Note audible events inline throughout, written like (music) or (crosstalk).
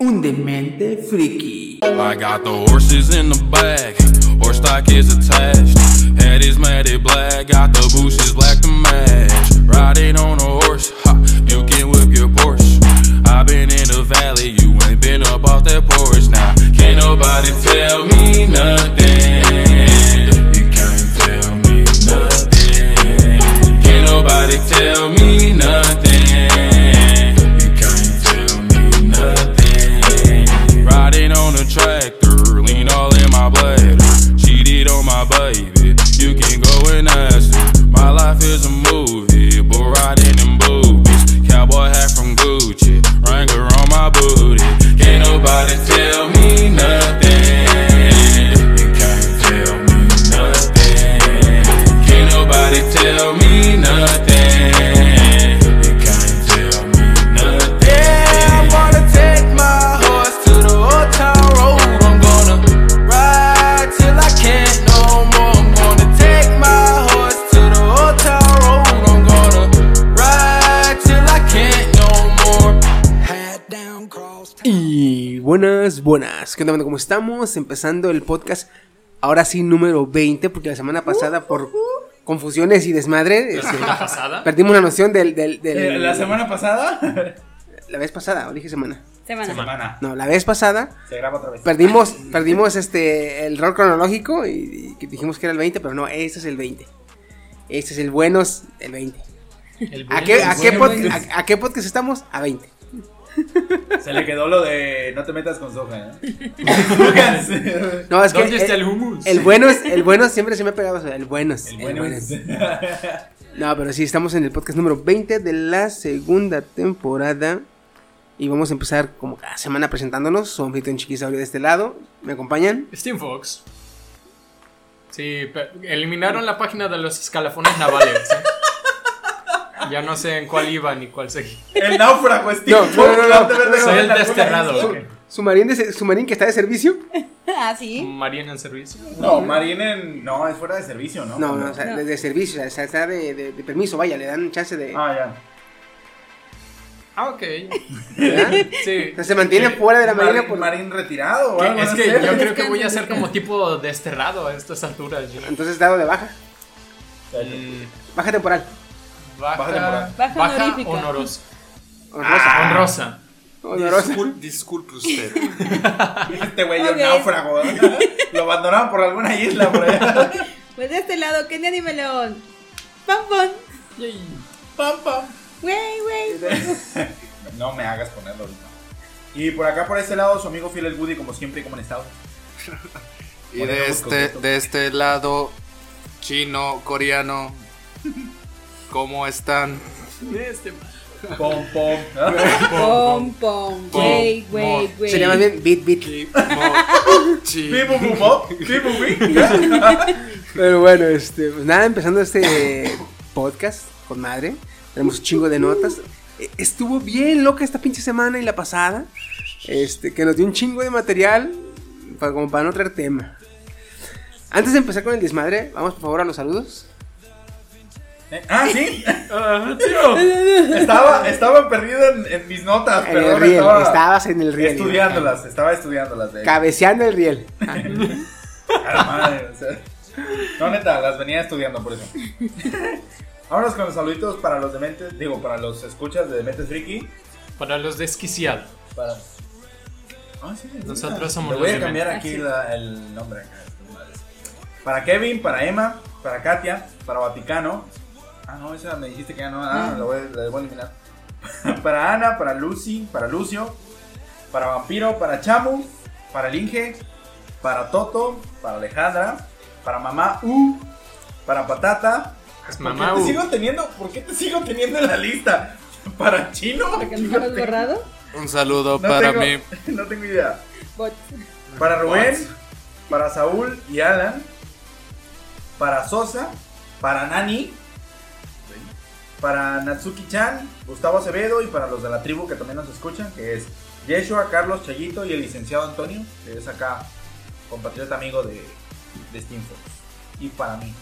un demente friki. I got the horses in the back, horse stock is attached. Head is matted black, got the bushes black to match. Riding on a horse, ha, you can whip your Porsche. I've been in the valley, you ain't been up off that porch now. Can't nobody tell me nothing. You can't tell me nothing. Can't nobody tell me nothing. Baby, you can go and ask her. My life is a movie, bull riding in boobies. Cowboy hat from Gucci, Wrangler on my booty. Can't nobody tell me buenas. ¿Qué onda? ¿Cómo estamos? Empezando el podcast, ahora sí número 20, porque la semana pasada por confusiones y desmadre este, pasada? perdimos la noción del... del, del- Eh, ¿La semana pasada? La vez pasada, o dije semana. Semana. semana. No, la vez pasada Se graba otra vez. perdimos, perdimos este, el rol cronológico y, y dijimos que era el 20, pero no, este es el 20. Este es el buenos, el 20. El ¿A qué, a, qué bueno. pod- a- a qué podcast estamos? A 20. Se le quedó lo de no te metas con soja, ¿eh? No, es que ¿Dónde está el, el hummus? el el buenos siempre se me ha pegado, o sea, el buenos. El el bueno buenos. es- No, pero sí, estamos en el podcast número 20 de la segunda temporada. Y vamos a empezar como cada semana presentándonos. Su anfitrión chiquisaurio de este lado. ¿Me acompañan? Steam Fox. Sí, eliminaron la página de los escalafones navales. ¿eh? Ya no sé en cuál iba ni cuál seguía. El náufrago, Steve. No, no, no, no, de Soy el desterrado. ¿Sumarín, de, sumarín que está de servicio? (laughs) ¿Ah, sí? Marina en servicio. No, Marín en... No, es fuera de servicio, ¿no? No, no, o sea, No. de, servicio, o sea, está de, de- de permiso, vaya, le dan chance de... Ah, ya. Ah, ok. ¿verdad? (laughs) Sí. O sea, se mantiene fuera de la marina Marín, por... Marín retirado o Que- algo es no que yo creo que voy a ser como tipo desterrado a estas alturas. yo. Entonces dado de baja. Mm, Baja temporal. Baja, Baja. Baja baja honorífica. honorosa. Honrosa. Honrosa. Honorosa. disculpe usted. (laughs) Este güey Ok. un náufrago. (laughs) Lo abandonaron por alguna isla por allá. (laughs) Pues de este lado, Kenia Anime León. Pam, pam. Pam, pam. Güey, güey. No me hagas ponerlo ahorita. Y por acá, por este lado, su amigo fiel el Woody, como siempre, como han estado. Y de este, de este lado, chino, coreano, ¿cómo están? Este, Pom, pom. Pom, pom. Güey, güey, güey. Sería más bien. Pipu, pi. Pero bueno, este, pues nada, empezando este podcast con madre. Tenemos un chingo de notas. E- Estuvo bien loca esta pinche semana y la pasada. Este, que nos dio un chingo de material para, como para no traer tema. Antes de empezar con el desmadre, vamos por favor a los saludos. Eh, Ah, sí. (laughs) Estaba, estaba perdido en, en mis notas. En el perdón, riel, estaba estabas en el riel. Estudiándolas, estaba estudiándolas. De Cabeceando el riel. (laughs) A la madre, o sea. No, neta, las venía estudiando por eso. Vámonos con los saluditos para los dementes, digo, para los escuchas de Dementes Friki. Para los desquiciados. Para. Ah, sí, Nosotros somos Le voy los a cambiar dementes. aquí la- el nombre. Para Kevin, para Emma, para Katia, para Vaticano. Ah, no, esa me dijiste que ya no. Ah, la voy, la voy a eliminar. (laughs) para Ana, para Lucy, para Lucio, para Vampiro, para Chamu, para el Inge, para Toto, para Alejandra, para Mamá U, para Patata. Es ¿Por mamá qué te U. sigo teniendo? ¿Por qué te sigo teniendo en la lista? (laughs) ¿Para Chino? ¿Porque no lo has borrado? Un saludo No para tengo- mí. (laughs) No tengo idea. Para Rubén, para Saúl y Alan, para Sosa, para Nani, para Natsuki-chan, Gustavo Acevedo y para los de la tribu que también nos escuchan, que es Yeshua, Carlos Chayito y el licenciado Antonio, que es acá compatriota amigo de, de Steamfox. Y para mí.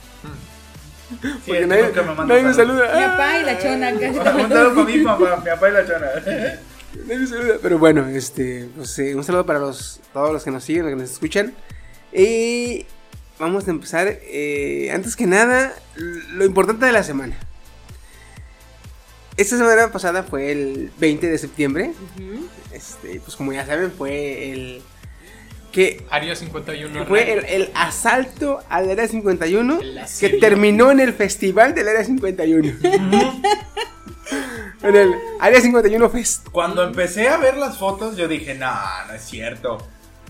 Sí, Porque el nadie, me manda nadie me saluda. Mi papá y la chona. Un saludo para mi papá, mi papá y la chona. Nadie me saluda. Pero bueno, este, pues, eh, un saludo para los, todos los que nos siguen, los que nos escuchan. Y vamos a empezar. eh, antes que nada, lo importante de la semana. Esta semana pasada fue el 20 de septiembre. Este, pues como ya saben, fue el. Que Área 51. fue el, el asalto al Área 51 El que terminó en el festival del Área 51. en el Área 51 Fest. Cuando empecé a ver las fotos, yo dije, no, no es cierto.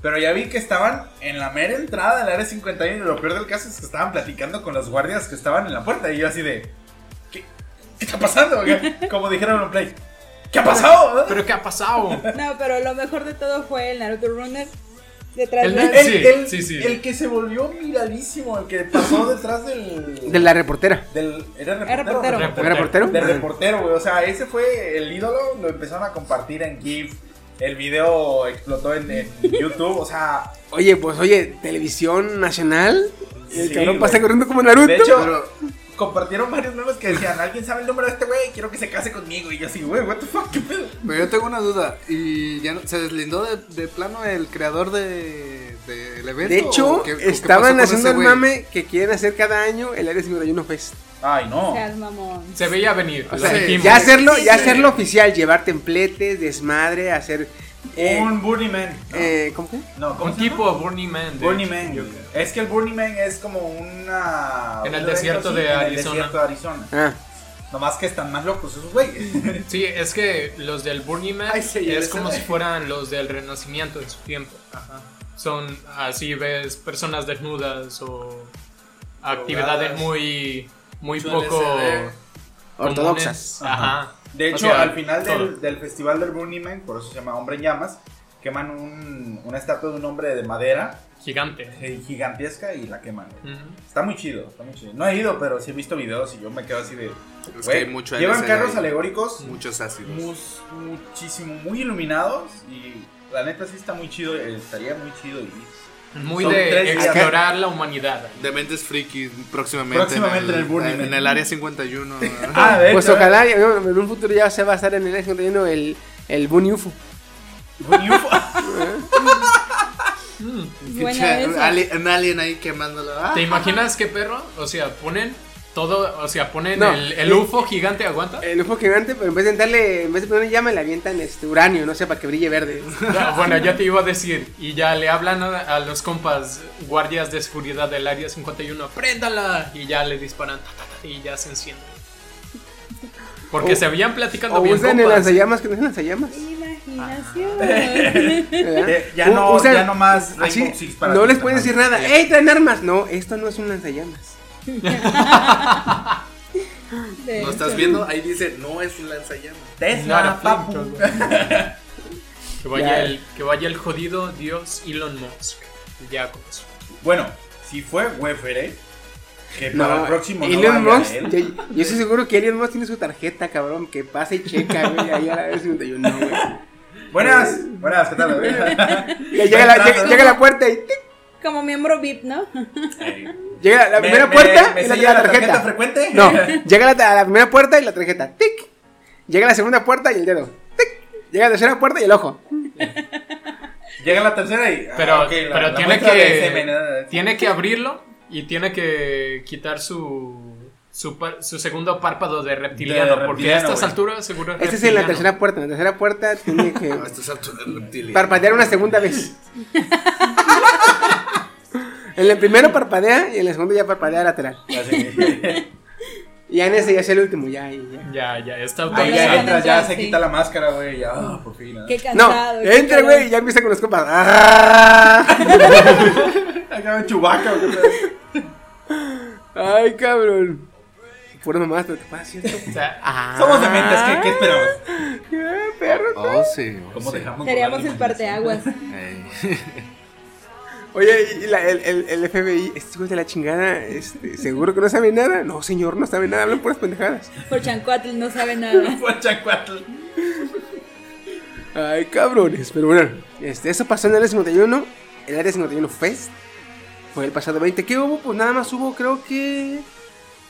Pero ya vi que estaban en la mera entrada del área 51 y lo peor del caso es que estaban platicando con los guardias que estaban en la puerta. Y yo así de, ¿qué, qué está pasando? (laughs) Como dijeron en Play, ¿qué ha pasado? ¿Pero qué ha pasado? No, pero lo mejor de todo fue el Naruto Runner detrás El de Naruto- El, Sí, el- sí, sí. el que se volvió viralísimo, el que pasó detrás del... De la reportera. del ¿Era Era reportero? ¿Era reportero? De reportero, güey. O sea, ese fue el ídolo. Lo empezaron a compartir en GIF. El video explotó en, en YouTube. O sea, Oye, pues oye, televisión nacional. Y el Sí, cabrón pasa corriendo como Naruto. de hecho, Pero- compartieron varios memes que decían: ¿Alguien sabe el número de este güey? Quiero que se case conmigo. Y yo así, güey, what the fuck, qué pedo. Pero yo tengo una duda. ¿Y ya no- se deslindó de, de plano el creador de, del evento? de hecho, ¿O qué- o qué pasó estaban haciendo el mame que quieren hacer cada año el Área 51 Fest. Ay, no. Se veía venir. O sea, dijimos. ya hacerlo, ya hacerlo oficial, llevar templetes, desmadre, hacer. Eh, Un Burning Man. ¿no? eh, ¿Cómo no, ¿cómo Un se llama? tipo Burning Man. de Burning Man. yo. Es que el Burning Man es como una. En el un desierto de sí, En el Arizona. desierto de Arizona. Ah, Nomás que están más locos esos güeyes. (laughs) Sí, es que los del Burning Man Ay, sí, es como si fueran los del Renacimiento en su tiempo. Son así ves personas desnudas o actividades muy muy poco. Ortodoxas. Ajá. De O hecho, sea, al final del, del festival del Burning Man, por eso se llama Hombre en Llamas, queman un- una estatua de un hombre de madera gigante. gigantesca y la queman. Está muy chido, está muy chido. No he ido, pero sí he visto videos y yo me quedo así de. Es güey, que hay mucho llevan carros ahí. alegóricos Muchos ácidos. mus- muchísimo, muy iluminados y la neta sí está muy chido. eh, Estaría muy chido y Muy Son de días. explorar la humanidad. De mentes friki próximamente. Próximamente en el Burning en Man. el área 51. (laughs) Ah, de pues ojalá en un futuro ya se va a estar en el Área 51 el, el Bunny UFO. Burning UFO. (laughs) (laughs) Buena Pinche- esa. ali- un alien ahí quemándolo. Ah. ¿Te imaginas qué perro? O sea, ponen todo, o sea, ponen No. el, el UFO gigante, ¿aguanta? El UFO gigante, pero en vez de darle, en vez de ponerle llama, le avientan este uranio, no sé, para que brille verde. (laughs) Bueno, ya te iba a decir, y ya le hablan a, a los compas guardias de seguridad del área 51, préndala, y ya le disparan, ta, ta, ta, y ya se enciende. Porque O- se habían platicando O bien usan el lanzallamas, que no es lanzallamas. Imaginación. ¿verdad? Eh, ya no- usan- ya no más así, para no les pueden decir nada. ¡Ey, traen armas! No, esto no es un lanzallamas. (laughs) ¿No estás viendo? Ahí dice, no es un lanzallamas. Tesla, papu. (laughs) Que vaya, Ya. el, que vaya el jodido Dios Elon Musk. Ya con eso. Bueno, si fue Wefere, que para el próximo no Elon vaya Musk, él. yo, yo estoy seguro que Elon Musk tiene su tarjeta, cabrón, que pasa y checa, güey, ahí a la vez 51, güey. Buenas, buenas, ¿qué tal? (laughs) Llega la, llega, llega la puerta y ¡tic! Como miembro VIP, ¿no? Llega la ¿Me- primera me- puerta me y la, la la tarjeta. tarjeta frecuente? No, (laughs) llega la, a la primera puerta y la tarjeta, tic. Llega la segunda puerta y el dedo, tic. Llega la tercera puerta y el ojo. Llega la tercera y. ah, Pero, la- pero la tiene, que, semen, tiene que abrirlo y tiene que quitar su, su, par- su segundo párpado de reptiliano. De porque a estas güey. alturas seguro es Esta es en la tercera puerta. En la tercera puerta tiene que (laughs) No, parpadear una segunda vez. En el primero parpadea y en el segundo ya parpadea lateral. (laughs) Ya en ese ya es el último, ya, ya. Ya, ya, está autorizado. ya Ahí entras, ya se quita la máscara, güey. Ya, por fin. ¿eh? Qué No, cansado. qué entra, güey, y ya empieza con los compas. ¡Ah! (laughs) Acá en Chubaca, Ay, cabrón. Pura mamá, pero ¿qué pasa? ¿cierto? O sea, (laughs) Ah. Somos dementes, ¿qué, qué esperabas? (laughs) ¿Qué? perro. Oh, sí. ¿Cómo dejamos Seríamos el parteaguas. (laughs) Oye, y la- el, el, el FBI, este güey de la chingada, este, ¿seguro que no sabe nada? No, señor, no sabe nada, hablan puras pendejadas. Por Chancuatl no sabe nada. Fue Chacuatl. Ay, cabrones. Pero bueno, este, eso pasó en el área 51. El área 51 Fest. Fue el pasado 20. ¿Qué hubo? Pues nada más hubo, creo que.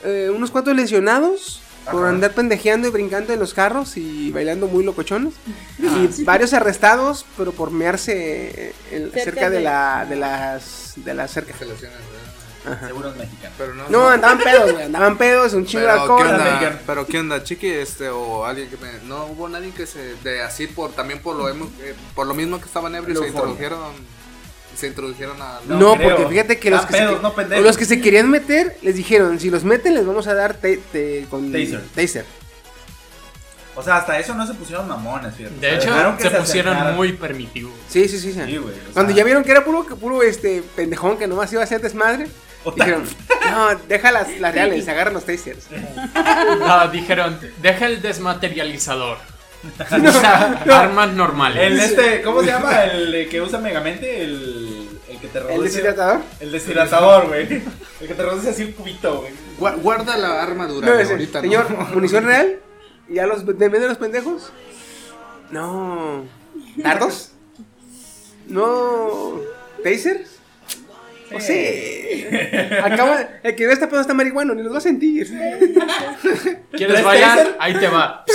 Eh, unos cuantos lesionados. Por andar pendejeando y brincando en los carros y bailando muy locochones. Y varios arrestados, pero por mearse en- Cerca cerca de, de- la, de las. de las cercas. Se lesionan, ¿verdad? Seguro es mexicano. Pero no. No, andaban pedos, güey. Andaban pedos, un chingo de Pero alcohol. ¿qué onda? American. Pero qué onda, chiqui, este o alguien que me, no hubo nadie que se de así por también por lo eh, por lo mismo que estaban ebrios se introdujeron se introdujeron a No No, porque fíjate que los que, pedos, se, no los que se querían meter les dijeron, si los meten les vamos a dar te- te- con Taser. taser. O sea, hasta eso no se pusieron mamones, fíjate. O De sea, hecho, que se pusieron acercaran. muy permitivos. Sí, sí, sí. sí. Sí, güey. o Cuando sea, ya vieron que era puro, que puro este pendejón que nomás iba a hacer desmadre, dijeron, no, deja las, las reales, (laughs) agarra los tasers. No, dijeron, deja el desmaterializador. Usa (laughs) armas normales. El este, ¿cómo se llama? El eh, que usa Megamente, el, el que te reduce. ¿El deshidratador? El deshidratador, güey. El que te reduce así un cubito, güey. Gua- guarda la armadura No, ahorita, señor, ¿no? munición real, y a los de medio de los pendejos. No. ¿Dardos? No. ¿Taser? O sea, acaba, el que ve esta pedo está marihuano, ni los va a sentir. (laughs) ¿Quieres ¿Tres bailar? Ahí te va. (laughs)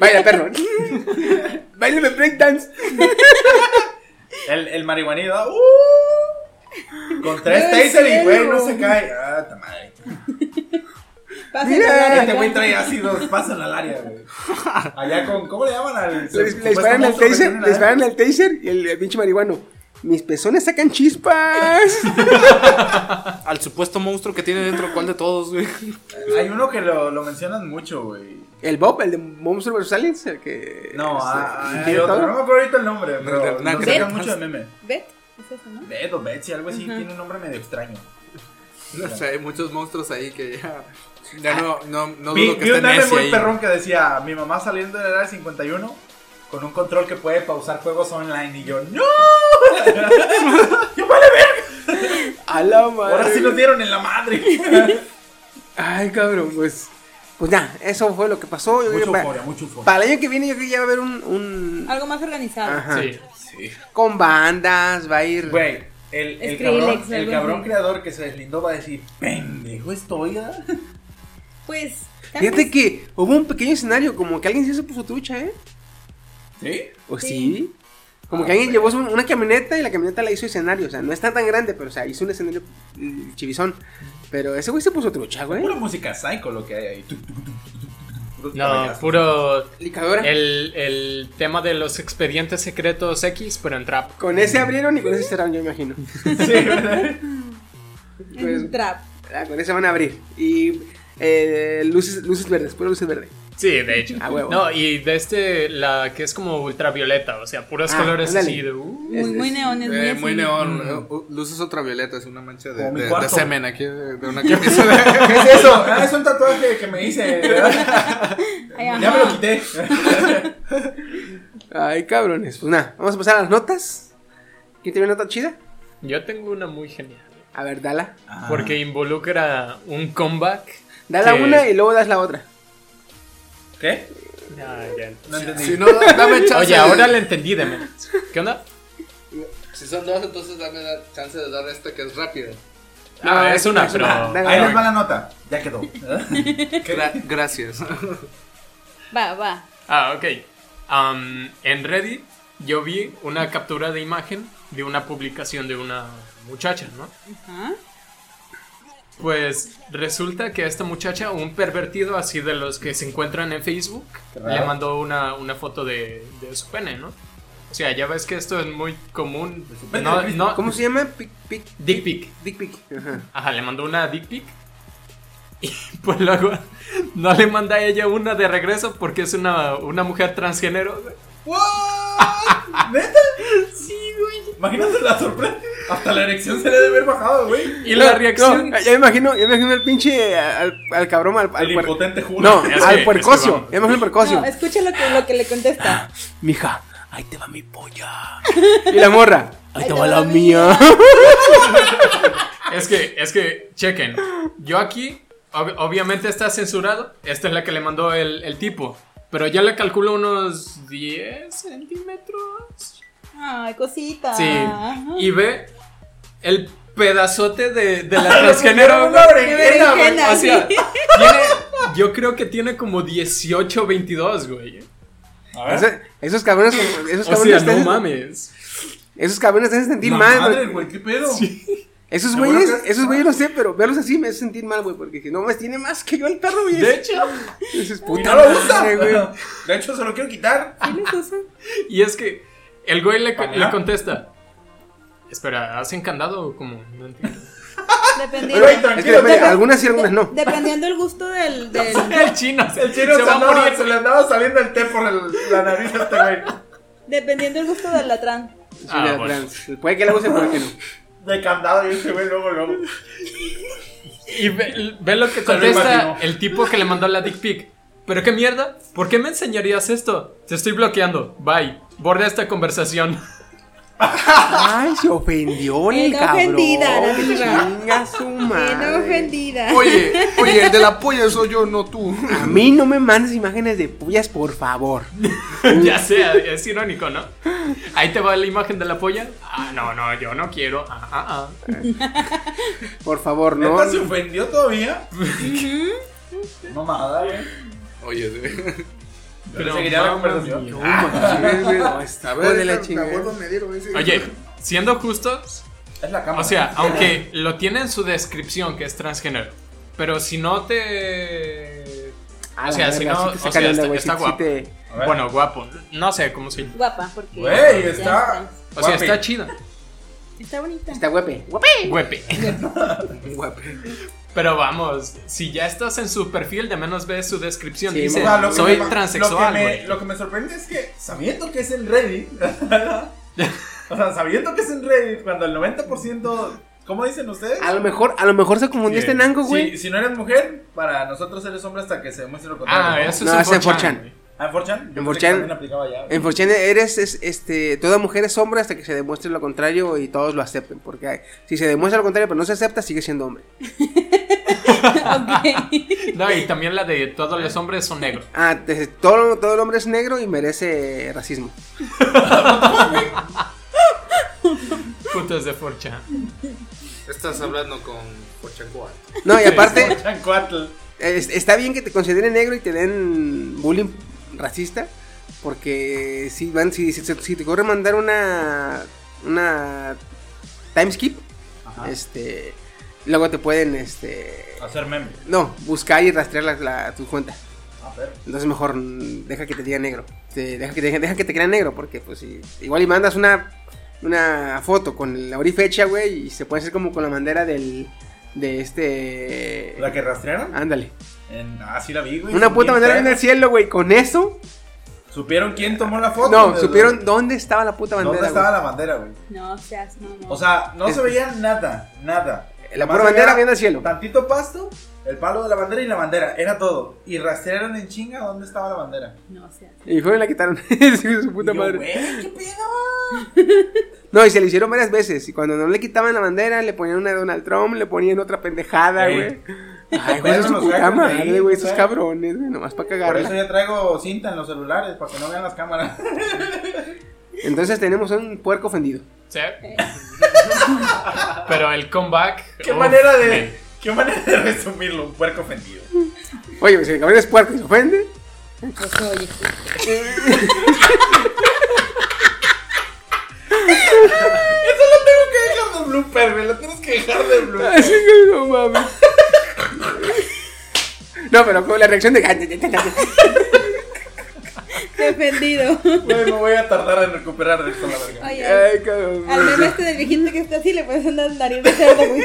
Baila, perro. Bailame breakdance. El, el marihuanito. ¡uh! Con tres ¿En taser y güey, no se cae. Ah, ta madre. Mira, Este güey trae ácidos, pasan al área, güey. Allá con, ¿cómo le llaman al Le, disparan que taser, le disparan al taser y el, el pinche marihuano. Mis pezones sacan chispas. (laughs) Al supuesto monstruo que tiene dentro, ¿cuál de todos, güey? Hay uno que lo, lo mencionan mucho, güey. El Bob, el de Monster vs. Aliens, el que. No, este, ah, hay tiene otro. todo. No me acuerdo ahorita el nombre, pero Black sacan mucho de meme. ¿Bet? ¿Es eso, no? Beth o Betsy, algo así, tiene un nombre medio extraño. (laughs) No sé, hay muchos monstruos ahí que ya. Ya no, no, no vi dudo que vi un meme muy ahí. perrón que decía: Mi mamá saliendo del área 51 con un control que puede pausar juegos online. Y yo, ¡No! (laughs) ¡Yo vale ver! A la madre. Ahora sí nos dieron en la madre. (laughs) Ay, cabrón, pues. Pues ya, eso fue lo que pasó. Yo mucho para, euforia, mucho euforia. para el año que viene, yo creo que ya va a haber un. un Algo más organizado. ajá, Sí. Con bandas, va a ir. Güey, el, el cabrón, el cabrón creador que se deslindó va a decir: Pendejo estoy, ¿ah?". Pues. Fíjate que hubo un pequeño escenario, como que alguien sí se puso trucha, ¿eh? ¿Sí? ¿O Sí. sí? Como Ah, que alguien güey. llevó una camioneta y la camioneta la hizo escenario. O sea, no está tan grande, pero o sea, hizo un escenario mm, chivizón. Pero ese güey se puso trucha, güey. Pura música psycho lo que hay ahí. No, puro. Licadora. El, el tema de los expedientes secretos X, pero en trap. Con ese abrieron y con ese cerraron, yo imagino. (laughs) Sí, ¿verdad? Pues, Un trap. ah, con ese van a abrir. Y eh, luces, luces verdes, puro luces verdes. Sí, de hecho. A huevo. No, y de este, la que es como ultravioleta, o sea, puros Ah, colores así de. uh. Muy, Es- muy es- neones, muy Eh, muy neón, Mm. luces ultravioleta, es una mancha de, semen aquí de, de una (laughs) camisa de... ¿Qué es eso? Ah, es un tatuaje que me hice. ¿verdad? (laughs) Ay, ya me lo quité. (laughs) Ay, cabrones. Pues nada, vamos a pasar a las notas. ¿Quién tiene una nota chida? Yo tengo una muy genial. A ver, dala. Porque involucra un comeback. Dala que- una y luego das la otra. ¿Qué? Ah, ya. No entendí. Si no, dame chance Oye, ahora le entendí de menos. ¿Qué onda? Si son dos, entonces dame la chance de dar esta que es rápida. Ah, es una, es pero. una. Dale, Ahí les va la nota. Ya quedó. (laughs) gracias. Va, va. Ah, ok. Am, en Reddit yo vi una captura de imagen de una publicación de una muchacha, ¿no? Ajá. Pues resulta que esta muchacha, un pervertido así de los que se encuentran en Facebook, le mandó una, una foto de, de su pene, ¿no? O sea, ya ves que esto es muy común. No, no, ¿Cómo se llama? Pic, pic, Dick pic. dick pic. Ajá. Ajá, le mandó una dick pic. Y (laughs) pues luego no le manda a ella una de regreso porque es una, una mujer transgénero. ¿What? ¿Neta? (laughs) Sí, güey. Imagínate la sorpresa. Hasta la erección se le debe haber bajado, güey. Y la reacción. No, ya me imagino, ya me imagino al pinche al, al cabrón, al, al El puer- impotente Julio. No, Es al que- puercocio. es que Ya me imagino el puercocio. No, escucha lo que, lo que le contesta. Mija, ahí te va mi polla. (laughs) Y la morra, ahí te va la mía. (laughs) Es que, es que, chequen. Yo aquí, ob- obviamente está censurado. Esta es la que le mandó el, el tipo. Pero ya le calculo unos 10 centímetros. Ay, cosita. Sí. Y ve el pedazote de, de la (laughs) transgénero. Una berenjena, güey. berenjena, O sea, sí. tiene, yo creo que tiene como 18 o 22, güey. A ver. Esos, esos cabrones, (laughs) esos O cabrones, sea, te no mames. esos cabrones te hacen sentir La mal. madre, güey, qué pedo. (laughs) Esos güeyes, esos güeyes no sé, pero verlos así me hace sentir mal, güey, porque dije, no más tiene más que yo el perro, güey. De hecho. Dices, puta no lo usa, madre, güey. De hecho, se lo quiero quitar. Y es que el güey le, le contesta. Espera, ¿hacen candado o cómo? No entiendo. Dependiendo, Güey, Es que deja- algunas sí, algunas no. dependiendo el gusto del, (laughs) del, El chino, El chino se, va a andaba- morir. se le andaba saliendo el té por el- la nariz a este güey. dependiendo el gusto del latrán. Sí, Ah, de bueno. trans. Puede que la use, puede que no. De candado y este güey luego, luego. Y ve, ve lo que Se contesta el tipo que le mandó la dick pic. ¿Pero qué mierda? ¿Por qué me enseñarías esto? Te estoy bloqueando. Bye. Borra esta conversación. Ay, se ofendió el Bien cabrón. ofendida, la diva. Chinga su Bien madre. ofendida. Oye, (laughs) oye, el de la polla soy yo, no tú. A mí no me mandes imágenes de pullas, por favor. (laughs) ya sea, es irónico, ¿no? Ahí te va la imagen de la polla. Ah, no, no, yo no quiero. Ah, ah, ah. Por favor, no. ¿Neta se ofendió todavía? Mamada, güey. Oye, sí. (laughs) Pero seguiría la mamá conversación. mía. Sí, güey, no, está A hijo de la. Oye, siendo justos, Es la cámara. o sea, aunque (laughs) lo tiene en su descripción que es transgénero, pero si no te. A O sea, si no. O sea, está, está guapo. Bueno, guapo. No sé cómo se. Guapa, porque. Güey, está. O sea, está chida. Está bonita. Está guape. Guepe. Guapo. (laughs) Pero vamos, si ya estás en su perfil, de menos ves su descripción. Sí, dice, O sea, lo que soy me- transexual, Lo que, me, güey. lo que me sorprende es que, sabiendo que es en Reddit, (laughs) o sea, sabiendo que es en Reddit, cuando el 90%, ¿cómo dicen ustedes? A lo mejor, a lo mejor se confundió este nango, güey. Si, si no eres mujer, para nosotros eres hombre hasta que se demuestre lo contrario. Ah, ¿no? eso No, es ese un es 4chan, 4chan. güey. Ah, en 4chan. Yo En pensé que 4chan. también aplicaba ya. En 4chan eres, es- este, toda mujer es hombre hasta que se demuestre lo contrario y todos lo acepten. Porque hay- si se demuestra lo contrario pero no se acepta, sigue siendo hombre. (laughs) No, y también la de todos los hombres son negros. Ah, todo, todo el hombre es negro y merece racismo. (laughs) Putos de 4chan. Estás hablando con Pochancoa. No, y aparte, 4chan cuatl. es- está bien que te consideren negro y te den bullying racista. Porque si van, si, si, si te corre mandar una una time skip, este luego te pueden este Hacer meme. no, buscar y rastrear la, la- tu cuenta. Entonces mejor deja que te diga negro. Te- deja, que te, deja que te crean negro, porque pues si, igual y mandas una, una foto con la hora y fecha, güey, y se puede hacer como con la bandera del, de este... ¿La que rastrearon? Ándale. En, ah, sí la vi, güey. Una puta bandera en el cielo, güey, con eso... ¿Supieron quién tomó la foto? No, ¿De- supieron dónde estaba la puta bandera. ¿Dónde estaba güey. la bandera, güey? No seas, no, no. O sea, no Es- se veía nada, nada. La pura bandera viendo al cielo. Tantito pasto, el palo de la bandera y la bandera, era todo. Y rastrearon en chinga dónde estaba la bandera. No seas. Y fueron y la quitaron. (laughs) Su puta Y yo, madre. güey, ¿qué pedo? (laughs) No, y se le hicieron varias veces. Y cuando no le quitaban la bandera, le ponían una de Donald Trump, le ponían otra pendejada, güey. (laughs) Ay, güey, eso es su puta madre, güey, esos cabrones, güey, nomás para Por eso ya traigo cinta en los celulares, para que no vean las cámaras. Entonces tenemos un puerco ofendido. ¿Sí? (laughs) Pero el comeback. ¿Qué uf, manera de, qué manera de resumirlo? Un puerco ofendido. Oye, si el cabrón es puerco y se ofende, Pues oye. Eso lo tengo que dejar de blooper, güey. Lo tienes que dejar de blooper. así que no mames. No, pero con la reacción de. Defendido. Güey, me voy a tardar en recuperar de esto, la verga. Oye, Ay, cabrón. al meme este del viejito que está así le puedes andar nariz de cerdo, güey.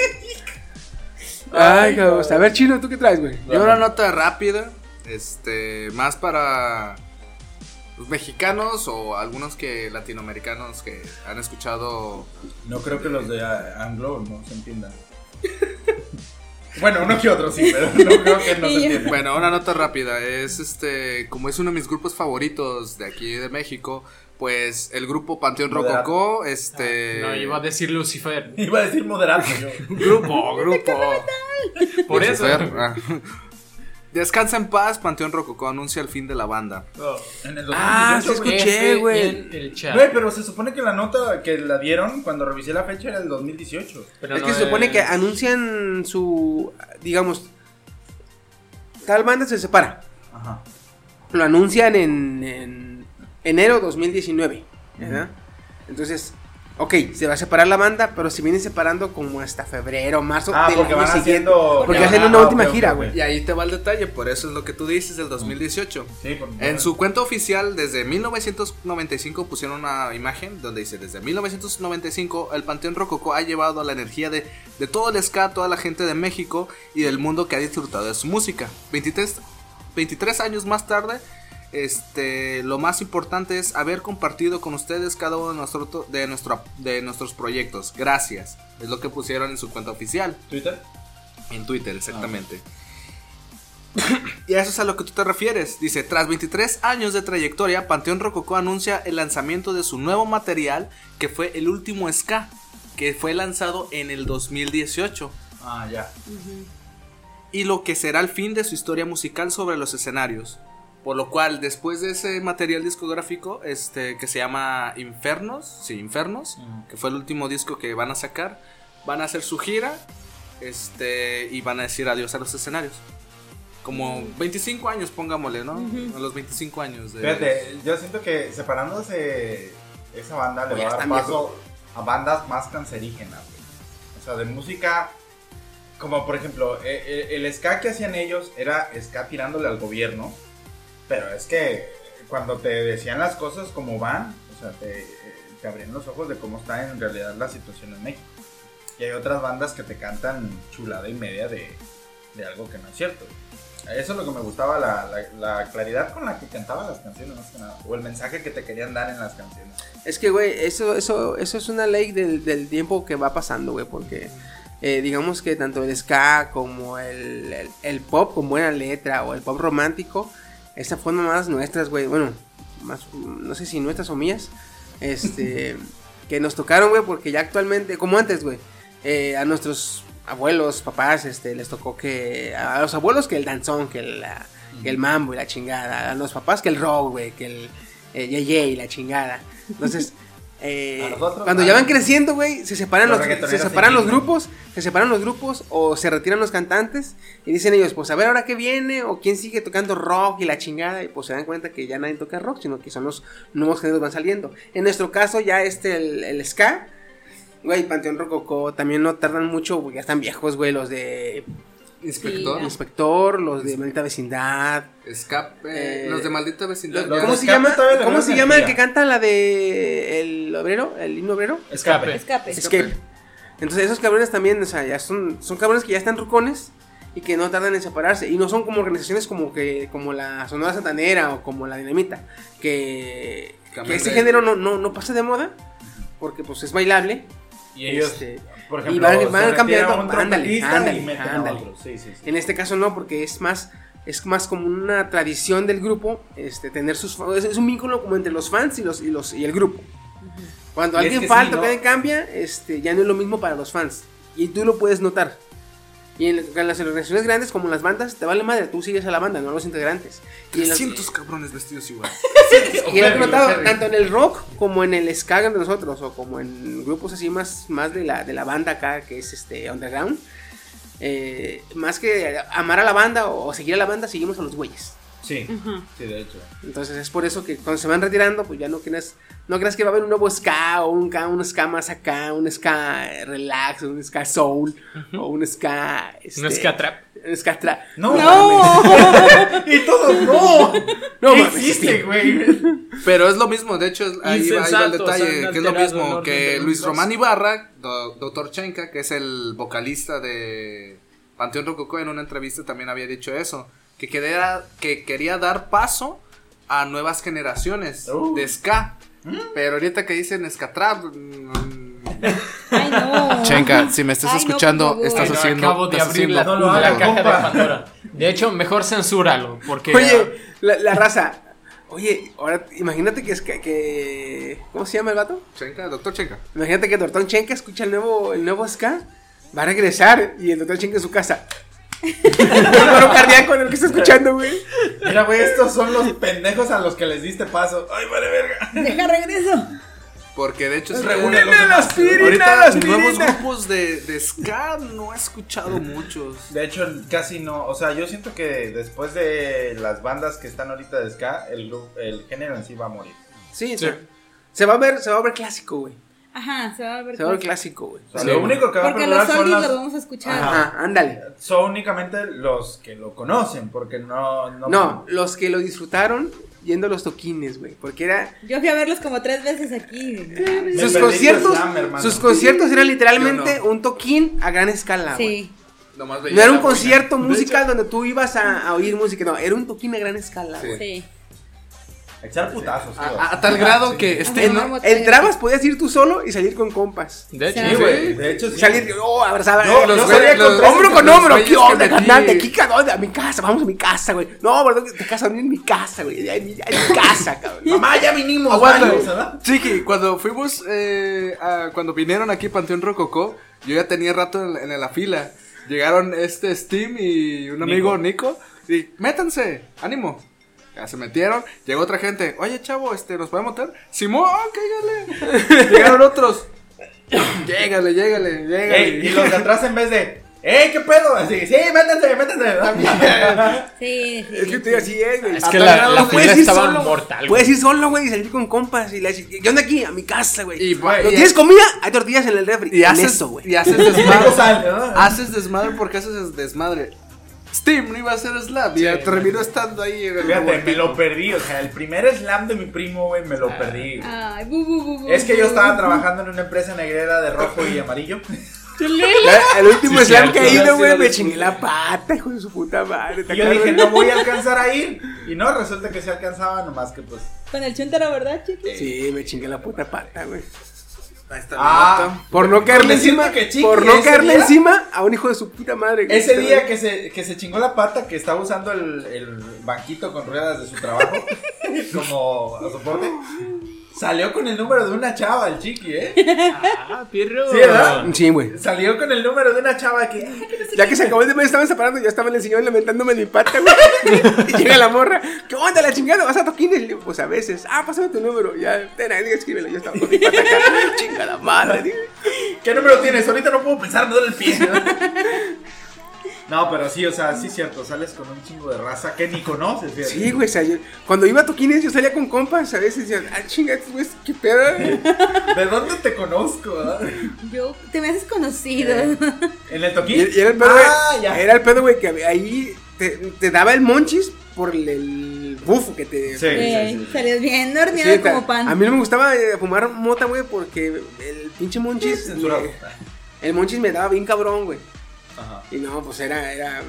Ay, cabrón. A ver, chino, ¿tú qué traes, güey? Yo una nota rápida, este, más para los mexicanos o algunos que latinoamericanos que han escuchado No creo que los de Anglo no se entiendan. (laughs) bueno, uno que otro sí, pero no creo que no se. (laughs) Bueno, una nota rápida. Es este, como es uno de mis grupos favoritos de aquí de México, pues el grupo Panteón. Rococó, este. No, iba a decir Lucifer. (laughs) Iba a decir moderado yo. Grupo, grupo. (laughs) Por eso. Descansa en paz, Panteón Rococó anuncia el fin de la banda. No, en el 2018, Ah, sí güey. escuché, güey. el chat. Güey, pero se supone que la nota que la dieron cuando revisé la fecha era el 2018. Pero es no que se supone es- que anuncian su, digamos, tal banda se separa. Ajá. Lo anuncian en, en enero 2019, ¿verdad? Entonces, ok, se va a separar la banda, pero se viene separando como hasta febrero, marzo Ah, del porque año van siguiente. haciendo. Porque hacen una ah, última gira, güey. Y ahí te va el detalle, por eso es lo que tú dices del 2018. Sí, En su cuenta oficial, desde 1995 pusieron una imagen donde dice, desde 1995 el Panteón Rococó ha llevado la energía de, de todo el ska a toda la gente de México y del mundo que ha disfrutado de su música. 23, 23 años más tarde, este, lo más importante es haber compartido con ustedes cada uno de, nuestro, de, nuestro, de nuestros proyectos. Gracias. Es lo que pusieron en su cuenta oficial. Twitter. En Twitter, exactamente. (coughs) y a eso es a lo que tú te refieres. Dice, tras 23 años de trayectoria, Panteón Rococó anuncia el lanzamiento de su nuevo material, que fue el último ska, que fue lanzado en el 2018. Ah, ya. Y lo que será el fin de su historia musical sobre los escenarios. Por lo cual, después de ese material discográfico, este, que se llama Infernos, sí, Infernos, que fue el último disco que van a sacar, van a hacer su gira, este, y van a decir adiós a los escenarios. Como 25 años, pongámosle, ¿no? A los 25 años de... Fíjate, yo siento que separándose esa banda le Oye, va a dar paso a bandas más cancerígenas, güey. O sea, de música. Como por ejemplo, eh, eh, el ska que hacían ellos era ska tirándole al gobierno. Pero es que cuando te decían las cosas como van, o sea, te, te abrían los ojos de cómo está en realidad la situación en México. Y hay otras bandas que te cantan chulada y media de, de algo que no es cierto. Eso es lo que me gustaba, la, la- la claridad con la que cantaban las canciones, más que nada. O el mensaje que te querían dar en las canciones. Es que, güey, eso, eso, eso es una ley del, del tiempo que va pasando, güey, porque eh, digamos que tanto el ska como el, el- el pop con buena letra o el pop romántico, esas fueron más nuestras, güey, bueno, más, no sé si nuestras o mías, este, (laughs) que nos tocaron, güey, porque ya actualmente, como antes, güey, eh, a nuestros abuelos, papás, este, les tocó que, a los abuelos que el danzón, que el, la- que el mambo y la chingada, a los papás que el rock, güey, que el eh, yeye y la chingada. Entonces, (laughs) eh, nosotros, cuando ya van creciendo, güey, se separan Los los, se separan los grupos, se separan los grupos o se retiran los cantantes y dicen ellos, pues a ver ahora qué viene o quién sigue tocando rock y la chingada y pues se dan cuenta que ya nadie toca rock, sino que son los nuevos géneros van saliendo. En nuestro caso ya este el, el ska, güey, Panteón Rococó también no tardan mucho, porque ya están viejos, güey, los de Inspector, Inspector, los de Maldita Vecindad. Escape, Eh, los de Maldita Vecindad. los- ¿Cómo se llama? ¿Cómo se llama el que canta la de el obrero, el himno obrero? Escape. Escape. Escape. Entonces esos cabrones también, o sea, ya son, son cabrones que ya están rucones y que no tardan en separarse. Y no son como organizaciones como que como la Sonora Santanera o como la Dinamita. Que, que ese género no, no, no pasa de moda. Porque pues es bailable. Y ellos, Este, por y ejemplo, van- se van cambiando, ándale, ándale, ándale. Sí, sí, sí. En este caso no, porque es más es más como una tradición del grupo este tener sus es, es un vínculo como entre los fans y los y los y el grupo. Cuando Y es alguien que falta sí, o ¿no? que alguien cambia, este ya no es lo mismo para los fans y tú lo puedes notar. Y en, las organizaciones grandes como en las bandas te vale madre, tú sigues a la banda, no a los integrantes. Y en las- 300 cabrones vestidos igual. (laughs) (laughs) y lo he notado tanto en el rock como en el ska de nosotros o como en grupos así más, más de, la, de la banda acá que es este underground. Eh, más que amar a la banda o seguir a la banda, seguimos a los güeyes. Sí, sí, de hecho. Entonces es por eso que cuando se van retirando, pues ya no creas, no creas que va a haber un nuevo ska o un, ska- un ska más acá, un ska relax, un ska soul o un ska... Este, Un ska trap. Un ska trap. No, ¡No! (laughs) y todos no. No, ¿Qué mames, existe, güey? Pero es lo mismo, de hecho, ahí, va- ahí va el detalle, que es lo mismo que Luis. Román Ibarra, do- Doctor Chenka, que es el vocalista de Panteón Rococó, en una entrevista también había dicho eso, que quería, que quería dar paso a nuevas generaciones Uh. de ska. Pero ahorita que dicen ska trap, mm, Ay, no. Chenka, si me estás Ay, no, escuchando, favor. estás Bueno, haciendo. acabo de abrir la, No lo la caja de. Pandora. De hecho, mejor censúralo, porque... Oye, la, la raza. Oye, ahora imagínate que es que, que- ¿Cómo se llama el vato? Chenka, doctor Chenka. Imagínate que Tortón Chenka escucha el nuevo, el nuevo ska. Va a regresar y el doctor Chenka en su casa. El paro cardíaco en el que está escuchando, güey. Mira, güey, estos son los pendejos a los que les diste paso. Ay, vale, verga. Deja regreso. Porque de hecho, Reúne los la demás. aspirina, ahorita nuevos grupos de, de ska no he escuchado muchos. De hecho, casi no. O sea, yo siento que después de las bandas que están ahorita de ska, el, el género en sí va a morir. Sí, Sí. Se, se va a ver, se va a ver clásico, güey. Ajá, se va a ver. Se va a ver clásico, güey. O sea, lo único que va a Porque los perdurar son, oldies las- los vamos a escuchar. Ajá. Ajá, ándale. son únicamente los que lo conocen, porque no... No, No, los que lo disfrutaron yendo a los toquines, güey. Porque era. Yo fui a verlos como tres veces aquí. Me Sus conciertos, slam, sus conciertos eran literalmente no. un toquín a gran escala, güey. Sí. Nomás veía No era un concierto musical hecho, donde tú ibas a, a oír música, no, era un toquín a gran escala, Sí. güey. Sí. Echar putazos, tío. A, a tal grado que este no. Entrabas, podías ir tú solo y salir con compas. De hecho, Sí, Sí, güey. De hecho, sí. Salir, oh, No, los con hombro con hombro, ¿qué onda? ¿Aquí a dónde? A mi casa, vamos a mi casa, güey. No, ¿verdad? Te casa en mi casa, güey. Ya En mi, en mi casa, cabrón. Mamá, ya vinimos. Aguanta. Chiqui, cuando fuimos, eh, a- cuando vinieron aquí a Panteón Rococó, yo ya tenía rato en, la- en la fila. Llegaron este Steam y un amigo Nico. y métanse, ánimo. Ya se metieron, llegó otra gente. Oye, chavo, este, ¿nos podemos meter? Simón, ah, cáigale. (laughs) Llegaron otros. (coughs) llégale, llégale, llégale. Ey, y los de atrás en vez de... ¡Ey, qué pedo! Así, sí, métanse, métanse. (laughs) Sí, sí. Es que estoy así, eh, güey. Es que la- la puedes fila ir estaba solo, mortal, Puedes güey. ir solo, güey, y salir con compas. Y le decir, ¿qué onda aquí? A mi casa, güey. Y ¿No tienes comida? Hay tortillas en el refri. Y haces, eso, güey. y haces (laughs) desmadre. sal, ¿no? haces desmadre porque haces desmadre. Steam no iba a ser slam. Y ya terminó estando ahí en el Fíjate, me lo perdí. O sea, el primer slam de mi primo, güey, me lo perdí. güey. Ay, bu, bu, bu, bu, Es que yo bu. estaba trabajando en una empresa negrera de rojo y amarillo. La- el último Sí, slam que he ido, güey, me chingué la pata, hijo de su puta madre. ¿te Y yo dije, no voy a (laughs) alcanzar a ir. Y no, resulta que se alcanzaba, nomás que pues. Con el chuntaro, ¿verdad, chiqui? Sí, me chingué la puta pata, güey. Ahí está Ah. Por no caerle encima, que Chiqui por no caerle día- encima a un hijo de su puta madre. güey. Ese día que se, que se chingó la pata, que estaba usando el, el banquito con ruedas de su trabajo (laughs) como soporte, salió con el número de una chava, el chiqui, ¿eh? Ah, pirro. Sí, ¿verdad? Sí, güey. Salió con el número de una chava que. Ya que se acabó de me estaban separando, yo estaba en el sillón lamentándome de mi pata, güey. (laughs) y llega la morra, ¿qué onda la chingada? ¿Vas a toquines? Y le digo, pues a veces, ah, pásame tu número. Ya, ten ahí, escríbelo. Yo estaba con mi pata acá, (laughs) chinga la madre. ¿Qué número tienes? Ahorita no puedo pensar, me duele el pie. (laughs) No, pero sí, o sea, sí es cierto, sales con un chingo de raza que ni conoces, fíjate. Sí, güey, o sea, yo- cuando iba a toquines, yo salía con compas, a veces decían, ah, chinga, güeyes, qué pedo. (laughs) ¿De dónde te conozco? verdad? Yo, te me haces conocido. ¿En el Y, toquín? y era el pedo, güey. Ah, ya. Era el pedo, güey, que ahí te, te daba el monchis por el, el bufo que te. Sí. Eh, Salías bien dormido Sí, ta- como pan. A mí no me gustaba eh, fumar mota, güey, porque el pinche monchis. Me- el monchis me daba bien cabrón, güey. Ajá. Y no, pues era. era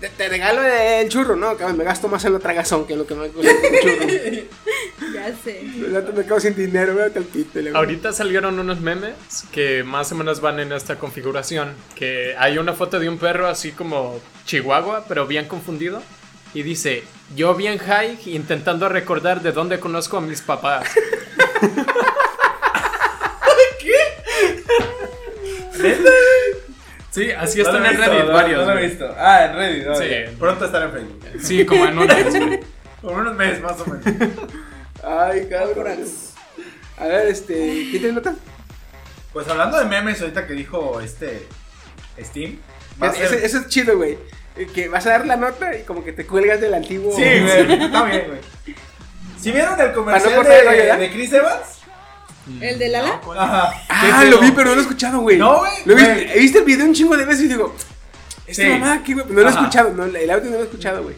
te, te regalo el churro, ¿no? Me gasto más en la tragazón que en lo que me cuesta el churro. (laughs) Ya sé. Me quedo sin dinero, hasta el pito. Ahorita salieron unos memes que más o menos van en esta configuración. Que hay una foto de un perro así como chihuahua, pero bien confundido. Y dice, yo bien high intentando recordar de dónde conozco a mis papás. (laughs) ¿Neta? Sí, así No están en visto, Reddit no- varios. No lo he visto. Ah, en Reddit. Sí. Pronto estará en Facebook. Sí, como en un mes, güey. (laughs) Por unos meses más o menos. Ay, cabrón. A ver, este. ¿Quién tiene nota? Pues hablando de memes, ahorita que dijo este Steam. ser- Eso es chido, güey. Que vas a dar la nota y como que te cuelgas del antiguo. Sí, güey. (laughs) Está bien, güey. ¿Sí vieron el comercial de Chris Evans? ¿El de Lala? Ajá. Ah, ¿Qué lo vi, pero no lo he escuchado, güey. No, güey. Lo he visto, Güey. he visto el video un chingo de veces y digo, esta Sí. mamá, ¿qué, güey? No lo he Ajá. escuchado, no, el audio no lo he escuchado, güey.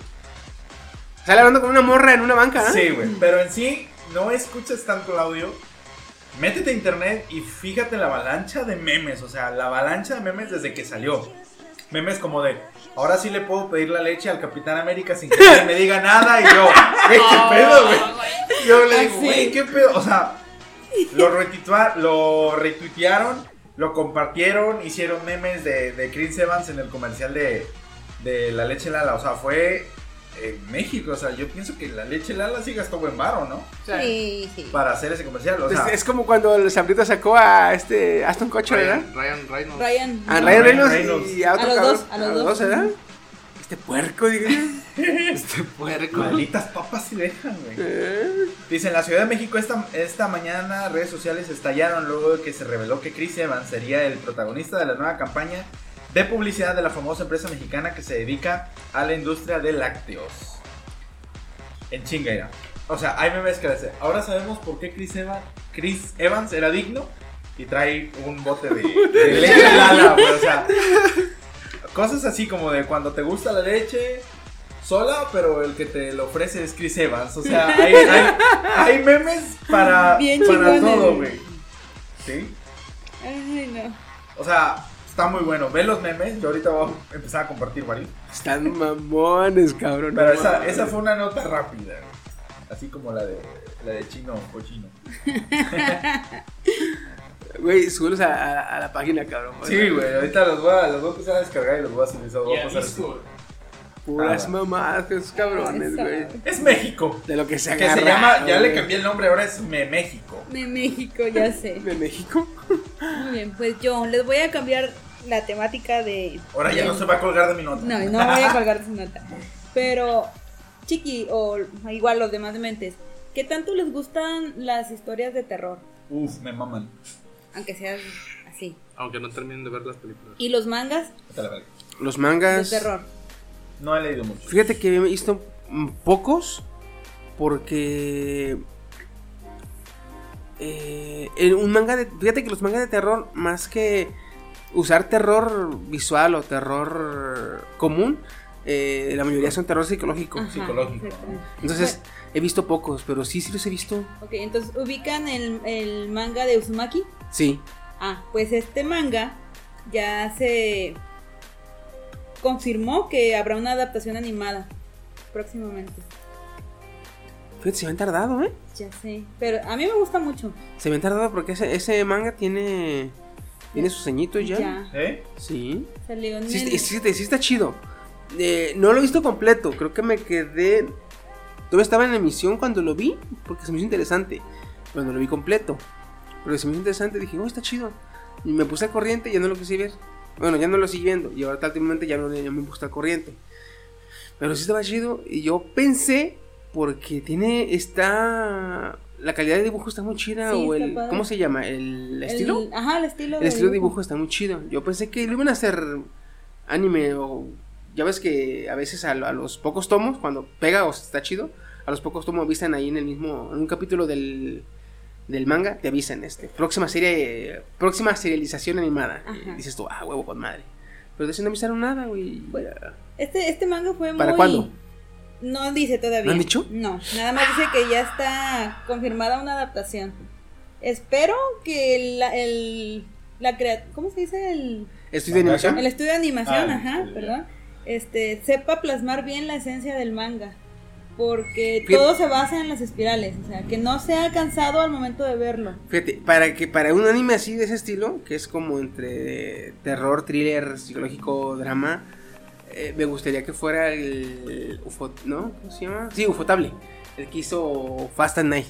Sale hablando con una morra en una banca, ¿ah? Sí, güey. Pero en sí, no escuches tanto el audio. Métete a internet y fíjate la avalancha de memes. O sea, la avalancha de memes desde que salió. memes como de, ahora sí le puedo pedir la leche al Capitán América sin que nadie me diga nada. Y yo, güey, (laughs) ¿qué pedo, güey? Yo le digo, Así. güey, ¿qué pedo? O sea, lo, retuitua- lo retuitearon, lo compartieron, hicieron memes de, de Chris Evans en el comercial de, de la leche Lala. O sea, fue en México. O sea, yo pienso que la leche Lala sí gastó buen varo, ¿no? Sí, sí. Para hacer ese comercial. O sea, Es, es como cuando el Sabrito sacó a este Aston Kutcher, ¿verdad? Ryan, Ryan Reynolds. Ryan. A no. Ryan Reynolds, Reynolds. y a otro A los cabrón. dos, a los dos. ¿verdad? Este puerco, digo. (laughs) Este puerco. malditas papas sí dejan, güey. Eh, Dice, en la Ciudad de México esta, esta mañana redes sociales estallaron luego de que se reveló que Chris Evans sería el protagonista de la nueva campaña de publicidad de la famosa empresa mexicana que se dedica a la industria de lácteos. En chingaira. O sea, hay memes que dicen, ahora sabemos por qué Chris Evans, Chris Evans era digno y trae un bote de, de (laughs) leche Lala, güey. O sea, cosas así como de cuando te gusta la leche sola, pero el que te lo ofrece es Chris Evans. O sea, hay, hay, hay memes para, Bien para todo, güey. ¿Sí? Ay, no. O sea, está muy bueno. Ve los memes. Yo ahorita voy a empezar a compartir varios. Están mamones, cabrón. Pero esa, esa fue una nota rápida. Así como la de, la de chino cochino. (laughs) Güey, súbelos a, a- a la página, cabrón. Sí, güey. Ahorita los voy, a, los voy a empezar a descargar y los voy a subir. Los voy a pasar así. Puras Ah, mamadas, esos cabrones, güey. Es México. De lo que se Que agarra. se llama, ya le cambié el nombre, ahora es Me México. De México, ya sé. (laughs) ¿De México? Muy bien, pues yo les voy a cambiar la temática de. Ahora ya de- no se va a colgar de mi nota. No, no voy a colgar su nota. Pero, Chiqui, o igual los demás dementes, ¿qué tanto les gustan las historias de terror? Uf, me maman. Aunque sean así. Aunque no terminen de ver las películas. ¿Y los mangas. Los de mangas. terror? No he leído mucho. Fíjate que he visto pocos porque eh, en un manga de fíjate que los mangas de terror más que usar terror visual o terror común eh, la mayoría son terror psicológico Ajá, psicológico. entonces he visto pocos pero sí sí los he visto Ok, entonces ubican el, el manga de Uzumaki. Sí Ah, pues este manga ya se confirmó que habrá una adaptación animada próximamente. fíjate se me han tardado eh Ya sé, pero a mí me gusta mucho. se me han tardado porque ese, ese manga tiene tiene sus ceñitos ya, Ya, ¿Eh? sí salió en Sí, el- sí, sí, sí está chido. Eh, no lo he visto completo. Creo que me quedé. Todavía estaba en emisión cuando lo vi. Porque se me hizo interesante. Pero no lo vi completo. Pero se me hizo interesante. Dije, oh, está chido. Y me puse al corriente y ya no lo quise ver. Bueno, ya no lo sigo viendo. Y ahora últimamente ya no ya me puse al corriente. Pero sí estaba chido. Y yo pensé. Porque tiene. Está. La calidad de dibujo está muy chida. Sí, o el. padre. ¿Cómo se llama? ¿El estilo? El, ajá, el estilo. El estilo de dibujo está muy chido. Yo pensé que lo iban a hacer anime o... Ya ves que a veces a, a los pocos tomos, cuando pega o está chido, a los pocos tomos avisan ahí en el mismo... En un capítulo del, del manga, te avisan, este, próxima serie, próxima serialización animada. Y dices tú, ah, huevo con madre. Pero de eso no avisaron nada, güey. Ya. Este, este manga fue muy. ¿Para cuándo? No dice todavía. ¿Lo han dicho? No, nada más dice que ya está confirmada una adaptación. Espero que la, el. La crea ¿Cómo se dice? El, Estudio de animación. el estudio de animación, Ah, ajá, el- perdón. Este, sepa plasmar bien la esencia del manga. Porque Fíjate- todo se basa en las espirales. O sea, que no sea cansado al momento de verlo. Fíjate, para que para un anime así de ese estilo, que es como entre terror, thriller, psicológico, drama, eh, me gustaría que fuera el UFO, ¿no? ¿Cómo se llama? Sí, Ufotable, el que hizo Fast and Night.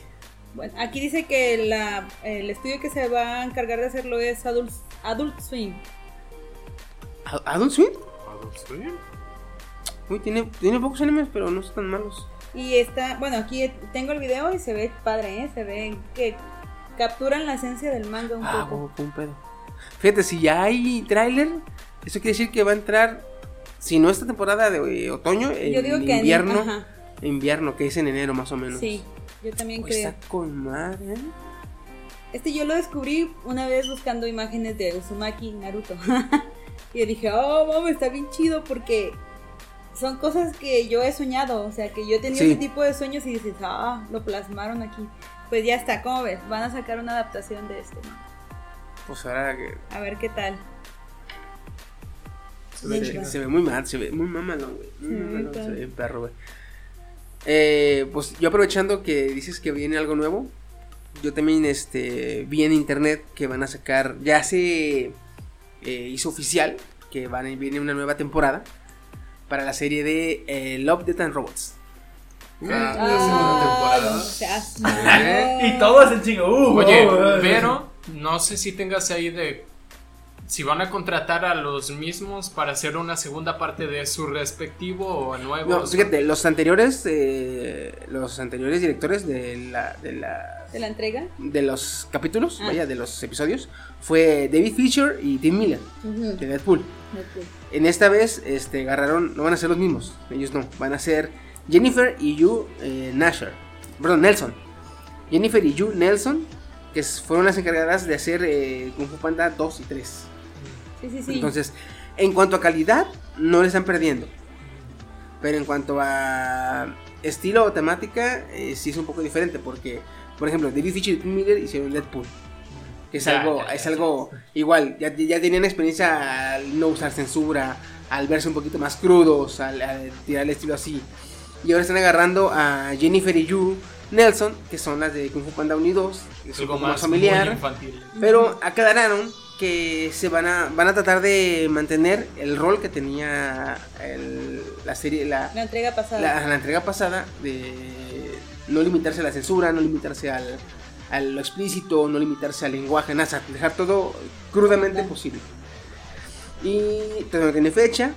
Bueno, aquí dice que la, el estudio que se va a encargar de hacerlo es Adult, Adult Swim. ¿A- ¿Adult Swim? Adult Swim. Uy, tiene, tiene pocos animes, pero no están malos. Y está, bueno, aquí tengo el video y se ve padre, ¿eh? Se ve que capturan la esencia del manga un Ah, poco. fue un pedo. Fíjate, si ya hay tráiler, eso quiere decir que va a entrar, si no esta temporada de eh, otoño, el Yo digo que en- invierno, ajá. invierno, que es en enero más o menos. Sí, yo también Pues creo. está con madre, ¿eh? Este yo lo descubrí una vez buscando imágenes de Uzumaki (laughs) y Naruto. y dije, oh, mames, está bien chido porque son cosas que yo he soñado. O sea, que yo he tenido Sí. ese tipo de sueños y dices, ah, lo plasmaron aquí. Pues ya está, ¿cómo ves? Van a sacar una adaptación de este. ¿no? Pues ahora que A ver qué tal. Se ve Sí. Se ve muy mal, se ve muy mamalón, güey. Muy Sí, mamalón, se ve perro, güey. Eh, pues yo aprovechando que dices que viene algo nuevo, yo también este, vi en internet que van a sacar, ya se eh, hizo oficial que van a, viene una nueva temporada para la serie de eh, Love, Death and Robots. Ah, Ah, la segunda temporada. seas mamón. Y todos en chingo. Uh, Oye, pero no sé si tengas ahí de si van a contratar a los mismos para hacer una segunda parte de su respectivo o a nuevos. No, fíjate, los anteriores, eh, los anteriores directores de la, de la ¿Te la entrega? de los capítulos, Ah. vaya, de los episodios, fue David Fisher y Tim Miller de Deadpool. Ok. En esta vez, este, agarraron, no van a ser los mismos, ellos no, van a ser Jennifer y Yu eh, Nasher, perdón, Nelson. Jennifer y Yu Nelson, que fueron las encargadas de hacer eh, Kung Fu Panda 2 y 3. Sí, sí, sí. Entonces, en cuanto a calidad, no le están perdiendo. Pero en cuanto a estilo o temática, eh, sí es un poco diferente. Porque, por ejemplo, David Fincher y Tim Miller hicieron Deadpool. Que es Ya, algo, ya, ya, es algo igual. Ya, ya tenían experiencia al no usar censura, al verse un poquito más crudos, al, al tirar el estilo así. Y ahora están agarrando a Jennifer y Yu Nelson, que son las de Kung Fu Panda 1 y 2. Que es un poco más más familiar. Pero aclararon que se van a, van a tratar de mantener el rol que tenía el- la serie, la, La entrega pasada. la, la entrega pasada de no limitarse a la censura, no limitarse al, a lo explícito, no limitarse al lenguaje, nada, dejar todo crudamente posible. Y todavía no tiene fecha,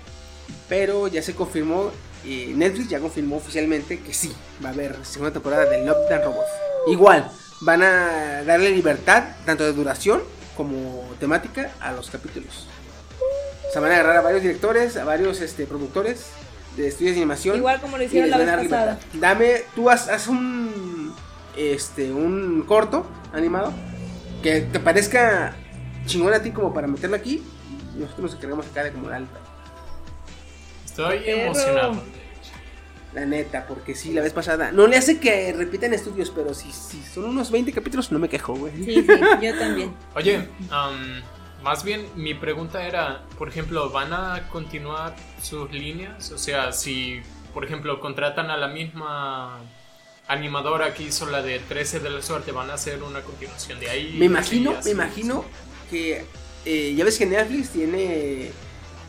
pero ya se confirmó, y Netflix ya confirmó oficialmente que sí, va a haber segunda temporada de Love and Robots. Igual, van a darle libertad, tanto de duración como temática, a los capítulos. O sea, van a agarrar a varios directores, a varios este, productores de estudios de animación. Igual como lo hicieron la vez pasada. libertad. Dame, tú haz, haz un, este, un corto animado que te parezca chingón a ti como para meterlo aquí. Y nosotros nos encargamos acá de acomodar Estoy Perro. emocionado. La neta, porque sí, la vez pasada. No le hace que repitan estudios, pero si, si son unos 20 capítulos, no me quejo, güey. Sí, sí, yo también. (laughs) Oye, am, más bien mi pregunta era, por ejemplo, ¿van a continuar sus líneas? O sea, si, por ejemplo, contratan a la misma animadora que hizo la de 13 de la suerte, ¿van a hacer una continuación de ahí? Me imagino, me imagino que eh, ya ves que Netflix tiene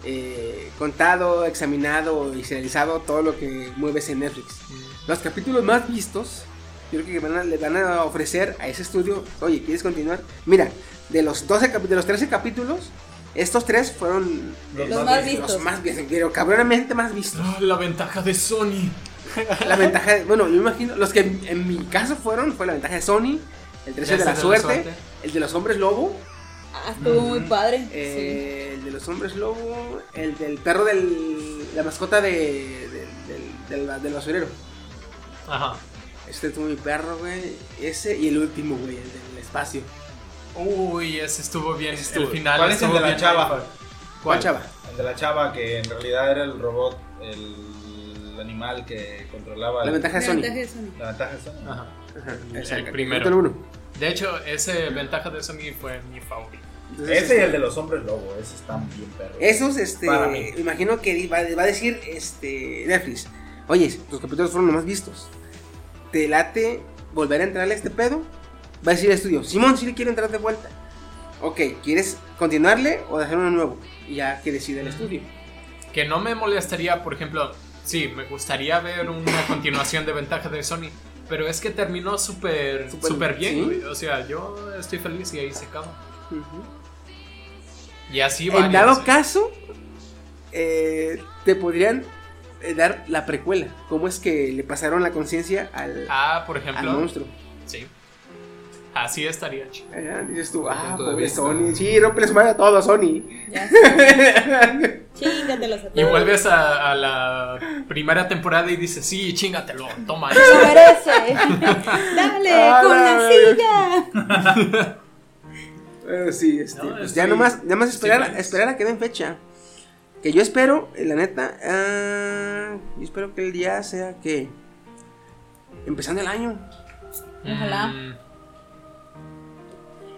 eh, contado, examinado y serializado todo lo que mueves en Netflix. Los capítulos más vistos, yo creo que van a- le van a ofrecer a ese estudio, oye, ¿quieres continuar? Mira, de los 12 capítulos, de los 13 capítulos, estos tres fueron Los Los más más vistos. los más vistos, pero cabronamente más vistos. Ah, la ventaja de Sony. (laughs) La ventaja, de- bueno, yo imagino, los que en, en mi caso fueron, fue la ventaja de Sony, el 13 de la, suerte, el de los hombres lobo, Ah, estuvo muy padre. Eh, El de los hombres lobo, el del perro del. la mascota de, del, del, del- del basurero. Ajá. Este es muy perro, güey. Ese y el último, güey, el del espacio. Uy, ese estuvo bien. Ese estuvo- el final ¿Cuál es el de la chava? mindfuck. ¿Cuál chava? El de la chava que en realidad era el robot, el animal que controlaba. La el- ventaja de Sony. La ventaja de Sony. Ajá. Ajá, El primero. Uno. De hecho, ese ventaja de Sony fue mi favorito. Entonces, Ese y este, el de los hombres lobo, esos están bien perros. Esos, este. Para mí. Me imagino que va, va a decir este Netflix. Oye, tus capítulos fueron los más vistos. ¿Te late volver a entrarle a este pedo? Va a decir el estudio. Simón, si le quiero entrar de vuelta. Ok, ¿quieres continuarle o dejar uno nuevo? Y ya que decide el estudio. Que no me molestaría, por ejemplo, sí, me gustaría ver una continuación de Ventaja de Sony, pero es que terminó súper Súper- súper bien. O sea, yo estoy feliz y ahí se acaba. Y así En varias, dado caso, eh, te podrían eh, dar la precuela. ¿Cómo es que le pasaron la conciencia al, Ah, por al ejemplo. monstruo? Sí. Así estaría chido. Ah, dices tú, ah, pobre. Sony. Sí, rompe su madre a todo, Sony. Ya (laughs) sé. Chíngatelos a Y todos. vuelves a, a la primera temporada y dices, sí, chingatelo, toma. (laughs) Lo merece. (laughs) Dale, Ah, con la silla. Pero sí, este, No, pues ya nomás, ya más esperar, esperar a que den fecha. Que yo espero, eh, la neta, ah, yo espero que el día sea que empezando el año. Ojalá. Mm,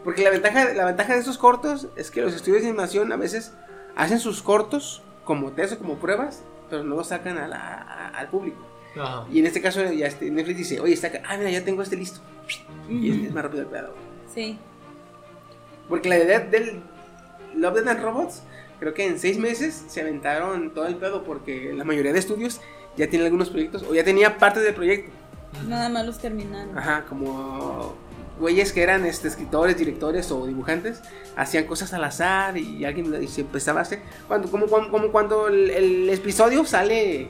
Porque la ventaja, la ventaja de estos cortos es que los estudios de animación a veces hacen sus cortos como test o como pruebas, pero no lo sacan a la- a- al público. Ajá. Y en este caso ya este, Netflix dice, oye, está acá, ah, mira, ya tengo este listo. Y este es más rápido el pedo. Sí. Porque la idea del Love, Death and Robots, creo que en seis meses se aventaron todo el pedo porque la mayoría de estudios ya tienen algunos proyectos o ya tenía parte del proyecto. Nada más los terminaron. Ajá, como güeyes que eran este, escritores, directores o dibujantes, hacían cosas al azar y alguien y se empezaba a hacer. Cuando, como, como, como cuando el, el episodio sale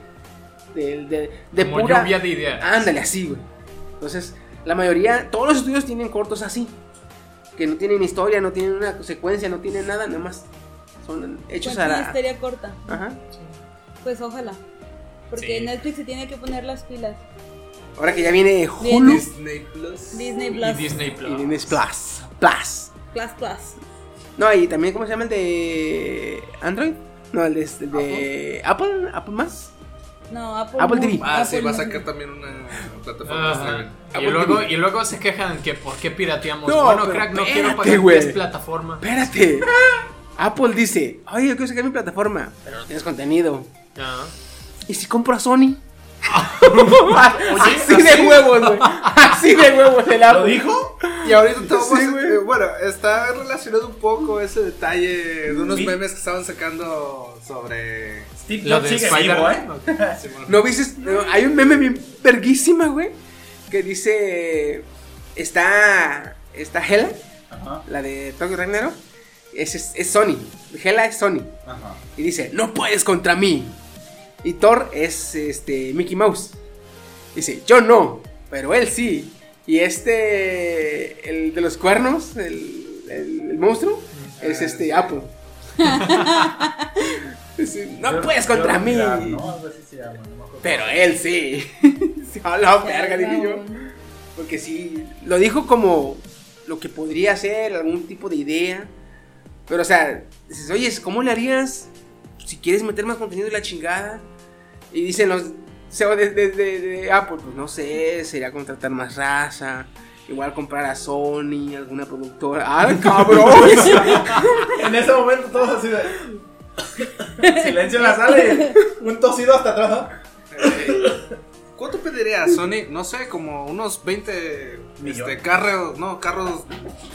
de, de, de Como pura. lluvia de ideas. Ándale, así, güey. Entonces, la mayoría, todos los estudios tienen cortos así. Que no tienen historia, no tienen una secuencia, no tienen nada, nada más. Son hechos a la. historia corta. Ajá. Pues ojalá. Porque Sí. Netflix se tiene que poner las pilas. Ahora que ya viene Hulu. Disney Plus. Disney Y Plus. Disney y Plus. viene Plus. Plus. Plus Plus. No, y también, ¿cómo se llama el de Android? No, el de, el de Apple. Apple más. No, Apple, Apple TV. Ah, sí, Apple va a sacar también una plataforma de. Y luego, TV. y luego se quejan que por qué pirateamos. No, bueno, pero crack, no quiero espérate, pagar güey. 10 plataformas. Espérate. Apple dice, oye, yo quiero sacar mi plataforma, pero no tienes contenido. ¿Y si compro a Sony? Así de huevos, güey. Así de huevos el. ¿Lo dijo? Y ahorita estamos, Sí, eh, bueno, está relacionado un poco ese detalle de unos Sí. memes que estaban sacando sobre... Steve Lo de vivo, ¿eh? (laughs) ¿No viste? no, hay un meme bien verguísima, güey. Que dice. Está. Está Hela, Ajá, la de Tokyo Ragnarok. Es, es, es Sony. Hela es Sony. ajá. Y dice: No puedes contra mí. Y Thor es este Mickey Mouse. Dice: Yo no, pero él sí. Y este. El de los cuernos, el, el- el monstruo, es este Apple. (laughs) Dice, no Yo- puedes contra mí. mirar, ¿no? Se llama, no. Pero él sí. (laughs) La verga, dije yo. Porque sí, lo dijo como lo que podría ser, algún tipo de idea. Pero, o sea, dices, oye, ¿cómo le harías si quieres meter más contenido y la chingada? Y dicen los CEO de, de, de- de Apple, pues no sé, sería contratar más raza. Igual comprar a Sony, alguna productora. (laughs) ¡Ah, cabrón! (laughs) En ese momento todos así de. Silencio en la sala y un tosido hasta atrás. ¿no? eh, ¿Cuánto pediría Sony? No sé, como unos 20 Millones. este, carros, no, carros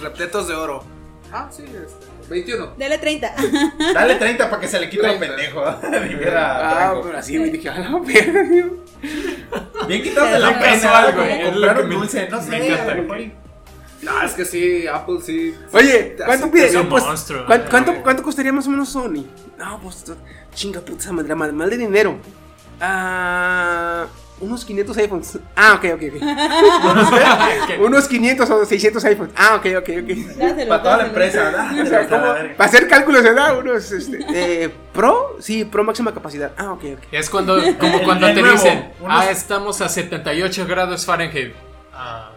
repletos de oro. Ah, sí, este, 21. Dale 30. (laughs) Dale 30 para que se le quite lo 30. pendejo. (laughs) Dijera ah, (laughs) pero así me dije, a la verga, tío. Bien quitados de la pena, güey, lo comprar que un me- dulce, no sé. No, es que sí, Apple sí. Oye, ¿cuánto pide? es un No, pues, monstruo, ¿cuán- eh, ¿cuánto, güey. cuánto costaría más o menos Sony? No, pues chinga puta esa madre, mal, mal de dinero. Ah, unos 500 iPhones. Ah, ok, ok, ok. (laughs) unos 500 o 600 iPhones. Ah, ok, ok, ok. Dáselo, Para toda la dáselo. empresa, ¿verdad? (laughs) O sea. Para hacer cálculos se da unos, este, eh, Pro, sí, Pro máxima capacidad. Ah, ok, ok. Es cuando, como El- cuando el te nuevo, dicen, unos- ah, estamos a 78 grados Fahrenheit. Ah.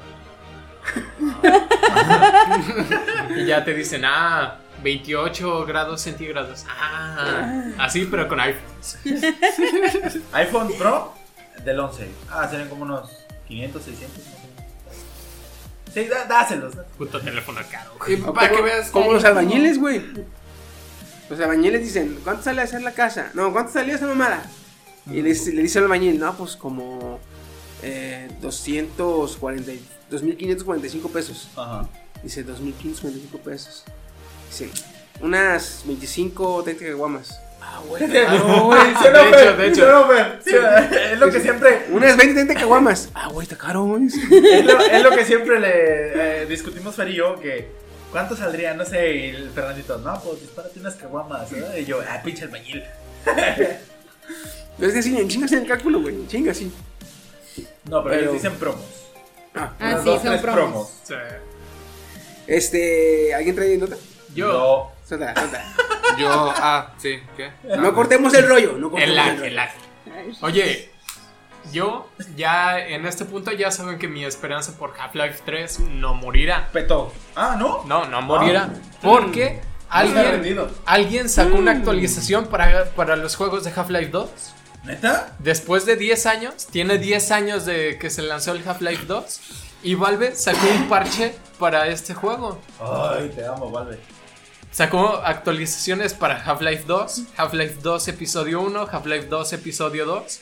(laughs) y ya te dicen, ah, 28 grados centígrados. Ah, así, pero con iPhones. iPhone Pro del 11. Ah, serían como unos 500, 600. más o menos. Sí, dá- dáselos. Puto teléfono caro. Y O para que como, veas. como los albañiles, güey. Los albañiles dicen, ¿cuánto sale a hacer la casa? No, ¿cuánto salió esa mamada? Y le, dice- le dice al albañil, no, pues como eh, 240, y- 2.545 pesos. Ajá. Dice, 2.545 pesos. Dice, unas 25 o 30 caguamas. Ah, (laughs) güey. No, güey. Sí, no, De hecho, de hecho. sí. Sí, es lo que siempre. Unas 20, 30 caguamas. Ah, güey, está caro, güey. Es lo, es lo que (laughs) siempre le eh, discutimos Fer y yo, que ¿cuánto saldría? No sé, y el Fernandito, no, pues dispárate unas caguamas, ¿verdad? Y yo, ah, pinche albañil. Es que sí, en chingas en el cálculo, güey. En chingas, sí. No, pero, Pero- ellos dicen promos. Ah, Ah, sí, dos, son promos. O sea, este, ¿alguien trae nota? yo, No. Suelta, suelta. Yo, ah, sí, ¿qué? No cortemos el rollo, no cortemos el el lag, rollo. el lag. Oye, yo ya en este punto ya saben que mi esperanza por Half-Life 3 no morirá. Petó. Ah, ¿no? No, no morirá. Porque me he alguien, alguien sacó una actualización para, para los juegos de Half-Life 2. ¿Neta? Después de 10 años, tiene 10 años de que se lanzó el Half-Life 2. Y Valve sacó un parche para este juego. Ay, te amo, Valve. Sacó actualizaciones para Half-Life 2, Half-Life 2 Episodio 1, Half-Life 2 Episodio 2,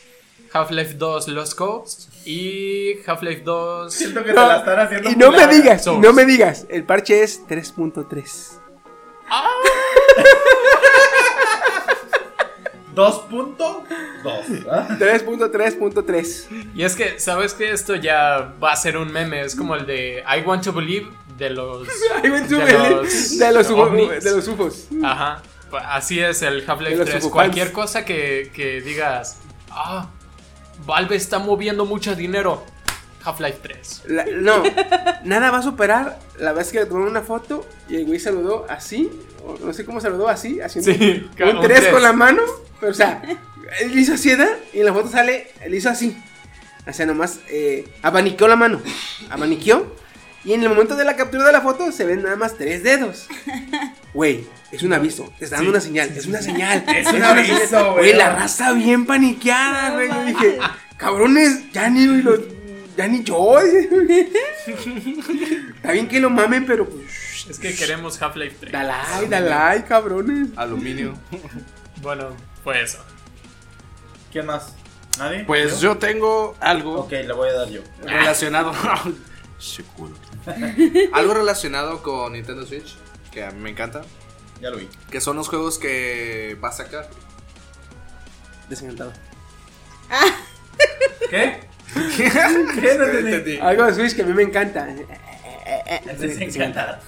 Half-Life 2 Lost Coast y Half-Life 2... Siento que te la están haciendo Y no me digas, no me digas, el parche es 3.3. 2.2. ¿verdad? 3.3.3. Y es que, ¿sabes que Esto ya va a ser un meme, es como el de I Want to Believe de (laughs) los... De los, de los ovnis. De los ufos. Ajá. pa- Así es el Half-Life los 3. ufofans. Cualquier cosa que, que digas, ah, Valve está moviendo mucho dinero. Half-Life 3. La- no, nada va a superar la vez que le tomaron una foto y el güey saludó así, o no sé cómo saludó así, haciendo Sí, un un 3 tres. con la mano, pero o sea, él hizo así, ¿verdad? Y en la foto sale, él hizo así. O sea, nomás eh, abaniqueó la mano, abaniqueó, y en el momento de la captura de la foto se ven nada más tres dedos. (laughs) Güey, es un aviso, te está dando una señal, es una señal. (laughs) Es un aviso, güey. La raza bien paniqueada, güey. Yo dije, cabrones, ya ni los, ya ni yo. (laughs) Está bien que lo mamen, pero pues. Es que queremos Half-Life 3. Da like, da like, cabrones. Aluminio. Bueno, fue eso. ¿Quién más? ¿Nadie? Pues yo tengo algo Ok, le voy a dar yo. relacionado. (laughs) algo relacionado con Nintendo Switch, que a mí me encanta. Ya lo vi. Que son los juegos que va a sacar. Desencantado. (laughs) ¿Qué? (laughs) ¿Qué? No entendí. Algo de Switch que a mí me encanta. Desencantado.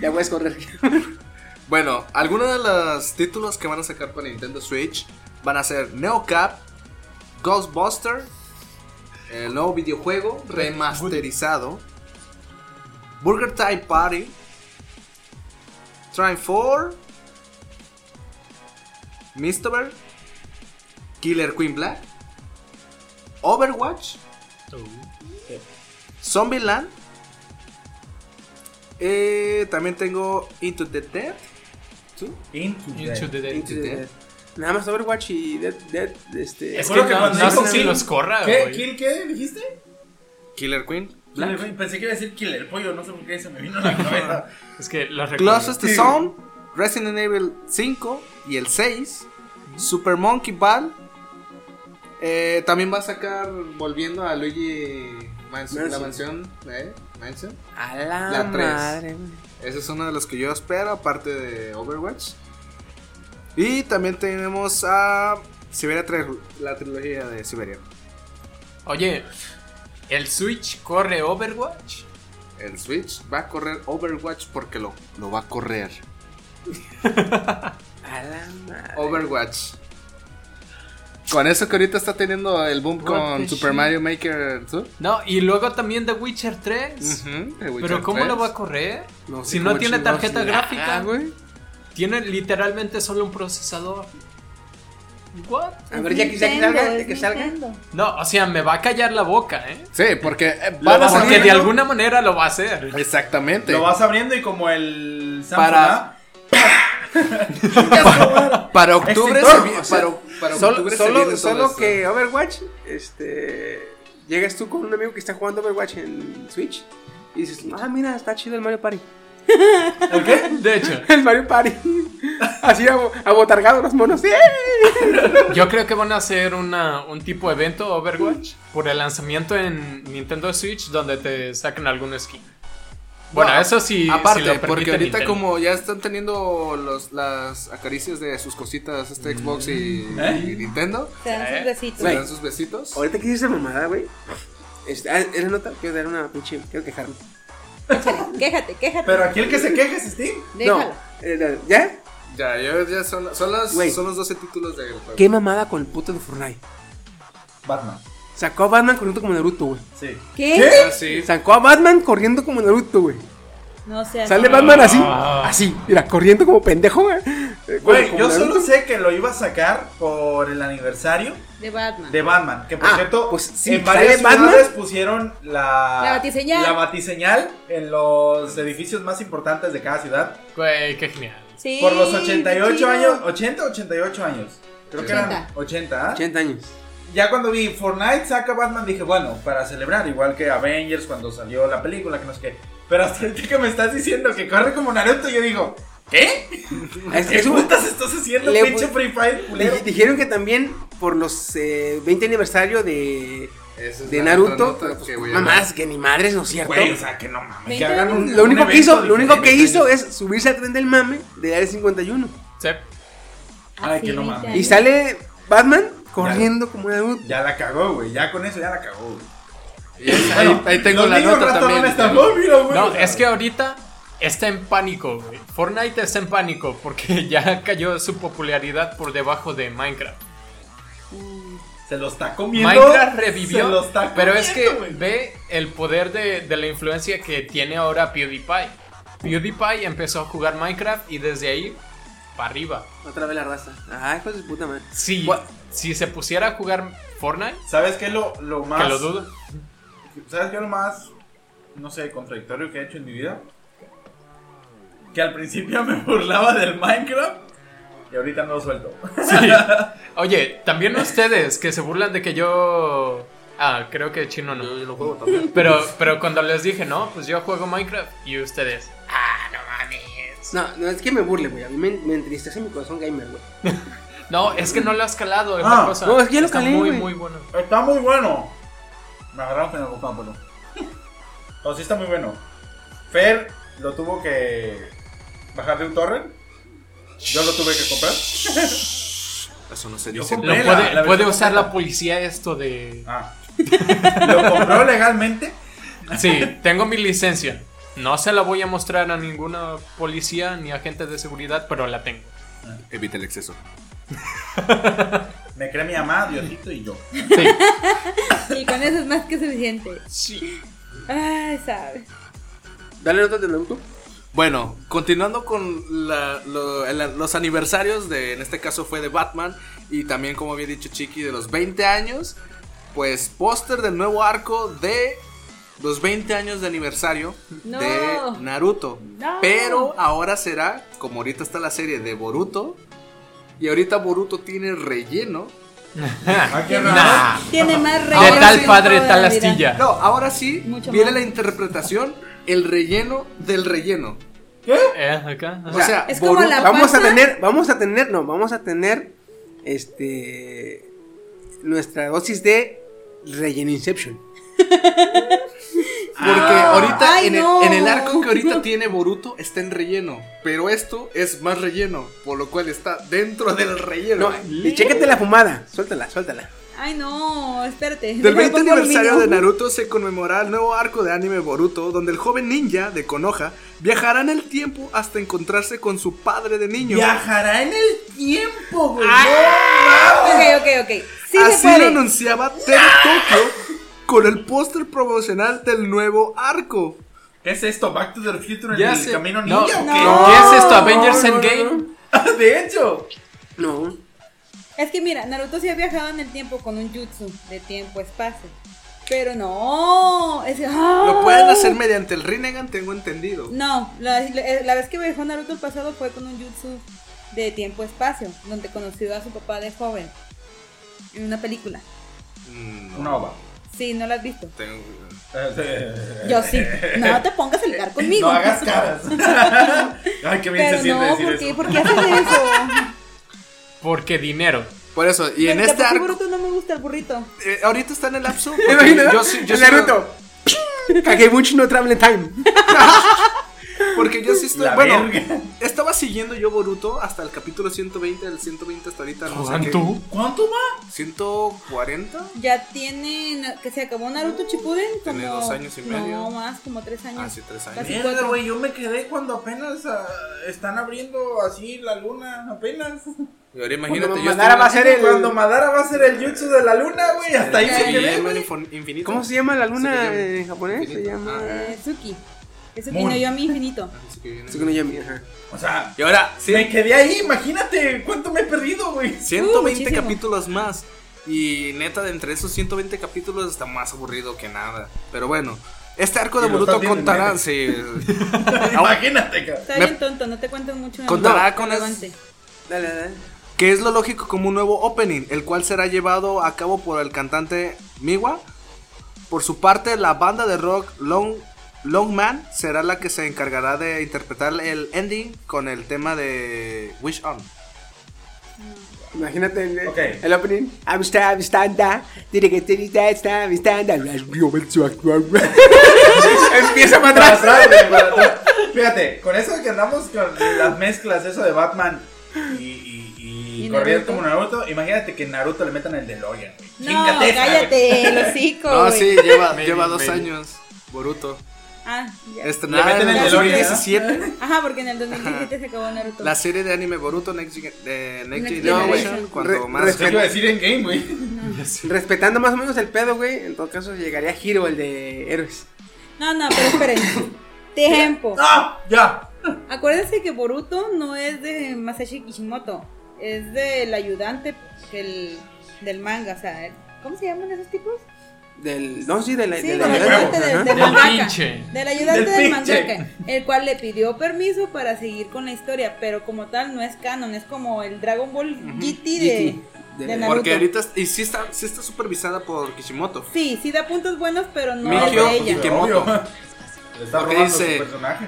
Ya puedes correr. Bueno, algunos de los títulos que van a sacar para Nintendo Switch van a ser NeoCap, Ghostbuster, el nuevo videojuego remasterizado, Burger Time Party, Try 4, Mistover, Killer Queen Black, Overwatch, Zombieland. Eh, también tengo Into the Dead. Into the Into Dead. the Dead. Into the Dead. Nada más Overwatch y Dead, Dead, este. Es que que no, cuando no sé si Kill- los corra. ¿Kill qué dijiste? Killer Queen. Queen. Pensé que iba a decir Killer Pollo, no sé por qué se me vino a la (laughs) cabeza. Es que recuerdo. Closest to Zone, Resident Evil 5 y el 6, Super Monkey Ball. Eh, también va a sacar, volviendo a Luigi Mansion, la mansión, ¿eh? Mansion. A la, La tres. madre, güey. Ese es uno de los que yo espero, aparte de Overwatch. Y también tenemos a Siberia 3, la trilogía de Siberia. Oye, ¿el Switch corre Overwatch? El Switch va a correr Overwatch porque lo, lo va a correr. (laughs) A la madre. Overwatch. Con eso que ahorita está teniendo el boom What con Super shit? Mario Maker 2. No, y luego también The Witcher 3. Ujú, de Witcher Pero ¿cómo 3. lo va a correr? No si no tiene tarjeta gráfica, güey. Tiene literalmente solo un procesador. What? A ver, ya que, ya que salga, ya que salga. No, o sea, me va a callar la boca, ¿eh? Sí, porque eh, van a Porque de alguna manera lo va a hacer. Exactamente. Lo vas abriendo y como el Samsung, Para- ¿ah? (laughs) Para octubre se vi- o sea, para, para Solo, octubre se solo, viene todo solo esto. que Overwatch, este. Llegas tú con un amigo que está jugando Overwatch en Switch y dices, ah, mira, está chido el Mario Party. ¿El qué? De hecho, (laughs) El Mario Party. Así abo- abotargado los monos. ¡Sí! yo creo que van a hacer una, un tipo de evento Overwatch por el lanzamiento en Nintendo Switch donde te saquen algún skin. Bueno, No, eso sí. Aparte, lo porque ahorita Nintendo. como ya están teniendo los, las acaricias de sus cositas, este Xbox y, ¿Eh? y Nintendo, Te dan Eh. sus besitos. se Güey. dan sus besitos. Ahorita que dices mamada, güey. Ah, ¿Es nota? Quiero dar una pinche. Quiero quejarme. Échale, quéjate, quéjate. Pero aquí el que se queja es Steve. Déjalo. No. eh, ¿Ya? Ya, ya son, son, las, Güey. son los 12 títulos juego. ¿Qué mamada con el puto de Fortnite? Batman. Sacó a Batman corriendo como Naruto, güey. Sí. ¿Qué? Ah, sí. Sacó a Batman corriendo como Naruto, güey. No sé. Sale Batman así, así, mira, corriendo como pendejo, güey. Eh, Güey, como yo Naruto. solo sé que lo iba a sacar por el aniversario De Batman. de Batman. Que por Ah, cierto, pues sí, en varias ciudades pusieron la, La batiseñal. la batiseñal en los edificios más importantes de cada ciudad. Güey, qué genial. Sí, Por los qué 88 chido. años, 80 88 años. Creo que eran 80. 80, ¿ah? 80 años. Ya cuando vi Fortnite saca Batman dije, bueno, para celebrar, igual que Avengers cuando salió la película, que no sé qué. Pero hasta ahorita que me estás diciendo que corre como Naruto, yo digo, ¿Qué? Es- ¿Qué es putas estás haciendo, Le- pinche Free Fire, culero? Di- Dijeron que también por los eh, 20 aniversario de, es de Naruto, pero, pues, que voy a mamás, que ni madres, ¿no es cierto? Güey, o sea, que no mames. Que Veinte hagan un. años. lo único un que hizo, lo único que hizo es subirse al tren del mame de Área 51. Sí. Ay, que no 20 mames. Y sale Batman corriendo como Naruto. Ya la cagó, güey. Ya con eso ya la cagó, güey. Ahí, Bueno, ahí tengo los la niños nota ratones también. están- mira, güey, No, es que ahorita está en pánico, güey. Fortnite está en pánico porque (laughs) ya cayó su popularidad por debajo de Minecraft. Se lo está comiendo. Minecraft Se revivió, lo está pero es que güey. ve el poder de, de la influencia que tiene ahora PewDiePie. PewDiePie empezó a jugar Minecraft y desde ahí para arriba. Otra vez la raza. Ay, hijo de puta madre. Si, si se pusiera a jugar Fortnite, ¿Sabes qué es lo, lo más. que lo dudo. ¿Sabes qué es lo más. No sé, contradictorio que he hecho en mi vida? Que al principio (laughs) me burlaba del Minecraft. Y ahorita no lo suelto. Sí. (laughs) Oye, también ustedes que se burlan de que yo. Ah, creo que chino no. Yo lo juego también. Pero, pero cuando les dije, no, pues yo juego Minecraft. Y ustedes, ah, no mames. No, no es que me burle, güey. A mí me, me entristece mi corazón gamer, güey. (laughs) No, es que no lo has calado, es Ah, cosa. no, es que ya lo Está calé, muy, muy bueno. Está muy bueno. Me agarraron con el bocámbulo. (laughs) No, sí está muy bueno. Fer lo tuvo que bajar de un torrent. Yo lo tuve que comprar. (laughs) Eso no se dice. Lo puede, la puede usar completa. la policía esto de. Ah. (laughs) Lo compró legalmente. Sí, tengo mi licencia. No se la voy a mostrar a ninguna policía ni agente de seguridad, pero la tengo. Evita el exceso. Me cree mi mamá, Diosito y yo. Sí. (laughs) Y con eso es más que suficiente. sí. Ay, sabes. Dale notas de Naruto. Bueno, continuando con la- lo- el- los aniversarios de, en este caso fue de Batman y también como había dicho Chiqui de los 20 años, pues póster del nuevo arco de los 20 años de aniversario No. de Naruto. No. Pero ahora será, como ahorita está la serie de Boruto, y ahorita Boruto tiene relleno. (laughs) Ah, qué. Nah. Tiene más De relleno tal que padre, tal astilla. No, ahora sí Mucho viene más. la interpretación, el relleno del relleno. Eh, acá. O sea, es como Boruto- la- Vamos a tener, vamos a tener, no, vamos a tener, este, nuestra dosis de relleno Inception. (laughs) Porque Ah. ahorita Ay, en, el, no. en el arco que ahorita (laughs) tiene Boruto está en relleno. Pero esto es más relleno. Por lo cual está dentro del relleno. No, y chécate la fumada, suéltala, suéltala. Ay, no, espérate. Del Déjame 20 pongo aniversario de. Naruto se conmemorará el nuevo arco de anime Boruto, donde el joven ninja de Konoha viajará en el tiempo hasta encontrarse con su padre de niño. Viajará en el tiempo, güey. Ok, ok, ok. Sí Así se puede. lo anunciaba TV Tokyo con el póster promocional del nuevo arco. ¿Qué es esto? ¿Back to the Future en Ya el sé. camino No, ninja o qué? no. ¿Qué es esto? ¿Avengers no, no, Endgame? no. (laughs) de hecho. No, Es que mira, Naruto sí ha viajado en el tiempo con un jutsu de tiempo-espacio. Pero no. Es, ¡ah! Lo pueden hacer mediante el Rinnegan, tengo entendido. No, la, vez que viajó Naruto el pasado fue con un jutsu de tiempo-espacio, donde conoció a su papá de joven. En una película. Mm, Una ova. Sí, no la has visto. tengo- (laughs) Yo sí. No te pongas a ligar conmigo. No hagas caras. (laughs) Ay, qué bien se Pero siente no, decir ¿por eso. qué? ¿Por qué haces eso? Porque dinero. Por eso, y en Porque este arco. Boruto no me gusta el burrito. eh, ahorita está en el lapso. (laughs) Yo sí, yo el Naruto. Kagebuchi no travel time. Porque yo sí estoy. La bueno, verga. estaba siguiendo yo Boruto hasta el capítulo 120, del 120 hasta ahorita. No sé qué. ¿Cuánto? ¿Cuánto va? ¿140? Ya tiene, que se acabó Naruto Shippuden como... Tiene dos años y medio. No, más, como tres años. Ah, sí, tres años. Casi Mierda, güey, yo me quedé cuando apenas ah, están abriendo así la luna, apenas. Y ahora imagínate, Cuando yo Madara va a ser el- Cuando Madara va a hacer el jutsu de la luna, güey, hasta ahí se quedé. ¿Cómo se llama la luna en japonés? Se llama. Eh, Suki. Es Suki Moon. no Yomi infinito. Así que viene. Tsukunoyami, ajá. O sea, Y ahora, sí, me quedé ahí, imagínate cuánto me he perdido, güey. 120 Uh, capítulos más. Y neta, de entre esos 120 capítulos está más aburrido que nada. Pero bueno, este arco de Y Boruto contará. Sí, (laughs) Imagínate, cara. Está Me- bien tonto, no te cuentes mucho. Contará no, con relevante. Dale, dale. que es lo lógico como un nuevo opening, el cual será llevado a cabo por el cantante Miwa. Por su parte, la banda de rock Long Longman será la que se encargará de interpretar el ending con el tema de Wish On. Imagínate el, Ok. el opening. I'm sta- I'm standa, tiene que tener esta, I'm standa, las violencia actual. (laughs) Empieza para Para atrás. para atrás. Fíjate, con eso que andamos con las mezclas, eso de Batman y, y, y, ¿Y corriendo Naruto? como Naruto, imagínate que Naruto le metan el DeLorean. No, cállate, el hocico. No, sí, lleva, lleva dos años. Boruto. Ah, ya. Estrenada meten en el el DeLorean, 2017. Ajá, porque en el 2017 se acabó Naruto. La serie de anime Boruto Next, Gen- de Next Next Generation. Generation. Cuando Re- más. Te iba a decir en game, güey. Respetando más o menos el pedo, güey. En todo caso, llegaría Hiro, el de héroes. No, no, pero esperen. Tiempo. ¡Ah! ¡Ya! Acuérdense que Boruto no es de Masashi Kishimoto. Es del ayudante del, del manga. O sea, ¿cómo se llaman esos tipos? Del. No, sí, de la. Sí, de del la- ayudante del, del Del pinche. Del ayudante Del del, mangaka. El cual le pidió permiso para seguir con la historia. Pero como tal, no es canon. Es como el Dragon Ball GT de, De- de Naruto. Porque ahorita. Y sí está, sí está supervisada por Kishimoto. Sí, sí da puntos buenos, pero no es de ella. (laughs) está Porque dice-.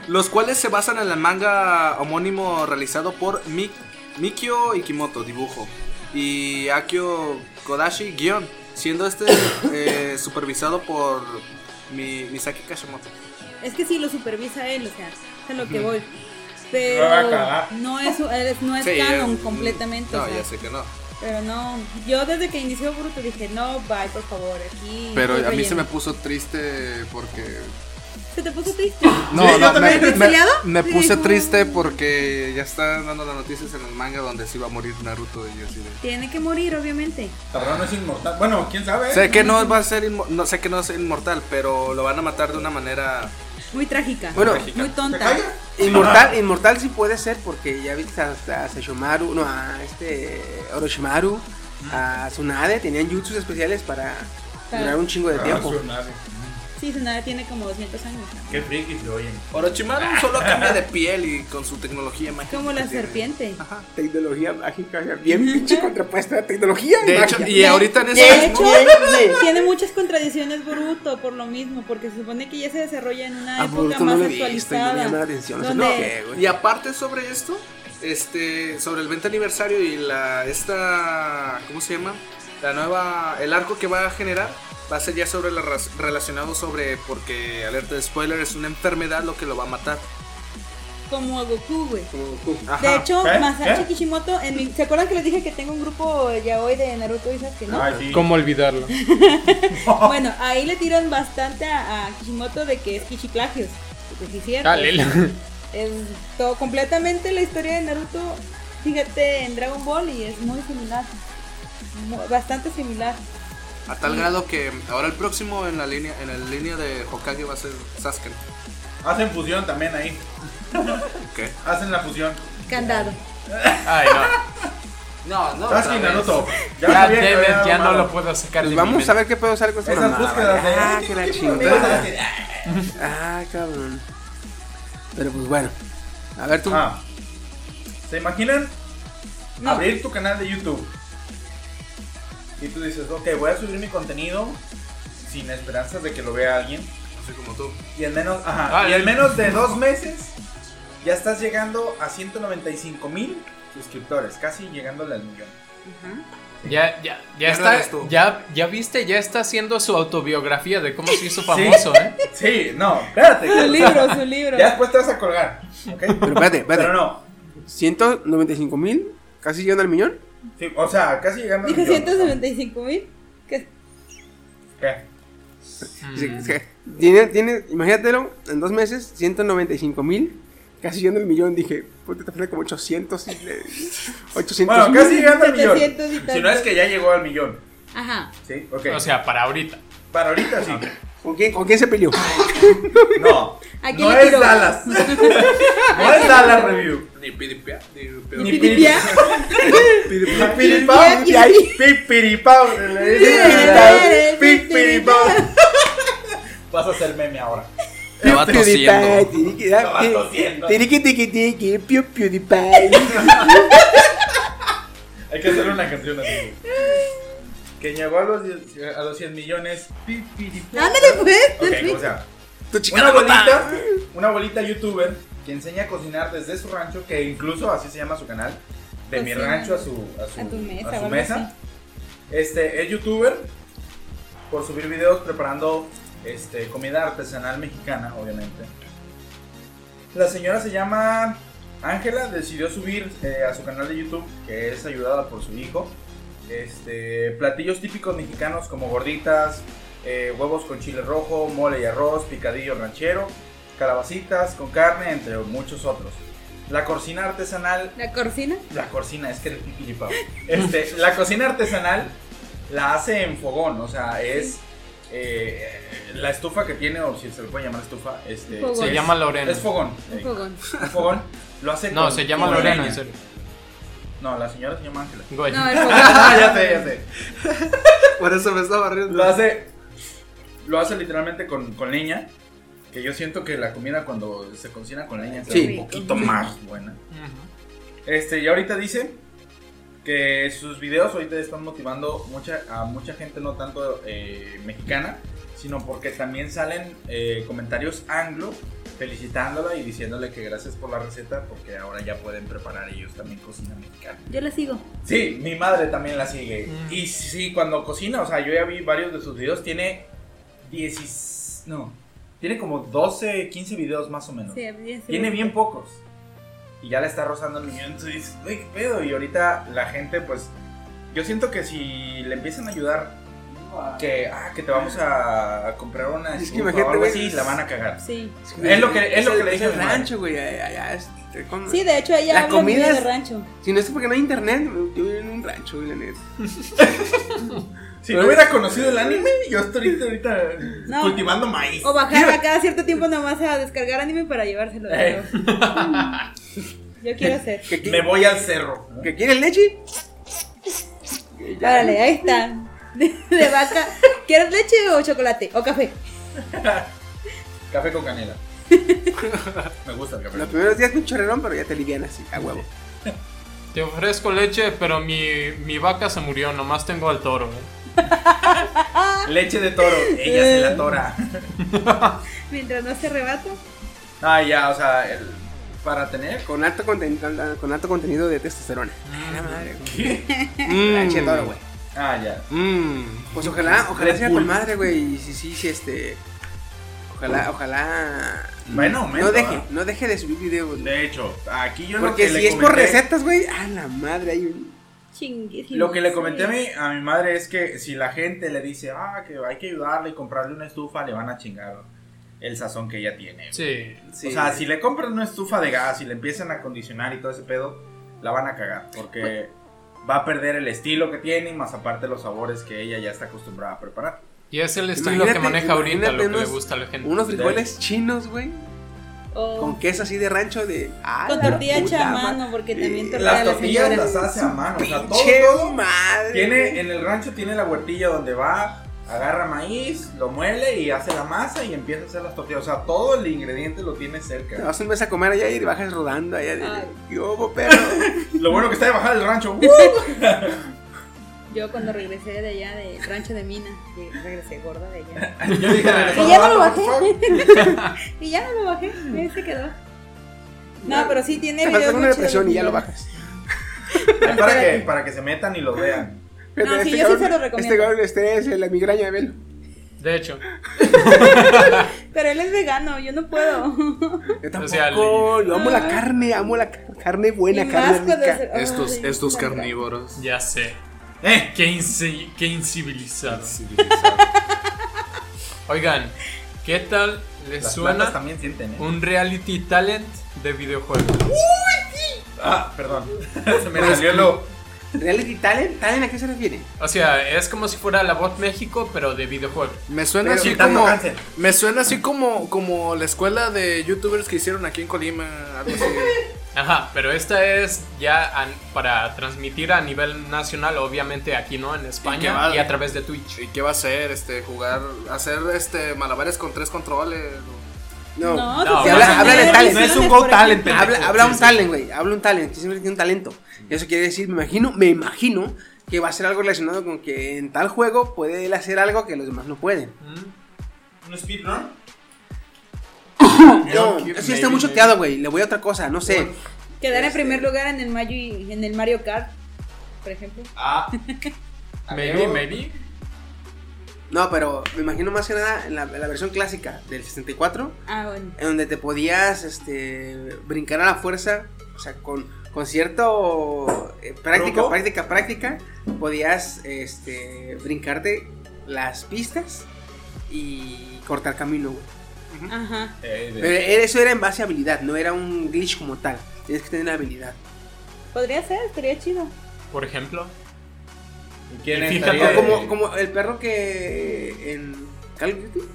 Los cuales se basan en el manga homónimo realizado por Mi- Mikio Ikimoto, dibujo. Y Akio Kodashi, guion. Siendo este eh, supervisado por Mi- Misaki Kashimoto. Es que sí lo supervisa él, o sea, es a lo que voy. Pero no es, no es Sí, canon completamente. No, o sea, ya sé que no. Pero no, yo desde que inició Boruto dije, no, bye, por favor, aquí. Pero estoy a mí se me relleno". puso triste porque. ¿Se te puso triste? No, no, me, me- puse triste porque ya están dando las noticias en el manga donde se iba a morir Naruto y yo así de. Tiene que morir, obviamente. Cabrón no es inmortal. Bueno, quién sabe. Sé que no va a ser inmo- no sé que no va a ser inmortal, pero lo van a matar de una manera Muy trágica. Bueno, muy ¿Te tonta. Inmortal, (laughs) inmortal sí puede ser porque ya viste hasta a Sesshomaru, no, a este Orochimaru, a Tsunade, tenían jutsus especiales para Para- durar un chingo de Ah, tiempo. Sí, Tsunade tiene como 200 años. Qué friki se oyen. Orochimaru (laughs) solo cambia de piel y con su tecnología mágica. Como la tiene. serpiente. Tecnología mágica, bien pinche contrapuesta de tecnología. y De hecho, magia. y ahorita en De ese hecho, tiene muchas contradicciones Boruto por lo mismo, porque se supone que ya se desarrolla en una A época más no le visto no atención. Donde-. Y aparte sobre esto, este, sobre el 20 aniversario y la esta, ¿cómo se llama? La nueva, el arco que va a generar va a ser ya sobre la relacionado sobre porque alerta de spoiler es una enfermedad lo que lo va a matar. Como a Goku, güey. Como Goku. Ajá. De hecho, ¿Qué? Masashi ¿Qué? Kishimoto, en mi- ¿se acuerdan que les dije que tengo un grupo ya hoy de Naruto y Sasuke, no? Ay, sí. ¿Cómo olvidarlo? (laughs) Bueno, (laughs) ahí le tiran bastante a, a Kishimoto de que es Kichiplagios. Porque sí es cierto. Ah. (laughs) Es todo completamente la historia de Naruto, fíjate, en Dragon Ball y es muy similar. Bastante similar. A tal grado que ahora el próximo en la línea en la línea de Hokage va a ser Sasuke. Hacen fusión también ahí. (laughs) ¿Qué? Hacen la fusión. Candado. Ay, no. No, no. Sasuke y. Naruto. Ya, sabía que había ya no lo puedo sacar Pues vamos a ver qué puedo hacer con esta Esas mamada. búsquedas de. Ah, que la (laughs) Esas chingada. Ah, cabrón. Pero pues bueno. A ver tú. Ah. ¿Se imaginan No. abrir tu canal de YouTube? Y tú dices, ok, voy a subir mi contenido sin esperanzas de que lo vea alguien. Así como tú. Y en menos, ajá, Ah, y en el- menos de dos meses ya estás llegando a 195 mil suscriptores, casi llegándole al millón. Ya, ya, ya está. Ya, ya viste, ya está haciendo su autobiografía de cómo se hizo famoso, ¿eh? (laughs) Sí, no, espérate. Su libro, su libro. Ya después te vas a colgar, ¿ok? Pero espérate, espérate. Pero no. 195 mil, casi llegando al millón. Sí, o sea, casi llegando al Dije millón. 195 mil. ¿Qué? ¿Qué? Sí, sí. Tiene, tiene, imagínatelo, en dos meses, 195 mil, casi llegando al millón. Dije, puta, te falta como 800. y le- (laughs) 800 Bueno, casi llegando al millón. 700 y Si no es que ya llegó al millón. Ajá. Sí, ok. O sea, para ahorita. Para ahorita sí. ¿Con quién, ¿Con quién se peleó? (laughs) No. No le es. Dallas. (laughs) no es Dallas Review. Ni pidipia, ni piripao. Piripao. Y ahí. Dicen Pipiripao. Vas a hacer meme ahora. Te va tosiendo. Tiriqui, Estaba tosiendo. tiriqui, tiriqui, tiriqui, piu, PewDiePie. Hay que hacerle una canción así. Que llegó a los, 10 a los 100 millones. Ándale, pues. Ok, o sea, Tu chica Una abuelita, una abuelita youtuber que enseña a cocinar desde su rancho, que incluso así se llama su canal, de mi Cocina. rancho a su, a su, A tu mesa, a su mesa. Este, es youtuber por subir videos preparando este, comida artesanal mexicana, obviamente. La señora se llama Ángela, decidió subir eh, a su canal de YouTube, que es ayudada por su hijo, este, platillos típicos mexicanos como gorditas, eh, huevos con chile rojo, mole y arroz, picadillo ranchero, calabacitas con carne, entre muchos otros. La cocina artesanal ¿La corcina? la cocina, es que eres pipilipao. Este, la cocina artesanal la hace en fogón, o sea, es eh, la estufa que tiene, o si se le puede llamar estufa, este, Fogón. Se es- llama Lorena. Es fogón. Un eh, fogón. un fogón. Lo hace No, con- se llama con Lorena, leña. en serio. No, la señora se llama Ángela. Güey. No, el fogón. (laughs) Ah, ya sé, ya sé. Por eso me estaba riendo. Lo hace, lo hace literalmente con, con leña. Que yo siento que la comida cuando se cocina con leña Sí. es un poquito más buena. Este, y ahorita dice que sus videos ahorita están motivando mucha, a mucha gente, no tanto eh, mexicana, sino porque también salen eh, comentarios anglo felicitándola y diciéndole que gracias por la receta porque ahora ya pueden preparar ellos también cocina mexicana. Yo la sigo. Sí, mi madre también la sigue. Mm. Y sí, cuando cocina, o sea, yo ya vi varios de sus videos, tiene 10, no, tiene como 12, 15 videos más o menos. Sí, bien, sí. Tiene bien pocos. Y ya le está rozando el millón. Entonces dices, "Güey, qué pedo. Y ahorita la gente, pues. Yo siento que si le empiezan a ayudar, que, ah, que te vamos a, a comprar una Es que estufa o imagínate, algo güey, así, es- la van a cagar. Sí. Es lo que- es lo el- que le dije a el mi madre. rancho, güey. es- Sí, de hecho ella La habla comida de es- rancho. Si no es porque no hay internet, yo vivo en un rancho, güey, la neta. (laughs) (laughs) Si no hubiera conocido el anime, yo estoy ahorita, No. cultivando maíz. O bajar a cada cierto tiempo nomás a descargar anime para llevárselo. Eh. (laughs) Yo quiero hacer. ¿Que, qui- Me voy al cerro. que quiere leche? Órale, ahí está. De, de vaca. ¿Quieres leche o chocolate? ¿O café? (laughs) Café con canela. (laughs) Me gusta el café. Los primeros días un chorrerón, pero ya te livian así, a huevo. Te ofrezco leche, pero mi, mi vaca se murió. Nomás tengo al toro. ¿eh? (laughs) Leche de toro, ella se la tora. (laughs) Mientras no se rebata. Ah, ya, o sea, el- para tener. Con alto, contenido, con alto contenido de testosterona. Mm. La madre, güey. (laughs) Leche de toro, güey. Ah, ya. Mmm. Pues ojalá, ojalá sea con madre, güey. Y sí, sí, sí, este. Ojalá, ojalá. Bueno, aumento, no deje, no deje de subir videos. De hecho, aquí yo Porque lo que si le es por recetas, güey, a la madre hay un. Chinguísimo. Lo que le comenté a mi, a mi madre es que si la gente le dice, ah, que hay que ayudarle y comprarle una estufa, le van a chingar el sazón que ella tiene. Sí. Sí. O sea, si le compran una estufa de gas y le empiezan a acondicionar y todo ese pedo, la van a cagar. Porque va a perder el estilo que tiene y más aparte los sabores que ella ya está acostumbrada a preparar. Y es el estilo Imagínate- que maneja ahorita, lo que le unos- gusta a la gente. Unos frijoles chinos, güey. O Con queso así de rancho de. ¡Ah, con la tortilla hecha a ma- mano, porque también Eh, tortilla Las la tortillas señora. las hace a mano. O sea, todo, Pinche todo madre. Tiene, en el rancho tiene la huertilla donde va, agarra maíz, lo muele y hace la masa y empieza a hacer las tortillas. O sea, todo el ingrediente lo tiene Te cerca. vas un mes a comer allá y te bajas rodando allá. De, Ay. ¿Qué hubo, perro? (laughs) Lo bueno que está de bajar el rancho. (laughs) (laughs) Yo cuando regresé de allá, de rancho de mina, y regresé gorda de allá. (laughs) Yo dije, Y ya no lo "What the bajé. fuck?" (laughs) y ya no lo bajé, ahí se quedó. No, pero sí tiene Te videos una depresión y ya lo de bajas. Para que, (laughs) para que se metan y lo vean. No, sí, yo sí se lo recomiendo. Este cabrón estrés, la migraña de velo. De hecho, Pero él es vegano, yo no puedo. Yo tampoco. yo amo la Ah. carne, amo la car- carne buena, Y carne rica. Estos, estos carnívoros. ya sé. ¡Eh! Qué, inci- qué incivilizado. (laughs) Oigan, ¿qué tal les Las suena plantas también sienten, ¿eh? un reality talent de videojuegos? Ah, perdón. (laughs) se me salió lo. Reality talent, talent a qué se refiere? O sea, es como si fuera la voz México, pero de videojuegos. Me suena Pero así quitando como. cáncer. Me suena así como, como la escuela de youtubers que hicieron aquí en Colima. Algo así. (laughs) Ajá, pero esta es ya para transmitir a nivel nacional, obviamente aquí no, en España, va- y a través de Twitch. ¿Y qué va a hacer? Este, jugar, hacer este malabares con tres controles. No. No, No, habla- habla de talent. No es un Go Talent. Habla, habla Sí, un sí. talent, güey. Habla un talent. siempre tiene un talento. Eso quiere decir, me imagino, me imagino que va a ser algo relacionado con que en tal juego puede él hacer algo que los demás no pueden. ¿Un speedrun? No, está muy choteado, güey. Le voy a otra cosa, no sé. Quedar en Este- primer lugar en el Mario y- en el Mario Kart, por ejemplo. Ah. (laughs) Maybe, maybe. No, pero me imagino más que nada en la, en la versión clásica del 64, Ah, bueno. en donde te podías este, brincar a la fuerza, o sea, con, con cierto eh, práctica, práctica, práctica, podías este, brincarte las pistas y cortar camino, güey. Ajá. Eh, de- Pero eso era en base a habilidad, no era un glitch como tal. Tienes que tener la habilidad. Podría ser, estaría chido. Por ejemplo. ¿Y quién estaría Como, como el perro que en Call of Duty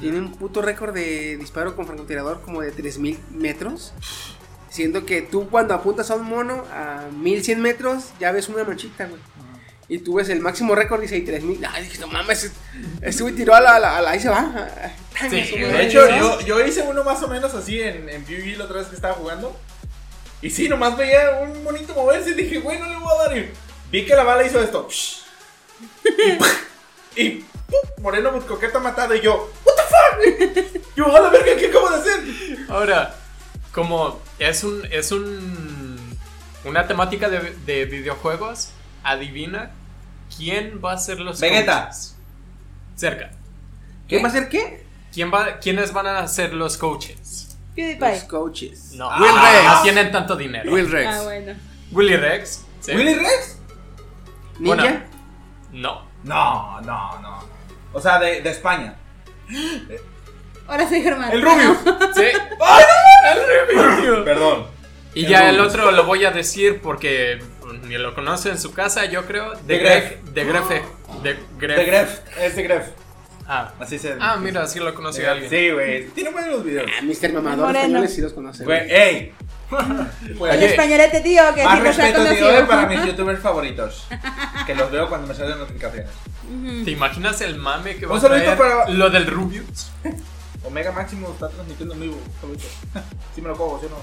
tiene un puto récord de disparo con francotirador como de 3000 metros. Siendo que tú cuando apuntas a un mono a 1100 metros ya ves una manchita, güey. Y tú ves el máximo récord, dice ahí 3000. Ay, dije, no mames, este güey tiró a la, a la, a la- ahí se va. Sí, Eso, de hecho, yo, yo hice uno más o menos así en, en PUBG la otra vez que estaba jugando. Y sí, nomás veía un monito moverse y dije, güey, no le voy a dar. Y vi que la bala hizo esto. Y, (laughs) y ¡pum! Moreno Coqueta matado. Y yo, ¿What the fuck? Yo, a la verga, ¿qué acabo de hacer? Ahora, como es un. es un. una temática de, de videojuegos, adivina quién va a ser los Vegeta. coaches. Cerca. ¿Quién va a ser qué? ¿Quién va, ¿Quiénes van a ser los coaches? Los PewDiePie. coaches. No, Will ah, Rex. no tienen tanto dinero. Will Rex. Ah, bueno. Willy Rex. ¿sí? ¿Willy Rex? Ninja. Bueno. No. No, no, no. O sea, de, de España. Ahora soy Germán. El Rubio. (laughs) (laughs) Sí. El review. Perdón. Y El ya el Rubius. otro lo voy a decir porque ni lo conoce en su casa, yo creo. De Gref. De Grefe. De Gref. De Gref. Es de Gref. Ah. Así se Ah, mira, sí lo conoció alguien. Sí, güey. Tiene buenos videos. Ah, Mr. Mamador Moreno. españoles sí los conocen. Güey, ey. (laughs) El españolete, tío, que Más sí respeto, tío, conocido. eh, para mis youtubers favoritos. (laughs) Que los veo cuando me salen notificaciones. ¿Te imaginas el mame que va a traer para- lo del Rubius? Omega Máximo está transmitiendo en vivo. Favorito. (laughs) Sí me lo cojo, ¿sí o no?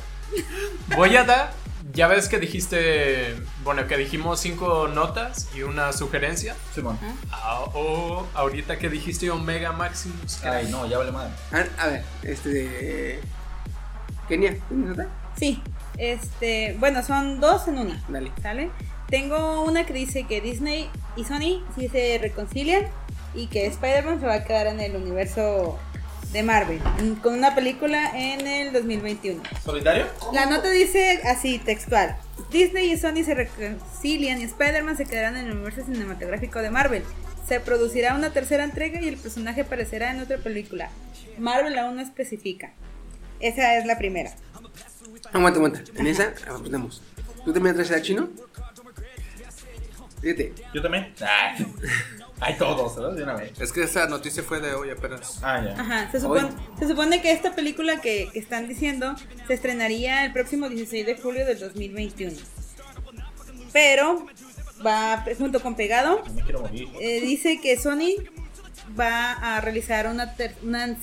Voy a dar. Ya ves que dijiste. Bueno, que dijimos cinco notas y una sugerencia. Simón. Ah, o ahorita que dijiste Omega Maximus. que- Ay, no, ya vale madre. A ver, este. Kenia, ¿tienes otra? Sí, este, bueno, son dos en una. Dale. ¿Sale? Tengo una que dice que Disney y Sony sí se reconcilian y que Spider-Man se va a quedar en el universo de Marvel, con una película en el 2021. ¿Solitario? La nota dice así, textual. Disney y Sony se reconcilian y Spider-Man se quedarán en el universo cinematográfico de Marvel. Se producirá una tercera entrega y el personaje aparecerá en otra película. Marvel aún no especifica. Esa es la primera. Aguanta, aguanta. En esa. ¿Tú también traes a chino? Fíjate. Yo también. (laughs) Ay, Hay todos, ¿verdad? De una vez. Es que esa noticia fue de hoy apenas. Ah, ya. Ajá, se supone, se supone que esta película que, que están diciendo se estrenaría el próximo 16 de julio del 2021. Pero va junto con Pegado. No me quiero morir. eh, dice que Sony va a realizar una, ter- una,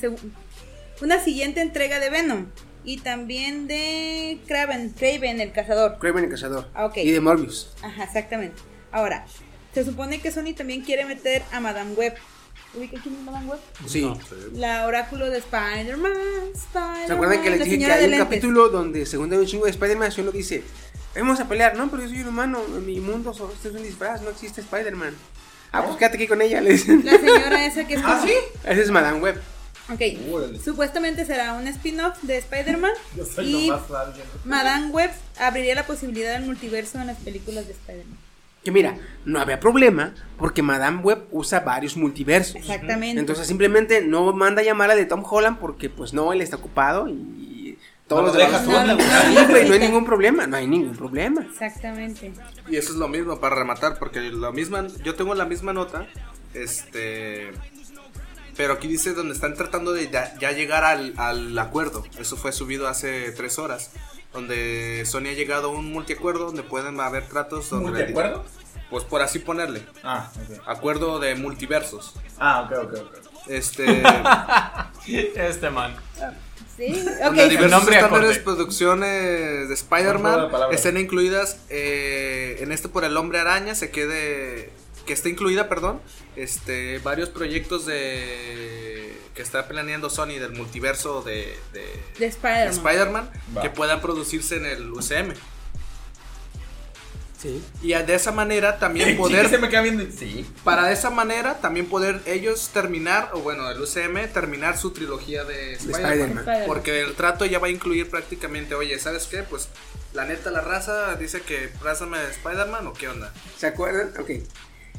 una siguiente entrega de Venom y también de Kraven, Kraven el cazador. Kraven el cazador. Ah, ok. Y de Morbius. Ajá, exactamente. Ahora, se supone que Sony también quiere meter a Madame Web. ¿Ubica quién es Madame Web? Sí. La oráculo de Spider-Man. Spider ¿Se acuerdan que les dije que hay un lentes. capítulo donde, según un chingo de Spider-Man, solo dice: Vamos a pelear, no, pero yo soy un humano, en mi mundo solo este es un disfraz, no existe Spider-Man. Ah, pues quédate aquí con ella, le dicen. La señora esa que es (laughs) ¿Ah, sí? Ese es Madame Web. Ok. Órale. Supuestamente será un spin-off de Spider-Man. Yo soy Y nomás. Madame Web abriría la posibilidad del multiverso en las películas de Spider-Man. Que mira, no había problema porque Madame Web usa varios multiversos. Exactamente. Entonces simplemente no manda llamar a de Tom Holland porque pues no, él está ocupado y todos No los demás-. No, Sí, no, güey, no hay ningún problema, no hay ningún problema. Exactamente. Y eso es lo mismo para rematar, porque la misma, yo tengo la misma nota, este, pero aquí dice donde están tratando de ya, ya llegar al, al acuerdo. Eso fue subido hace tres horas, donde Sony ha llegado a un multiacuerdo donde pueden haber tratos. Donde ¿De acuerdo? Pues por así ponerle, Ah, ok. acuerdo de multiversos. Ah, ok, ok, ok. Este, (laughs) Este man. Sí, ok. donde diversos nombre estándares producciones de Spider-Man estén incluidas eh, en este por el hombre araña se quede que esté incluida perdón este varios proyectos de que está planeando Sony del multiverso de, de, De de Spider-Man. Que puedan producirse en el UCM. Sí. Y de esa manera también (laughs) Sí, poder se me queda viendo. Sí. para de esa manera también poder ellos terminar, o bueno, el UCM terminar su trilogía de Spider-Man. Porque el trato ya va a incluir prácticamente, oye, ¿sabes qué? Pues la neta, la raza dice que rázame de Spider-Man o qué onda. ¿Se acuerdan? Ok.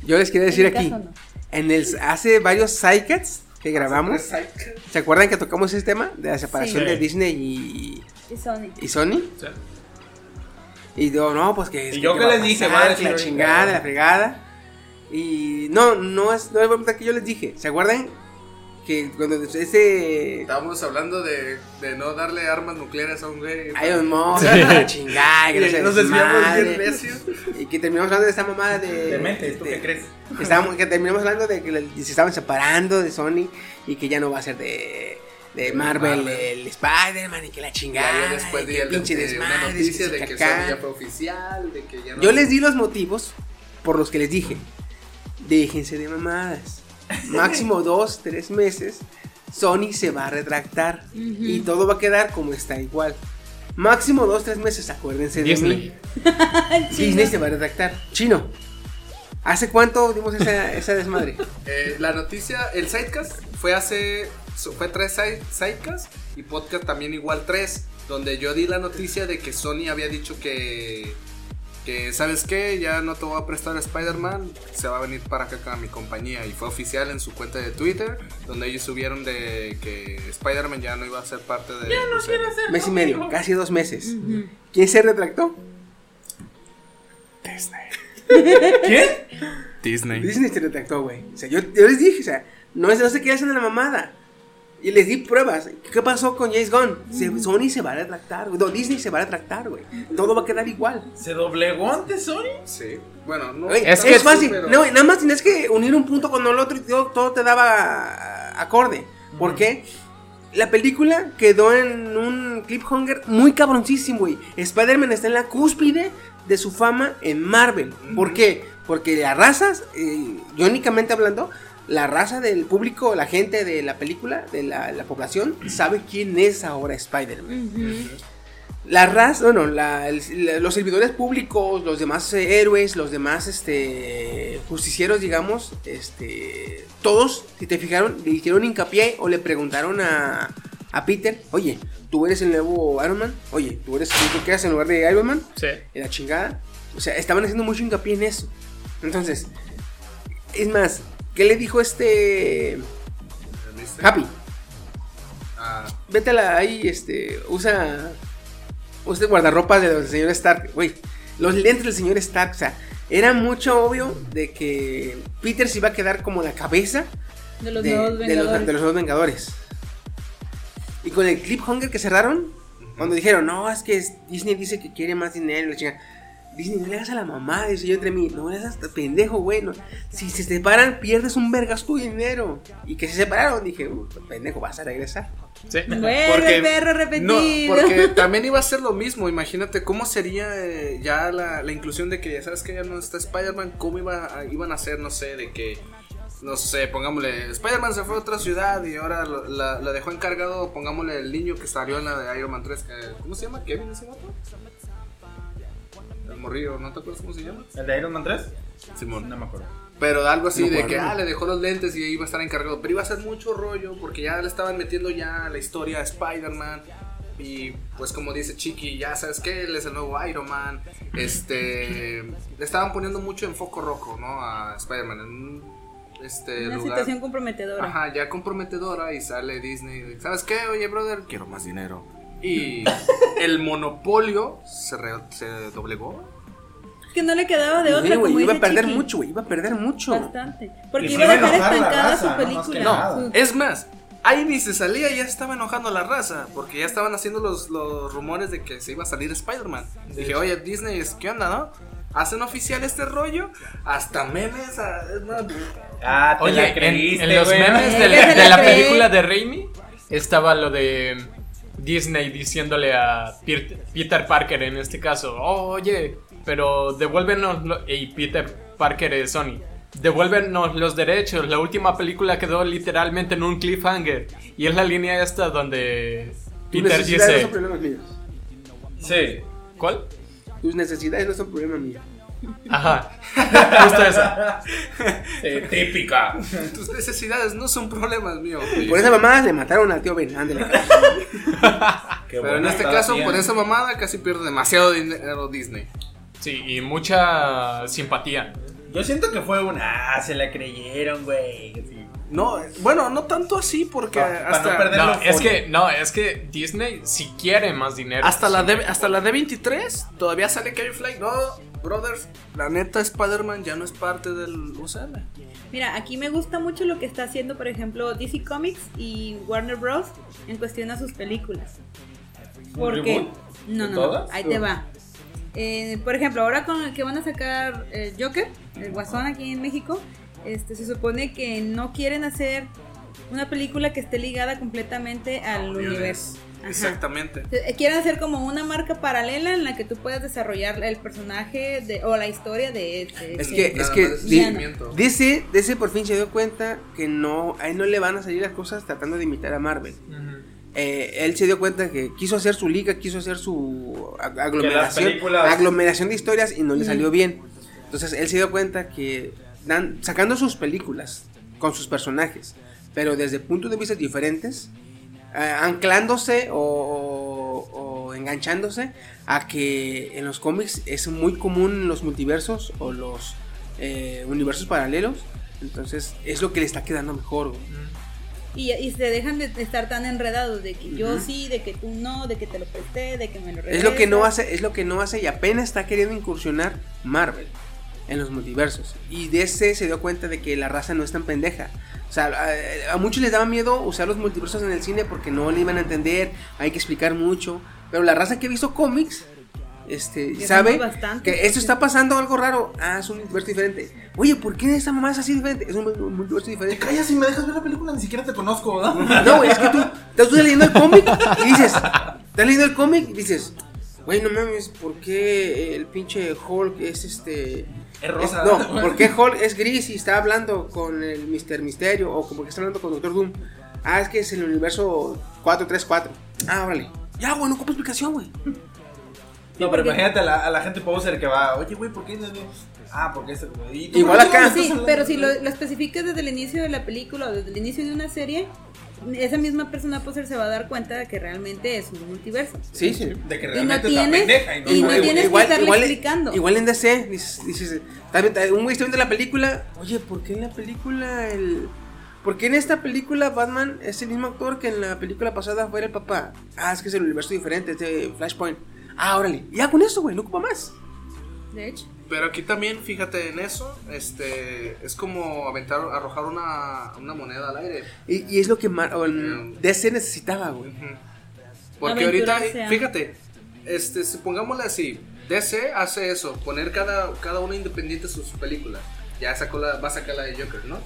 Yo les quería decir En aquí. caso, no. En el, hace varios Psycats que grabamos. ¿Se acuerdan que tocamos ese tema? De la separación Sí. de Disney y, Y Sony. y Sony. Sí. Y digo, no, pues que. Y que yo que les dije, pasar, decir la chingada, la fregada. Y no, no es, no es verdad que yo les dije. ¿Se acuerdan? Que cuando ese. Estábamos hablando de, de no darle armas nucleares a un güey. Iron Man, la chingada, que no nos desviamos bien necios. Y que terminamos hablando de esta mamada de. Demente, ¿tú de- qué crees? Que, estábamos, que terminamos hablando de que le- se estaban separando de Sony y que ya no va a ser de, de Marvel, Marvel. el Spider-Man y que la chingada. ya después el- pinche de- desmadre. una noticia que de que. Sony ya fue oficial, de que ya no. Yo les di los motivos por los que les dije: déjense de mamadas. Máximo dos, tres meses, Sony se va a retractar y todo va a quedar como está igual. Máximo dos, tres meses, acuérdense de mí. (laughs) Disney se va a retractar. Chino. ¿Hace cuánto dimos esa, esa desmadre? Eh, la noticia, el sidecast fue hace. Fue tres side- sidecasts y podcast también igual tres. Donde yo di la noticia de que Sony había dicho que. Que, ¿sabes qué? Ya no te voy a prestar a Spider-Man. Se va a venir para acá con mi compañía. Y fue oficial en su cuenta de Twitter. Donde ellos subieron de que Spider-Man ya no iba a ser parte de. Ya no quiero ser. Mes y medio, casi dos meses. ¿Quién se retractó? (laughs) ¿Quién? Disney. Disney se retractó, güey. O sea, yo, yo les dije, o sea, no, es- no se qué hacen en la mamada. Y les di pruebas. ¿Qué pasó con James Gunn? Se- Sony se va a retractar, güey. No, Disney se va a retractar, güey. Todo va a quedar igual. ¿Se doblegó ante Sony? Sí. Bueno, no. Güey, Es es, que- fácil. pero- No, nada más tienes que unir un punto con el otro y todo, todo te daba acorde. ¿Por qué? La película quedó en un cliffhanger muy cabroncísimo, güey. Spider-Man está en la cúspide de su fama en Marvel. ¿Por qué? Porque las razas, eh, iónicamente hablando, la raza del público, la gente de la película, de la, la población, sabe quién es ahora Spider-Man. La raza, bueno, la- el- la- los servidores públicos, los demás eh, héroes, los demás este, justicieros, digamos, este, todos, si te fijaron, le hicieron hincapié o le preguntaron a, a Peter, oye, ¿tú eres el nuevo Iron Man? Oye, ¿tú eres tú qué haces en lugar de Iron Man? Sí. Y la chingada. O sea, estaban haciendo mucho hincapié en eso. Entonces, es más, ¿qué le dijo este. Happy? Ah, Vete a la, ahí, este, usa, usa guardarropas de del señor Stark, güey. Los lentes del señor Stark, o sea, era mucho obvio de que Peter se iba a quedar como la cabeza De los de, nuevos de los, Vengadores. de los nuevos Vengadores. Y con el cliffhanger que cerraron, cuando dijeron, no, es que Disney dice que quiere más dinero, la chinga. Disney, no le hagas a la mamá, dice yo entre mí, no le hagas a pendejo, güey. no. Si se separan, pierdes un vergas tu dinero. Y que se separaron, dije, "Uh, pendejo, vas a regresar. Sí. El perro repetido. No, porque (laughs) también iba a ser lo mismo. Imagínate cómo sería eh, ya la, la inclusión de que, ¿sabes que Ya no está Spider-Man. ¿Cómo iba a- iban a hacer, no sé, de que, no sé, pongámosle, Spider-Man se fue a otra ciudad y ahora lo, la, la dejó encargado, pongámosle el niño que salió en la de Iron Man 3. eh, ¿Cómo se llama? ¿Kevin ese vato? El morrillo, ¿no te acuerdas cómo se llama? ¿El de Iron Man 3? Simón. No me acuerdo. Pero algo así No de que, ah, le dejó los lentes y iba a estar encargado. Pero iba a ser mucho rollo porque ya le estaban metiendo ya la historia a Spider-Man. Y pues como dice Chiqui, ya sabes que él es el nuevo Iron Man. Este, le estaban poniendo mucho en foco rojo, ¿no? A Spider-Man. En un, este Una lugar. situación comprometedora. Ajá, ya comprometedora y sale Disney. ¿Sabes qué? Oye, brother, quiero más dinero. Y el monopolio se, re- se doblegó. Que no le quedaba de Sí, otra, como iba a perder Chiqui. mucho, güey, iba a perder mucho. Bastante. Porque Y iba a dejar estancada raza, su no película. Su- Es más, ahí ni se salía, ya estaba enojando a la raza, porque ya estaban haciendo los, los rumores de que se iba a salir Spider-Man. Dije, oye, Disney, es- ¿qué onda, no? ¿Hacen oficial este rollo? Hasta memes. a- es más, Ah, te Oye, la en, creíste, en los memes de, (laughs) la- de la película de Raimi estaba lo de Disney diciéndole a Peter, Parker en este caso, "Oh, oye, pero devuélvenos lo-" y Peter Parker es Sony. devuélvenos los derechos. La última película quedó literalmente en un cliffhanger. Y es la línea esta donde Tus Peter necesidades no dice... son problemas míos. Sí. ¿Cuál? Tus necesidades no son problema mío. Ajá. (laughs) Justo esa. Eh, típica. Tus necesidades no son problemas míos. Por esa mamá le mataron al tío Ben. Ándale. (laughs) Qué Pero en buena este caso, bien. por esa mamada, casi pierde demasiado dinero Disney. Sí, y mucha simpatía. Yo siento que fue una. Ah, se la creyeron, güey. Sí. No, bueno, no tanto así, porque Pa- pa hasta, no perder- No, es que, no, es que Disney si quiere más dinero. hasta, la D, hasta la D23 todavía sale Kevin Feige. No, brothers, la neta Spider-Man ya no es parte del UCM. Mira, aquí me gusta mucho lo que está haciendo, por ejemplo, DC Comics y Warner Bros. en cuestión a sus películas. ¿Un Porque. No, ¿De no, no, ahí te va. Eh, por ejemplo, ahora con el que van a sacar el Joker, el Guasón aquí en México, este, se supone que no quieren hacer una película que esté ligada completamente al universo. Ajá. Exactamente. Eh, Quieren hacer como una marca paralela en la que tú puedas desarrollar el personaje de, o la historia de este. Es que, es que. DC, DC por fin se dio cuenta que no, a él no le van a salir las cosas tratando de imitar a Marvel. Eh, él se dio cuenta que quiso hacer su liga, quiso hacer su ag- aglomeración, películas- aglomeración de historias y no le salió bien. Entonces él se dio cuenta que dan, sacando sus películas con sus personajes, pero desde puntos de vista diferentes, eh, anclándose o, o- o enganchándose a que en los cómics es muy común los multiversos o los eh, universos paralelos. Entonces es lo que le está quedando mejor. güey. Y, y se dejan de estar tan enredados de que yo sí, de que tú no, de que te lo presté, de que me lo Es lo que no regresas. hace, es lo que no hace y apenas está queriendo incursionar Marvel en los multiversos. Y DC se dio cuenta de que la raza no es tan pendeja. O sea, a, a muchos les daba miedo usar los multiversos en el cine porque no le iban a entender, hay que explicar mucho. Pero la raza que ha visto cómics, este, Que sabe que esto está pasando algo raro. Ah, es un multiverso diferente. Oye, ¿por qué esta mamá es así diferente? Es un, multiverso Te diferente. callas y me dejas ver la película, ni siquiera te conozco, ¿verdad? No, es que tú estás leyendo el cómic y dices, estás leyendo el cómic y dices, güey, no mames, ¿por qué el pinche Hulk es este... Es rosa. es- no, ¿por qué Hulk es gris y está hablando con el Mister Misterio o como que está hablando con Doctor Doom? Ah, es que es el universo 434. Ah, órale. Ya, güey, no ocupa explicación, güey. No, pero imagínate a la, a la gente poser que va, oye, güey, ¿por qué? no- no?" Ah, porque este. ¿y tú Igual acá. Sí, pero si lo, lo especificas desde el inicio de la película o desde el inicio de una serie, esa misma persona poser se va a dar cuenta de que realmente es un multiverso. Sí, sí. De que Y no realmente está tienes, pendeja y no, y no tienes que estarle explicando. Igual en DC, dices, dices, un güey está viendo la película, oye, ¿por qué en la película el... ¿Por qué en esta película Batman es el mismo actor que en la película pasada fuera el papá? Ah, es que es el universo diferente, es de Flashpoint. Ah, órale, ya con eso, güey, no ocupa más. De hecho. Pero aquí también, fíjate en eso, este, es como aventar, arrojar una, una moneda al aire. Y, y es lo que Mar- el Mm. DC necesitaba, güey. Ujú. Porque ahorita, fíjate, este, supongámosle así, DC hace eso, poner cada, cada uno independiente su, su película. Ya sacó la, va a sacar la de Joker, ¿no?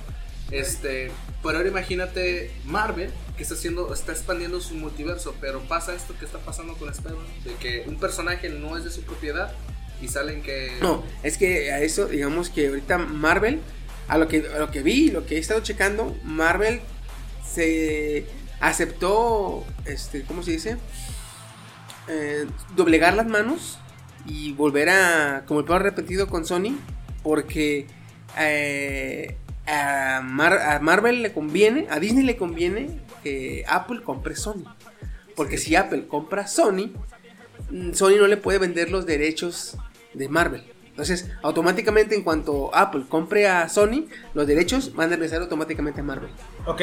Este, pero ahora imagínate Marvel que está haciendo, está expandiendo su multiverso, pero pasa esto que está pasando con Spider-Man, de que un personaje no es de su propiedad y salen que No, es que a eso, digamos que ahorita Marvel, a lo que, a lo que vi, lo que he estado checando, Marvel se aceptó, este, ¿cómo se dice? Eh, doblegar las manos y volver a, como el peor repetido con Sony, porque eh, a, Mar- a Marvel le conviene, a Disney le conviene que Apple compre Sony. Porque si Apple compra Sony, Sony no le puede vender los derechos de Marvel. Entonces, automáticamente en cuanto Apple compre a Sony, los derechos van a regresar automáticamente a Marvel. Ok,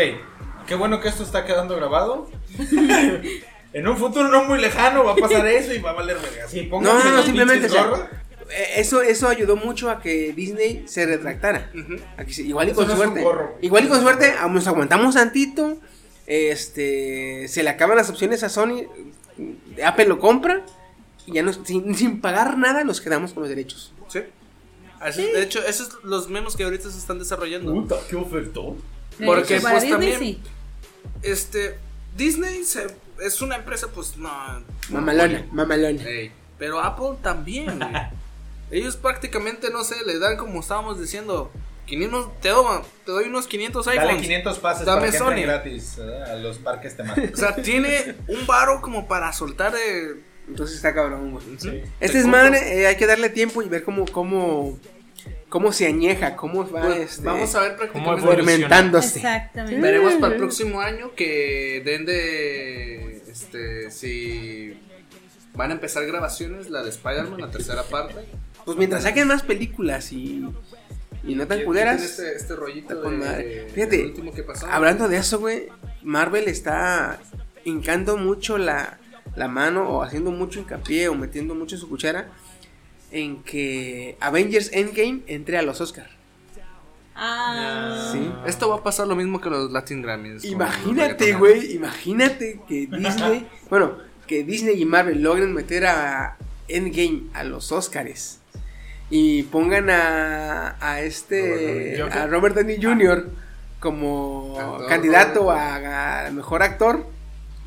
qué bueno que esto está quedando grabado. (laughs) en un futuro no muy lejano va a pasar eso y va a valer verga. Sí, No, no, no, simplemente o sea, eh, eso, eso ayudó mucho a que Disney se retractara. A que igual y con no suerte. Igual y con suerte, nos aguantamos tantito. Este, se le acaban las opciones a Sony. Apple lo compra. Y ya nos, sin, sin pagar nada nos quedamos con los derechos. Sí. Así- De hecho, esos son los memes que ahorita se están desarrollando. Puta, qué ofertón. De Porque, pues, Disney también- sí. Este, Disney se- es una empresa, pues no. Mamalona, mamalona. Ey, pero Apple también. (laughs) Ellos prácticamente, no sé, le dan como estábamos diciendo, 500, te, doy, te doy unos 500 Dale iPhones. 500 pases Dame para que entren Sony. gratis ¿verdad? a los parques temáticos. O sea, tiene un varo como para soltar de... Entonces está cabrón, güey. Este es madre, eh, hay que darle tiempo y ver cómo, cómo, cómo se añeja, cómo va Pues, este, vamos a ver ¿Cómo prácticamente. fermentándose. Exactamente. Veremos para el próximo año que den de. Este. Si. Van a empezar grabaciones, la de Spider-Man, la tercera parte. Pues mientras saquen más películas y, y no tan culeras. Este, este rollito de, madre. Fíjate, del último que pasó. Hablando de eso, güey, Marvel está hincando mucho la, la mano o haciendo mucho hincapié o metiendo mucho su cuchara en que Avengers Endgame entre a los Oscar. Ah. Sí. Esto va a pasar lo mismo que los Latin Grammys. Imagínate, güey, imagínate que Disney, (laughs) bueno, que Disney y Marvel logren meter a Endgame a los Oscars y pongan a, a este, Robert a Robert Downey Jr. como Actor, candidato a, a mejor actor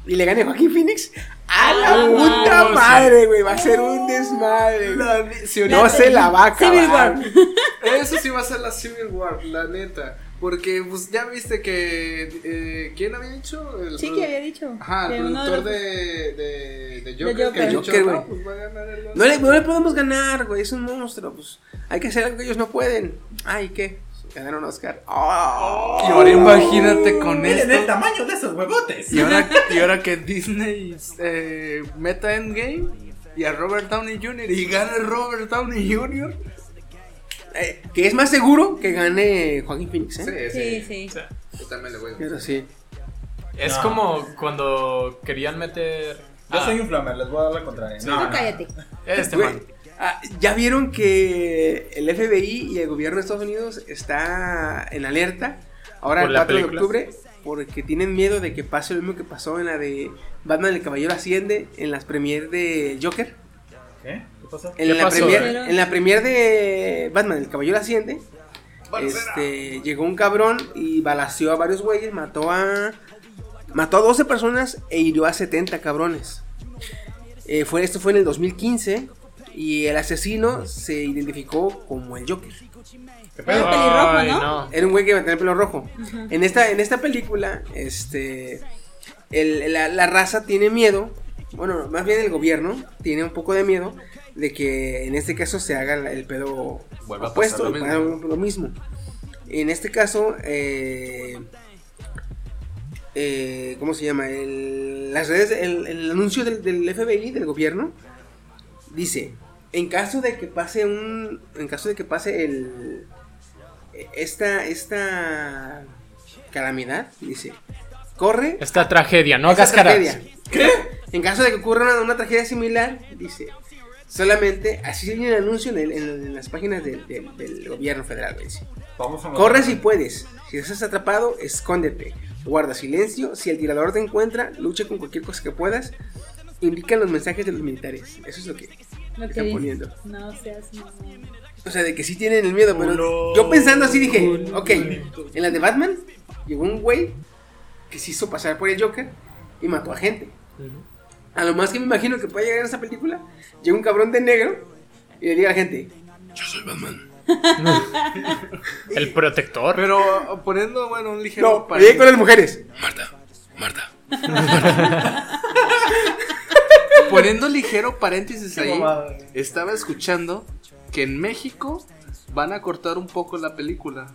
y le gane Joaquín Phoenix. ¡A la Ah, puta no, madre, güey! Va a ser un desmadre. La si No se la va a Civil acabar. War. Eso sí va a ser la Civil War, la neta. Porque, pues, ya viste que. eh, ¿Quién había dicho? El Sí, que había dicho. Ajá, el uno de productor los- de, de, de Joker. Joker. Que dicho, Joker, güey. no, pues va a ganar el No le, no le podemos ganar, güey. Es un monstruo. Pues hay que hacer algo que ellos no pueden. Ay, ¿qué? Ganaron Oscar. ¡Oh! Y ahora imagínate con Miren el tamaño de esos huevotes. Y ahora, (laughs) y ahora que Disney eh, meta Endgame y a Robert Downey Jr. y gana Robert Downey Jr. Eh, que es más seguro que gane Joaquín Phoenix, ¿eh? Sí, sí. Yo también le voy a Pero sí. Es No. como cuando querían meter. Yo Ah, soy un flamer, les voy a dar la contraria. No, no. cállate. Este Güey, ah, ya vieron que el FBI y el gobierno de Estados Unidos está en alerta ahora ¿Por el la 4 de octubre porque tienen miedo de que pase lo mismo que pasó en la de Batman el Caballero Asciende en las premier de Joker. ¿Qué? En ¿Qué la, pasó, premier, eh? en la premier de Batman el Caballero Asciende este, llegó un cabrón y balaceó a varios güeyes, mató a mató a 12 personas e hirió a 70 cabrones. Eh, fue, esto fue en el 2015 y el asesino se identificó como el Joker. ¿Qué Era un güey que iba a tener pelo rojo. En esta, en esta película, este, el- la, la raza tiene miedo, bueno, más bien el gobierno tiene un poco de miedo de que en este caso se haga el pedo Vuelva a opuesto, pasar lo mismo. haga lo mismo. En este caso, eh, eh, ¿cómo se llama? El, las redes, el, el anuncio del, del FBI, del gobierno, dice, en caso de que pase un, en caso de que pase el, esta, esta calamidad, dice, corre Esta tragedia, no hagas caras. tragedia. En caso de que ocurra una, una tragedia similar, dice, solamente, así viene el anuncio en, el- en- en las páginas del, del- del gobierno federal, güey, Vamos a Corre si puedes. Si estás atrapado, escóndete. Guarda silencio. Si el tirador te encuentra, lucha con cualquier cosa que puedas. Indican los mensajes de los militares. Eso es lo que Lo que están poniendo. No seas mamón. O sea, de que sí tienen el miedo, pero yo pensando así dije, ok, en la de Batman llegó un güey que se hizo pasar por el Joker y mató a gente. A lo más que me imagino que puede llegar en esa película, llega un cabrón de negro y le diga a la gente, yo soy Batman. (laughs) El protector. Pero poniendo, bueno, un ligero No, llegué con las mujeres. Marta, Marta. (laughs) Poniendo ligero paréntesis ahí, estaba escuchando que en México van a cortar un poco la película,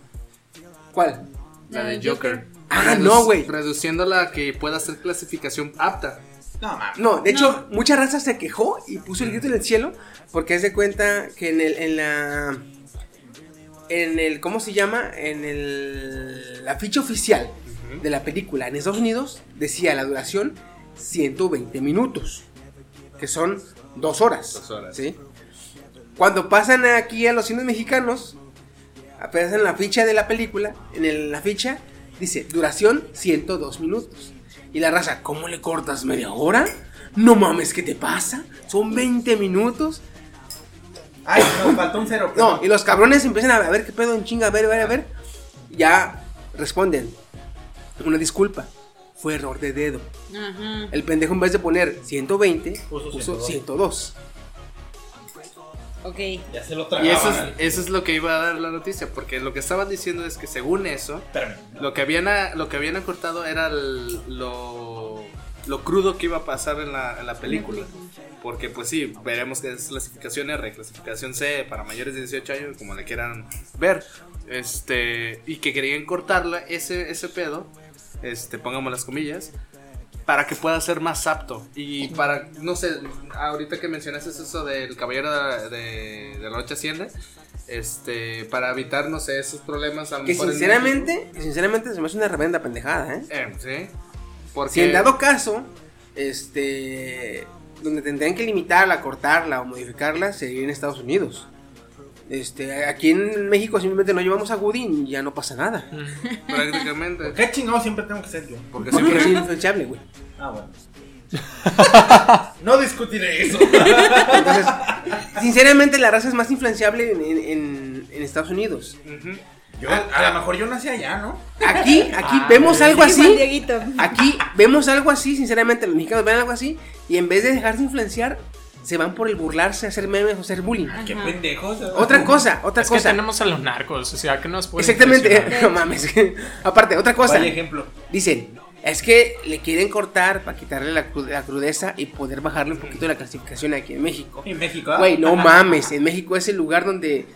¿Cuál? la La de Joker. Ah, no, güey. Reduciéndola a que pueda ser clasificación apta. No, mames. No, de hecho, mucha raza se quejó y puso el grito en el cielo porque haz de cuenta que en el, en la, en el, ¿cómo se llama? En el, la ficha oficial de la película en Estados Unidos decía la duración 120 minutos, que son dos horas. Dos horas. ¿sí? Cuando pasan aquí a los cines mexicanos, apenas en la ficha de la película, en el- la ficha dice duración 102 minutos. Y la raza, ¿cómo le cortas media hora? No mames, ¿qué te pasa? Son 20 minutos. Ay, nos faltó un cero. No, y los cabrones empiezan a ver qué pedo en chinga, a ver, a ver, a ver. Ya responden. Una disculpa. Fue error de dedo. Ajá. El pendejo en vez de poner 120, Puso puso 102. 102. Ok. Ya se lo Y tragaban. eso es, eso es lo que iba a dar la noticia, porque lo que estaban diciendo es que según eso, Espérame. lo que habían, a- lo que habían acortado era el- lo, lo crudo que iba a pasar en la, en la película. Porque pues sí, veremos que es clasificación R, clasificación C para mayores de 18 años, como le quieran ver. Este, y que querían cortarla ese, ese pedo, este, pongamos las comillas, para que pueda ser más apto. Y para, no sé, ahorita que mencionaste eso del caballero de, de- de la noche asciende, este, para evitar, no sé, esos problemas. A lo Que mejor sinceramente, que sinceramente se me hace una revenda pendejada, ¿eh? Eh, sí. Porque Si en dado caso, este, donde tendrían que limitarla, cortarla o modificarla sería en Estados Unidos. Este, aquí en México simplemente no llevamos a Woody y ya no pasa nada. (laughs) prácticamente. ¿Qué chingado siempre tengo que ser yo? Porque siempre es influenciable, güey. Ah, bueno. (laughs) no discutiré eso. Entonces, sinceramente la raza es más influenciable en, en- en- en Estados Unidos. Yo, a lo mejor yo nací allá, ¿no? Aquí, aquí vemos algo Sí, así. Aquí vemos algo así, sinceramente, los mexicanos ven algo así y en vez de dejarse influenciar, se van por el burlarse, hacer memes o hacer bullying. Qué pendejos. Otra cosa, otra Es que cosa. tenemos a los narcos, o sea, que nos puede Exactamente, (laughs) no mames. (laughs) Aparte, otra cosa. Vaya ejemplo. Dicen, es que le quieren cortar para quitarle la, cru- la crudeza y poder bajarle un poquito la clasificación aquí en México. En México, ¿ah? Güey, no mames, en México es el lugar donde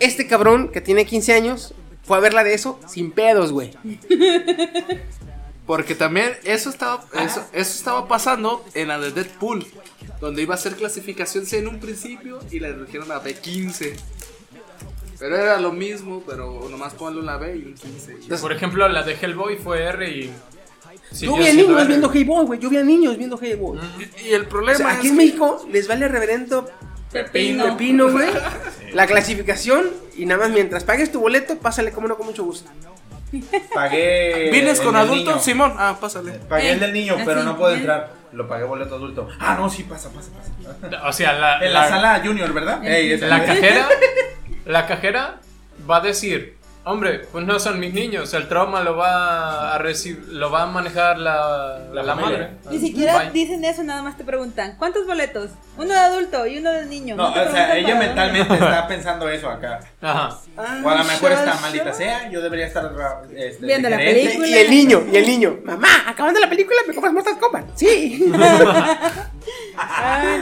este cabrón que tiene 15 años fue a verla de eso sin pedos, güey. (laughs) Porque también eso estaba, eso, eso estaba pasando en la de Deadpool, donde iba a ser clasificación C en un principio y la redujeron a B15. Pero era lo mismo, pero nomás ponle una B y un 15. y- Por ejemplo, la de Hellboy fue R y. Yo vi a niños viendo Hey-Boy, güey. Yo vi a niños viendo Hey-Boy. Y, y el O problema sea, es aquí en México les vale reverendo Pepino. pepino, güey. (laughs) La clasificación y nada más mientras pagues tu boleto, pásale como no con mucho gusto. Pagué. ¿Vienes con niño. Simón? Ah, pásale. Pagué el del niño, pero no puedo entrar. Lo pagué boleto adulto. Ah, no, sí, pasa, pasa, pasa. O sea, la, En la, sala Junior, ¿verdad? Ey, la cajera. (laughs) La cajera va a decir. Hombre, pues no son mis niños, el trauma lo va a recibir, lo va a manejar la, La madre. Ni siquiera Bye. dicen eso, nada más te preguntan, ¿cuántos boletos? Uno de adulto y uno de niño. No, o te sea, ella mentalmente dónde. está pensando eso acá. Ajá. O a lo mejor está maldita sea, yo debería estar este, Viendo la película. Y el niño, y el niño, mamá, acabando la película, ¿me compras Mortal Kombat? Sí. (laughs) Ah,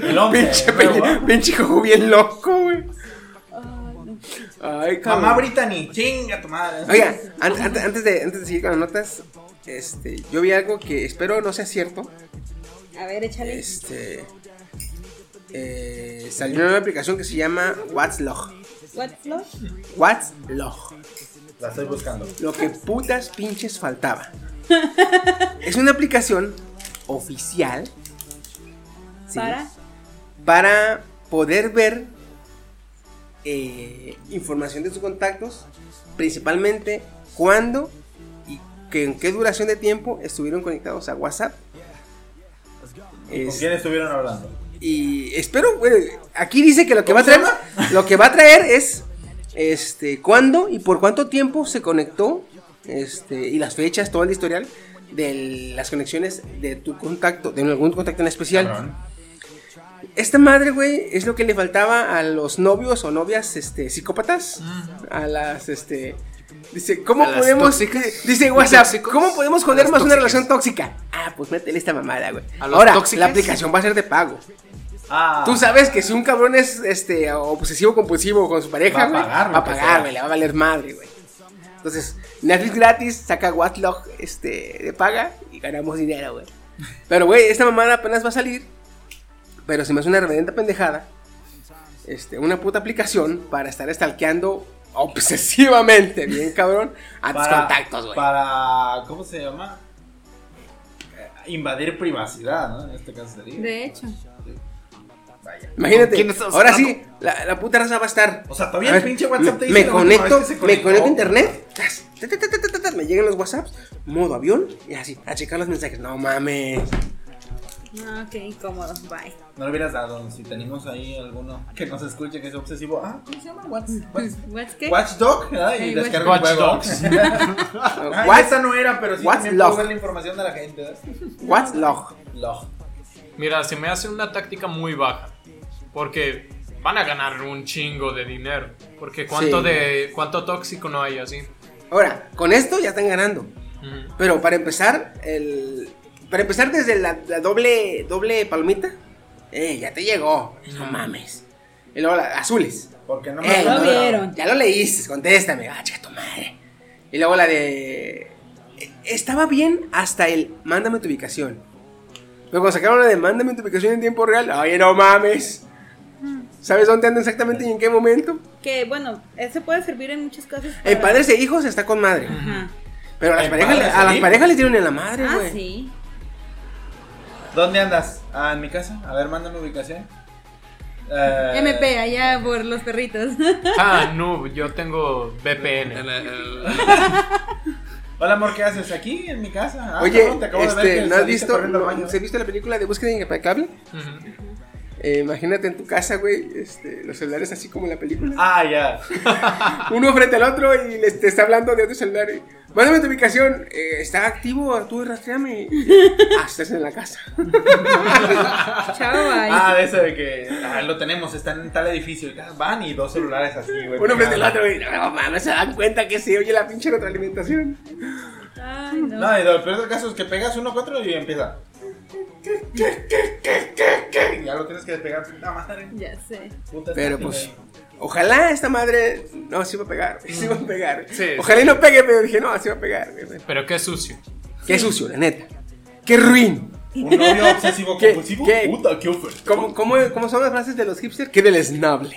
no. El hombre. pinche, pinche, pinche juego bien loco, güey. Ay, cabrón. Mamá Brittany, chinga tu madre. Oiga, an- an- antes, de, antes de seguir con las notas, este, yo vi algo que espero no sea cierto. A ver, échale. Este. eh, salió una nueva aplicación que se llama What's Log. What's love? What's Log. La estoy buscando. Lo que putas pinches faltaba. es una aplicación oficial ¿sí? Para. para poder ver eh, información de tus contactos, principalmente cuándo y que, en qué duración de tiempo estuvieron conectados a WhatsApp. ¿Con quién estuvieron hablando? y espero, bueno, aquí dice que lo que va a traer, lo que va a traer es este cuándo y por cuánto tiempo se conectó, este y las fechas, todo el historial de las conexiones de tu contacto, de algún contacto en especial. Cabrón. Esta madre, güey, es lo que le faltaba a los novios o novias este psicópatas, a las este Dice, ¿cómo A podemos. Dice WhatsApp. ¿cómo podemos joder más una relación tóxica? Ah, pues métele esta mamada, güey. Ahora, la aplicación va a ser de pago. Ah, Tú sabes que si un cabrón es este obsesivo compulsivo con su pareja, Va a pagar va a pagar, güey, le va a valer madre, güey. Entonces, Netflix gratis, saca Watchlog este, de paga y ganamos dinero, güey. Pero, güey, esta mamada apenas va a salir, pero se me hace una reverenda pendejada. Este, una puta aplicación para estar stalkeando obsesivamente, bien cabrón, a tus para, contactos, güey. Para, ¿cómo se llama? Eh, Invadir privacidad, ¿no? En este caso sería. De hecho. Vaya. ¿Con Imagínate, ahora sí, la, la puta raza va a estar. O sea, todavía el pinche WhatsApp te me, dice me conecto, me conecto a internet, me llegan los WhatsApps, modo avión, y así, a checar los mensajes. No mames. Ah, qué incómodo. Bye. No lo hubieras dado si tenemos ahí alguno que nos escuche que es obsesivo. Ah, ¿cómo se llama? What's, what's, (laughs) ¿What's qué? Watchdog. Ah, y Hey, descarga Watch un juego. Dogs. (laughs) (laughs) ah, What- esa no era, pero sí What's también puedo ver la información de la gente. ¿verdad? What's log? Log. Mira, se me hace una táctica muy baja. Porque van a ganar un chingo de dinero. Porque cuánto Sí. de cuánto tóxico no hay así. Ahora, con esto ya están ganando. Pero para empezar, el. Para empezar desde la, la doble, doble palomita, eh, ya te llegó. No mames. Y luego la, azules. Porque no Eh, me lo no, vieron. Ya lo leíste, contéstame. Ah, chica tu madre. Y luego la de. eh, Estaba bien hasta el mándame tu ubicación. Pero cuando sacaron la de mándame tu ubicación en tiempo real, oye, no mames. ¿Sabes dónde anda exactamente y en qué momento? Que bueno, eso puede servir en muchos casos. En padres e hijos está con madre. Ajá. Pero a las parejas, a las hijos. parejas les dieron en la madre, Ah, güey. sí. ¿Dónde andas? Ah, en mi casa. A ver, mándame ubicación. Eh, MP, allá por los perritos. (laughs) Ah, (laughs) no, yo tengo VPN. (laughs) Hola, amor, ¿qué haces? ¿Aquí? ¿En mi casa? Ah, Oye, te acabo de ver este, que ¿no has visto, corriendo al no, baño. ¿se has visto la película de Búsqueda Impecable? Ujú. Eh, imagínate en tu casa, güey, este, los celulares así como en la película. Ah, ya. (laughs) Uno frente al otro y les te está hablando de otro celular. y, Mándame tu ubicación. Eh, ¿Está activo? Tú rastreame. ah, estás en la casa. (laughs) Chao, bye. Ah, de eso de que ah, lo tenemos, está en tal edificio. ah, Van y dos celulares así, güey. Uno frente al otro y no mames, se dan cuenta que se oye la pinche retroalimentación. Ay, no. No, y lo peor del caso es que pegas uno cuatro y empieza. Y ya lo tienes que despegar. Puta madre. Ya sé. Puta Pero pues, ojalá esta madre no se iba a pegar. Sí iba a pegar. Sí, ojalá y no pegue, pero dije, no, se iba a pegar. Pero qué sucio. Qué sucio, la neta. Qué ruin. Un novio obsesivo ¿Qué? compulsivo. ¿Qué? Puta, qué oferta. ¿Cómo, cómo, cómo son las frases de los hipsters? Qué deleznable.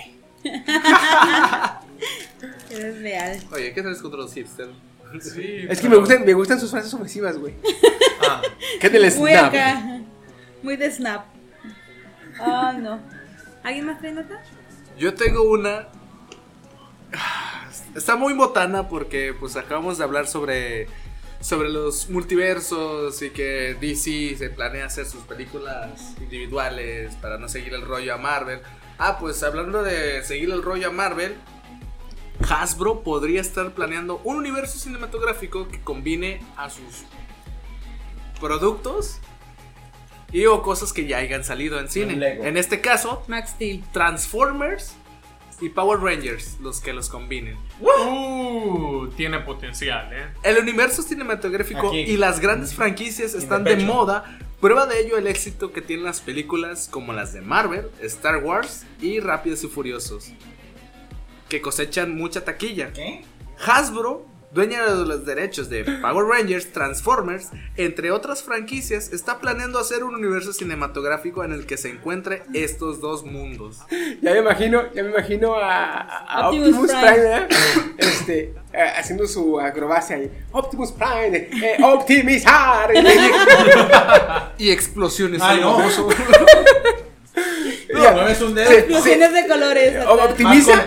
Eres (laughs) real. Oye, ¿qué traes contra los hipsters? Sí, Es que me gustan, me gustan sus frases ofensivas, güey. Qué Muy acá. Muy de snap. Ah, no. ¿Alguien más trae nota? Yo tengo una. Está muy botana porque pues acabamos de hablar sobre sobre los multiversos y que DC se planea hacer sus películas individuales para no seguir el rollo a Marvel. Ah, pues hablando de seguir el rollo a Marvel, Hasbro podría estar planeando un universo cinematográfico que combine a sus productos y o cosas que ya hayan salido en cine. Lego. En este caso, Max Steel. Transformers y Power Rangers, los que los combinen. uh, tiene potencial, ¿eh? El universo cinematográfico Aquí. y las grandes franquicias están de moda. Prueba de ello el éxito que tienen las películas como las de Marvel, Star Wars y Rápidos y Furiosos, que cosechan mucha taquilla. ¿Qué? Hasbro, dueña de los derechos de Power Rangers, Transformers, entre otras franquicias, está planeando hacer un universo cinematográfico en el que se encuentre estos dos mundos. Ya me imagino, ya me imagino a, a Optimus Optimus, Prime. Prime, ¿eh? este, eh, haciendo su acrobacia ahí. Optimus Prime, eh, optimizar. Y explosiones Ay, no. No, mueves un dedo. Sí. Explosiones de colores. Optimiza,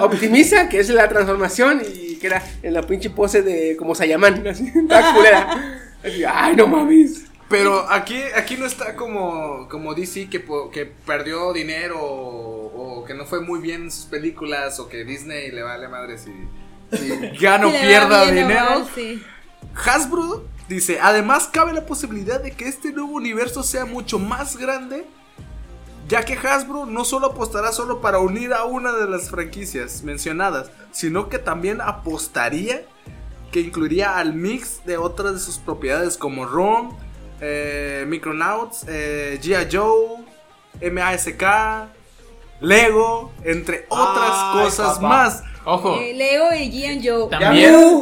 optimiza, que es la transformación y que era en la pinche pose de como Sayaman, así, (laughs) culera. Así, ay, no mames. Pero aquí, aquí no está como, como DC que, que perdió dinero o, o que no fue muy bien en sus películas o que Disney le vale madre si, si (laughs) gana o pierda dinero. mal, sí. Hasbro dice, además cabe la posibilidad de que este nuevo universo sea mucho más grande, ya que Hasbro no solo apostará solo para unir a una de las franquicias mencionadas, sino que también apostaría que incluiría al mix de otras de sus propiedades como ROM, eh, Micronauts, eh, G.I. Joe, MASK, Lego, entre otras Ay, cosas papá. más. Ojo, Eh, Leo y G Joe. también,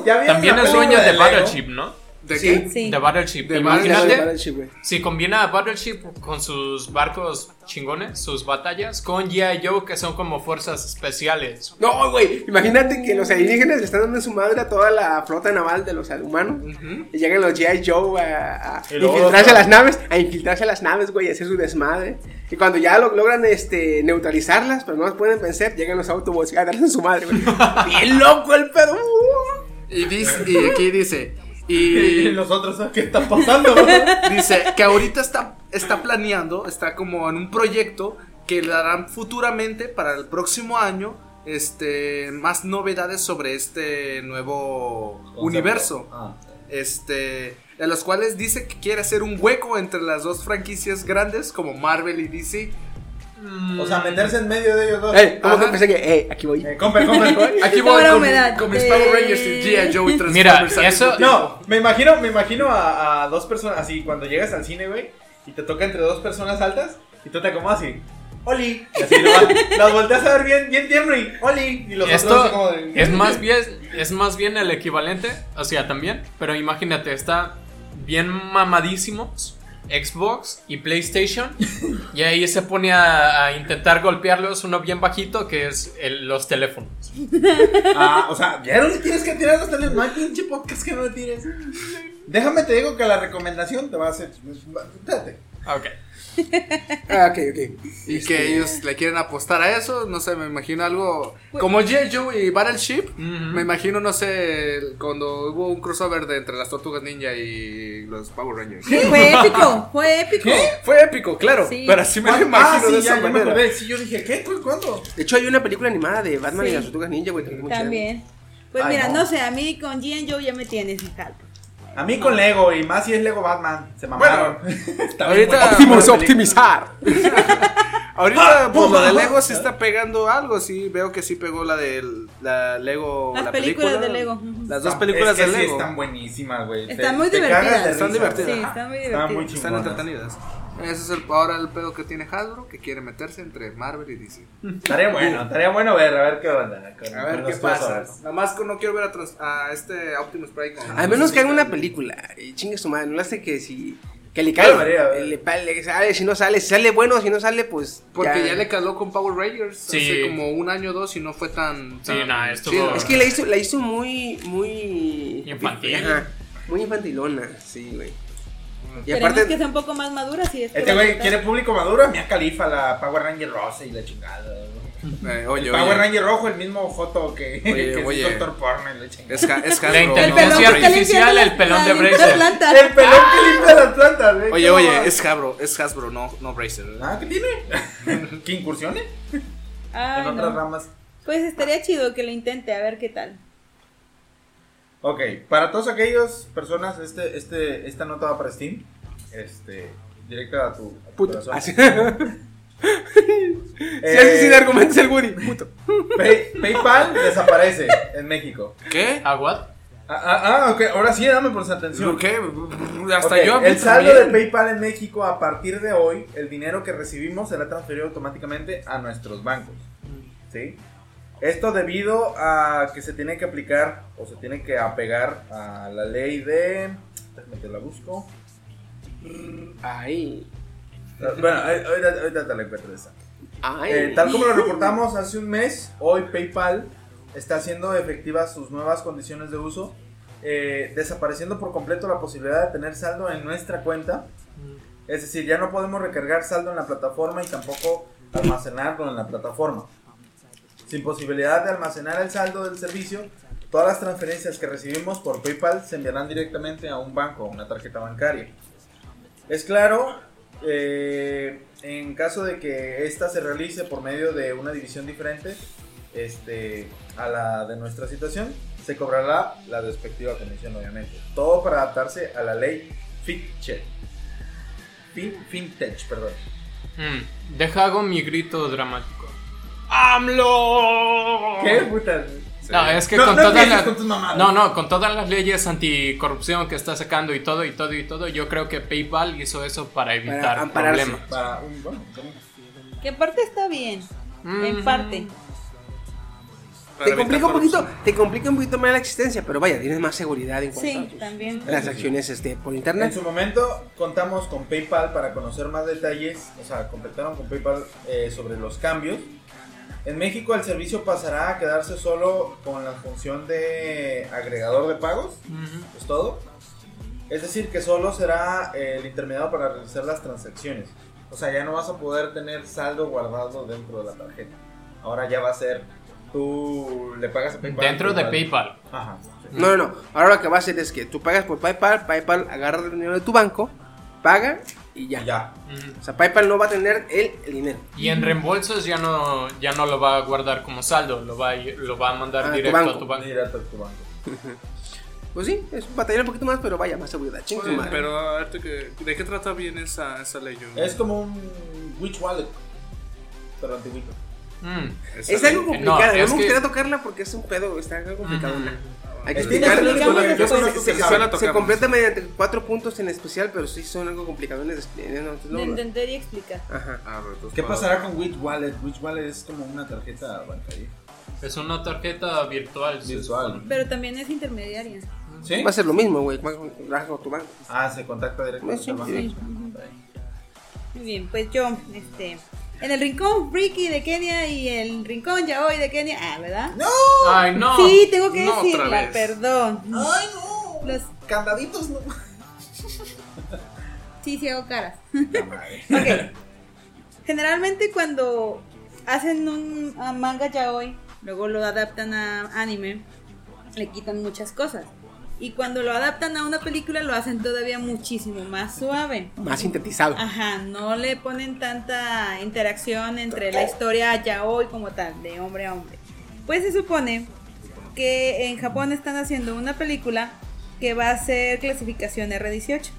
vieron también de de? Battleship, ¿no? ¿De Sí. qué? Sí. De Battleship. De Imagínate Battleship, si combina a Battleship con sus barcos chingones, sus batallas, con G.I. Joe, que son como fuerzas especiales. No, güey, imagínate que los alienígenas le están dando en su madre a toda la flota naval de los humanos. Y llegan los G.I. Joe a, a infiltrarse a las naves, a infiltrarse a las naves, güey, a hacer su desmadre. Y cuando ya lo, logran este, neutralizarlas, pero no las pueden vencer, llegan los Autobots a darles en su madre, güey. (laughs) Bien loco el pedo. Y, dice, y aquí dice, y (laughs) nosotros, ¿qué está pasando? (laughs) dice que ahorita está, está planeando, está como en un proyecto que le darán futuramente para el próximo año este más novedades sobre este nuevo universo. Ah. Este, de los cuales dice que quiere hacer un hueco entre las dos franquicias grandes como Marvel y DC. O sea, meterse en medio de ellos dos. Eh, ¿Cómo que pensé que, eh, aquí voy? Eh, compre, compre. (laughs) Aquí voy con, humedad. con mis Eh. Power Rangers y G.I. Joe y. Mira, eso-. No, me imagino, me imagino a, a dos personas, así, cuando llegas al cine, güey, y te toca entre dos personas altas, y tú te acomodas así, ¡Oli! Y así nomás, (laughs) las volteas a ver bien, bien tierno y ¡Oli! Y los otros así como Esto de... es más bien es más bien el equivalente, o sea, también, pero imagínate, está bien mamadísimos Xbox y PlayStation y ahí se pone a, a intentar golpearlos uno bien bajito que es el- los teléfonos. (laughs) Ah, o sea, ya no le tienes que tirar los teléfonos, no hay pinche podcast que no le tires. Déjame te digo que la recomendación te va a hacer... Espérate. Ok. (laughs) Ah, ok, ok. Y que ellos le quieren apostar a eso, no sé, me imagino algo Pues- como G.I. Joe y Battleship. Ujú. Me imagino, no sé, cuando hubo un crossover de entre las Tortugas Ninja y los Power Rangers. Sí, fue épico, fue épico. Fue épico, claro, Sí. pero así me lo Ah, imagino sí, de ya, esa me manera. acordé. Sí, yo dije, ¿qué? ¿Cu- ¿Cuándo? De hecho, hay una película animada de Batman y las tortugas ninja, güey. También. Pues Ay, mira, no. no. sé, a mí con G Joe ya me tienes en caldo. A mí con Lego, y más si es Lego Batman, se mamaron. (laughs) Bien ahorita- bueno. Optimus, optimizar. (laughs) Ahorita, por lo de Ah, Lego sí está pegando algo, sí, veo que sí pegó la de la Lego. Las la películas película, de Lego. Las dos películas es que de sí Lego. están buenísimas, güey. Están Te- muy divertidas. Están divertidas. Sí, están muy Están muy divertidas. Están entretenidas. Ese es el, ahora el pedo que tiene Hasbro, que quiere meterse entre Marvel y DC. Estaría bueno, estaría bueno ver, a ver qué onda. con- A ver con qué pasa. Nada más que no quiero ver a, trans- a este Optimus Prime. con- A menos que haga una película y chingue su madre, no le hace que si. Que le güey. le, sale, si no sale, si sale bueno, si no sale, pues. Porque ya, le caló con Power Rangers Sí. hace como un año o dos y no fue tan. Sí, estuvo- chido. Es que la hizo, la hizo muy. Muy. Infantil. Ajá, muy infantilona, sí, güey. Y Queremos aparte. que sea un poco más maduras y es Este güey quiere público maduro, Mia Califa, la Power Ranger rosa y la chingada. Eh, oye, el Power oye. Ranger rojo, el mismo foto que, Oye, que oye. es Doctor Porno y la chingada. Es, es Hasbro. La El inteligencia pelón que está artificial, el pelón la- de Bracer. planta. El pelón que limpia las plantas, güey. Oye, ¿Cómo oye, es Hasbro, es Hasbro, no, no Bracer. Ah, ¿qué tiene? (laughs) ¿Que incursione? Ay, en otras no. ramas. Pues estaría chido que lo intente, a ver qué tal. Ok, para todos aquellos personas, este, este, esta nota va para Steam. Este, directa a tu, a tu Puto. corazón. (laughs) (laughs) Así. Eh, Si haces sin argumentos el Woody, puto. Pay- PayPal desaparece en México. ¿Qué? ¿A what? Ah, ah, ah, ok, ahora sí, dame por su atención. ¿Por qué? Hasta Ok, yo. a mí el saldo de. PayPal en México a partir de hoy, el dinero que recibimos será transferido automáticamente a nuestros bancos. ¿Sí? Esto debido a que se tiene que aplicar o se tiene que apegar a la ley de... Déjame que la busco. Ay. Bueno, ahí- ahorita, ahorita te la encuentro esa. Eh, tal como lo reportamos hace un mes, hoy PayPal está haciendo efectivas sus nuevas condiciones de uso, eh, desapareciendo por completo la posibilidad de tener saldo en nuestra cuenta. Es decir, ya no podemos recargar saldo en la plataforma y tampoco almacenarlo en la plataforma. Sin posibilidad de almacenar el saldo del servicio, todas las transferencias que recibimos por PayPal se enviarán directamente a un banco, a una tarjeta bancaria. Es claro, eh, en caso de que esta se realice por medio de una división diferente este, a la de nuestra situación, se cobrará la respectiva comisión, obviamente. Todo para adaptarse a la ley FinTech. Fin, FinTech, perdón. Mm, deja hago mi grito dramático. ¡AMLO! ¿Qué putas? No, es que No, con no todas las con tus mamadas. no, no, con todas las leyes anticorrupción que está sacando y todo y todo y todo, yo creo que PayPal hizo eso para evitar ampararse. problemas. Para un, bueno, Que en parte está bien. En Ujú. parte. Para Te complica un poquito, te complica un poquito más la existencia, pero vaya, tienes más seguridad en cuanto a Sí, tus también. transacciones este, por En internet. su momento contamos con PayPal para conocer más detalles, o sea, contactaron con PayPal eh, sobre los cambios. En México el servicio pasará a quedarse solo con la función de agregador de pagos, Ujú. es todo. Es decir, que solo será el intermediario para realizar las transacciones. O sea, ya no vas a poder tener saldo guardado dentro de la tarjeta. Ahora ya va a ser, tú le pagas a PayPal. Dentro de PayPal. Ajá. sí. No, no, no. Ahora lo que va a hacer es que tú pagas por PayPal, PayPal agarra el dinero de tu banco, paga y ya. Y ya. O sea, PayPal no va a tener el, el dinero. Y en reembolsos ya no ya no lo va a guardar como saldo, lo va a, lo va a mandar Ah, tu directo banco. a tu banco. Directo a tu banco. (laughs) Pues sí, es batallar un poquito más, pero vaya, más seguridad. Su Oye, madre. pero a ver, ¿tú qué- ¿de qué trata bien esa, esa ley? Yo? Es como un Witch Wallet. pero antiguito. Mm. Es algo No, complicado. No, es me que- gustaría tocarla porque es un pedo, está algo complicado. Hay que Es que yo conozco Se, completa mediante cuatro puntos en especial, pero sí son algo de- no, entender y explicar. Ajá. A ver, entonces, ¿Qué pasará con Witch Wallet? Witch Wallet es como una tarjeta bancaria. Es una tarjeta virtual. Virtual. Pero también es intermediaria. ¿Sí? Va a ser lo mismo, güey. tu banco. Ah, se contacta directamente Sí, el sí. banco. Muy bien, pues yo, este. En el rincón Freaky de Kenia y el rincón Yaoi de Kenia. Ah, ¿verdad? ¡No! Ay, no. sí, tengo que no otra decirla, vez. perdón. ¡Ay, no! Los, Candaditos no. sí, sí hago caras. (laughs) Ok. Generalmente cuando hacen un manga yaoi, luego lo adaptan a anime, le quitan muchas cosas. Y cuando lo adaptan a una película lo hacen todavía muchísimo más suave. Más sintetizado. Ajá, no le ponen tanta interacción entre la historia yaoi como tal, de hombre a hombre. Pues se supone que en Japón están haciendo una película que va a ser clasificación R18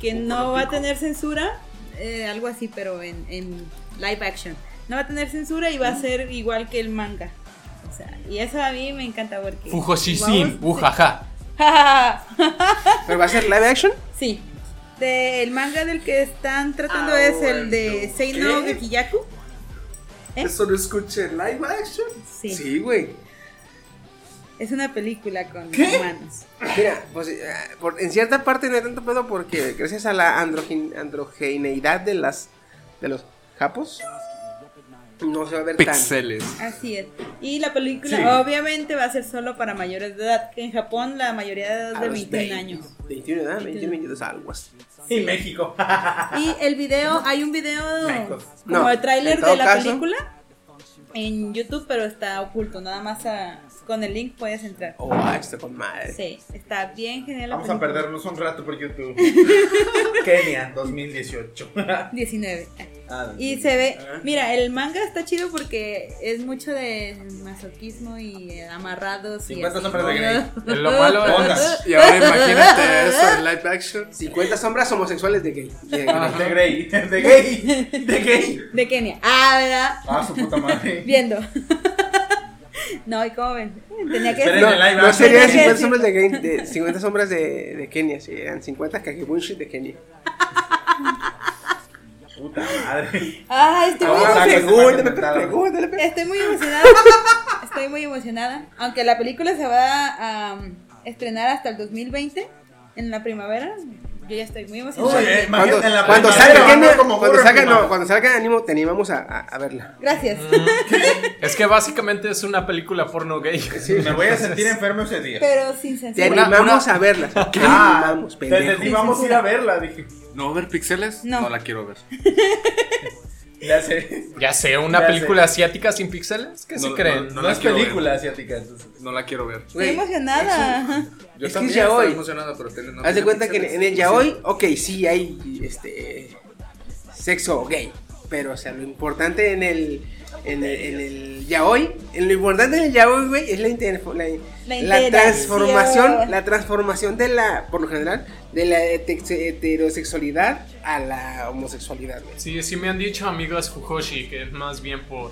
que no va a tener censura, eh, algo así, pero en, en live action. No va a tener censura y va a ser igual que el manga. O sea, y eso a mí me encanta porque... Fujoshisin, Vamos- ujaja. (laughs) ¿Pero va a ser live action? Sí. De, el manga del que están tratando Ah, es el de. Seino. Gekiyaku. ¿Eh? Eso lo escuché live action. Sí. Sí, güey. Es una película con ¿Qué? humanos. Mira, pues eh, por- en cierta parte no hay tanto pedo porque gracias a la androgen- androgeneidad de las de los japos no se va a ver tan Pixeles. Así es. Y la película Sí. obviamente va a ser solo para mayores de edad, que en Japón la mayoría de edad es de los 21 20, años. 21, ¿verdad? 21, 22, algo así. Y México. (laughs) Y el video, hay un video Mecos. como No, el tráiler de la caso- película en YouTube, pero está oculto, nada más a- con el link puedes entrar. Oh, está con madre. Sí, está bien genial Vamos a perdernos un rato por YouTube. (laughs) Kenia, 2018. 19. (laughs) Ah, Y se ve, mira, el manga está chido porque es mucho de masoquismo y amarrados. y 50 así. sombras de Grey. (laughs) Lo malo es-. Y ahora imagínate eso en live action. 50 sombras homosexuales de gay. De gay. De Grey. De gay. De gay. De Kenia. Ah, ¿verdad? Ah, su puta madre. Viendo. No, ¿y cómo ven? Tenía que Esperen el live No action. serían Tenía que 50 decir- sombras de, de 50 sombras de, de Kenia, serían 50 kagebunshi de Kenia. Puta madre. Ah, estoy muy, Ah, Pregúntame, pregúntame, pregúntame. estoy muy emocionada. Estoy muy emocionada. Aunque la película se va a um, estrenar hasta el 2020, en la primavera, yo ya estoy muy emocionada. Uy, eh, Cuando, la cuando salga como cuando salga, no, cuando salga Animo, te animamos a, a, a verla. Gracias. Es que básicamente es una película porno gay. Me voy a sentir enfermo ese día. Pero sin Te censura. animamos a verla. (laughs) Te Ah, animamos, te pendejo. vamos a ir a verla, dije. ¿No va a ver pixeles? No. la quiero ver. (laughs) Ya sé. Ya sé, una Ya película asiática sin píxeles. ¿Qué se No, creen? no, es película asiática, entonces. No la quiero ver. Estoy emocionada. Yo Es que también es yaoi. estoy emocionado, pero no Haz de cuenta que en, el yaoi, ok, sí hay este sexo gay, pero o sea, lo importante en el en el, en el yaoi, en lo importante en el yaoi, güey, es la, inter- la, La la interacción. transformación, la transformación de la, por lo general, de la heterosexualidad a la homosexualidad, güey. Sí, sí me han dicho amigos Fujoshi que es más bien por,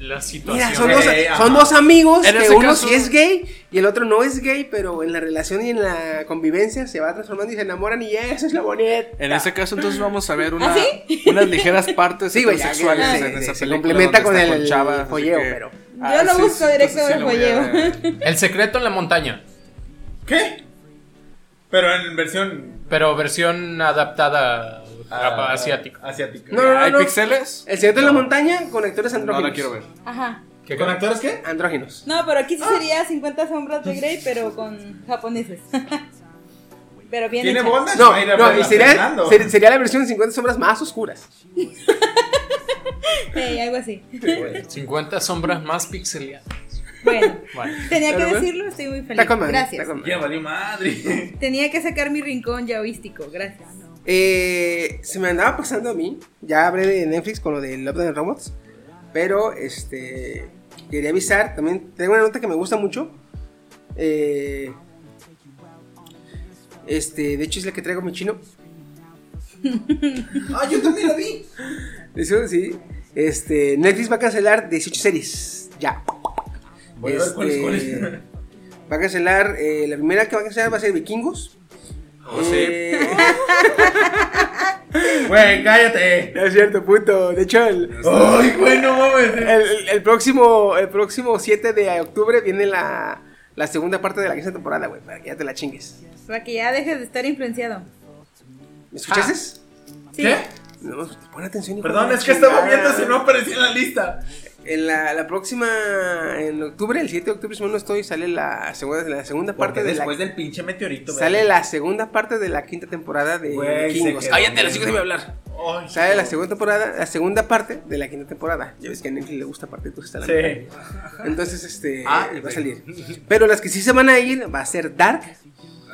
la situación. Mira, son dos, Eh, son dos amigos En que uno caso- sí es gay y el otro no es gay, pero en la relación y en la convivencia se va transformando y se enamoran y eso es lo bonito. En ese caso, entonces vamos a ver una, ¿Ah, sí? (laughs) unas ligeras partes Sí, sexuales en esa se película. complementa con el Chava, folleo, que- pero- Yo lo busco directo del a folleo. El secreto en la montaña, ¿Qué? Pero en versión pero versión adaptada a- asiática. Asiática. No, no, no, ¿Hay no. pixeles? El secreto de la montaña con actores No la quiero ver. Ajá. ¿Qué ¿Con actores qué? Andróginos. No, pero aquí sí sería 50 sombras de Grey, pero con japoneses. (laughs) pero bien ¿Tiene bondas? No, no, y sería, ser- sería la versión 50 sombras más oscuras. (laughs) Ey, algo así. 50 sombras más pixeladas. Bueno, Bueno, tenía que decirlo, estoy muy feliz. Madre, Gracias. está con madre. Ya valió madre. Tenía que sacar mi rincón yaoístico, gracias. Eh, se me andaba pasando a mí. Ya hablé de Netflix con lo de Love and Robots. Pero este. Quería avisar. También tengo una nota que me gusta mucho. Eh, este, de hecho, es la que traigo mi chino. (laughs) Ah, yo también la vi. (laughs) Eso sí. Este, Netflix va a cancelar 18 series. Ya. Voy a ver cuál es, cuál es. Este, (laughs) Va a cancelar, eh, la primera que va a cancelar va a ser Vikingos. Oh, Eh, (laughs) Güey, cállate. no es cierto, puto. De hecho, el, Ay, güey, no mames. el, próximo, el próximo 7 de octubre viene la, la segunda parte de la quinta temporada, güey, para que ya te la chingues. Para que ya dejes de estar influenciado. ¿Me escuchaste? Sí. ¿Qué? No, pon atención. Perdón, es que estaba viendo si no aparecía en la lista. En la, la próxima, en octubre, el 7 de octubre, si no estoy, sale la segunda, la segunda Porque parte de la, después del pinche meteorito. sale la segunda parte de la quinta temporada de Güey, Vikingos. Cállate, los hijos de hablar. Ay, Sale la segunda temporada, la segunda parte de la quinta temporada. Ya ves que a Netflix le gusta parte, entonces está la. Sí. Entonces, este, Ah, va a salir. Pero las que sí se van a ir va a ser Dark,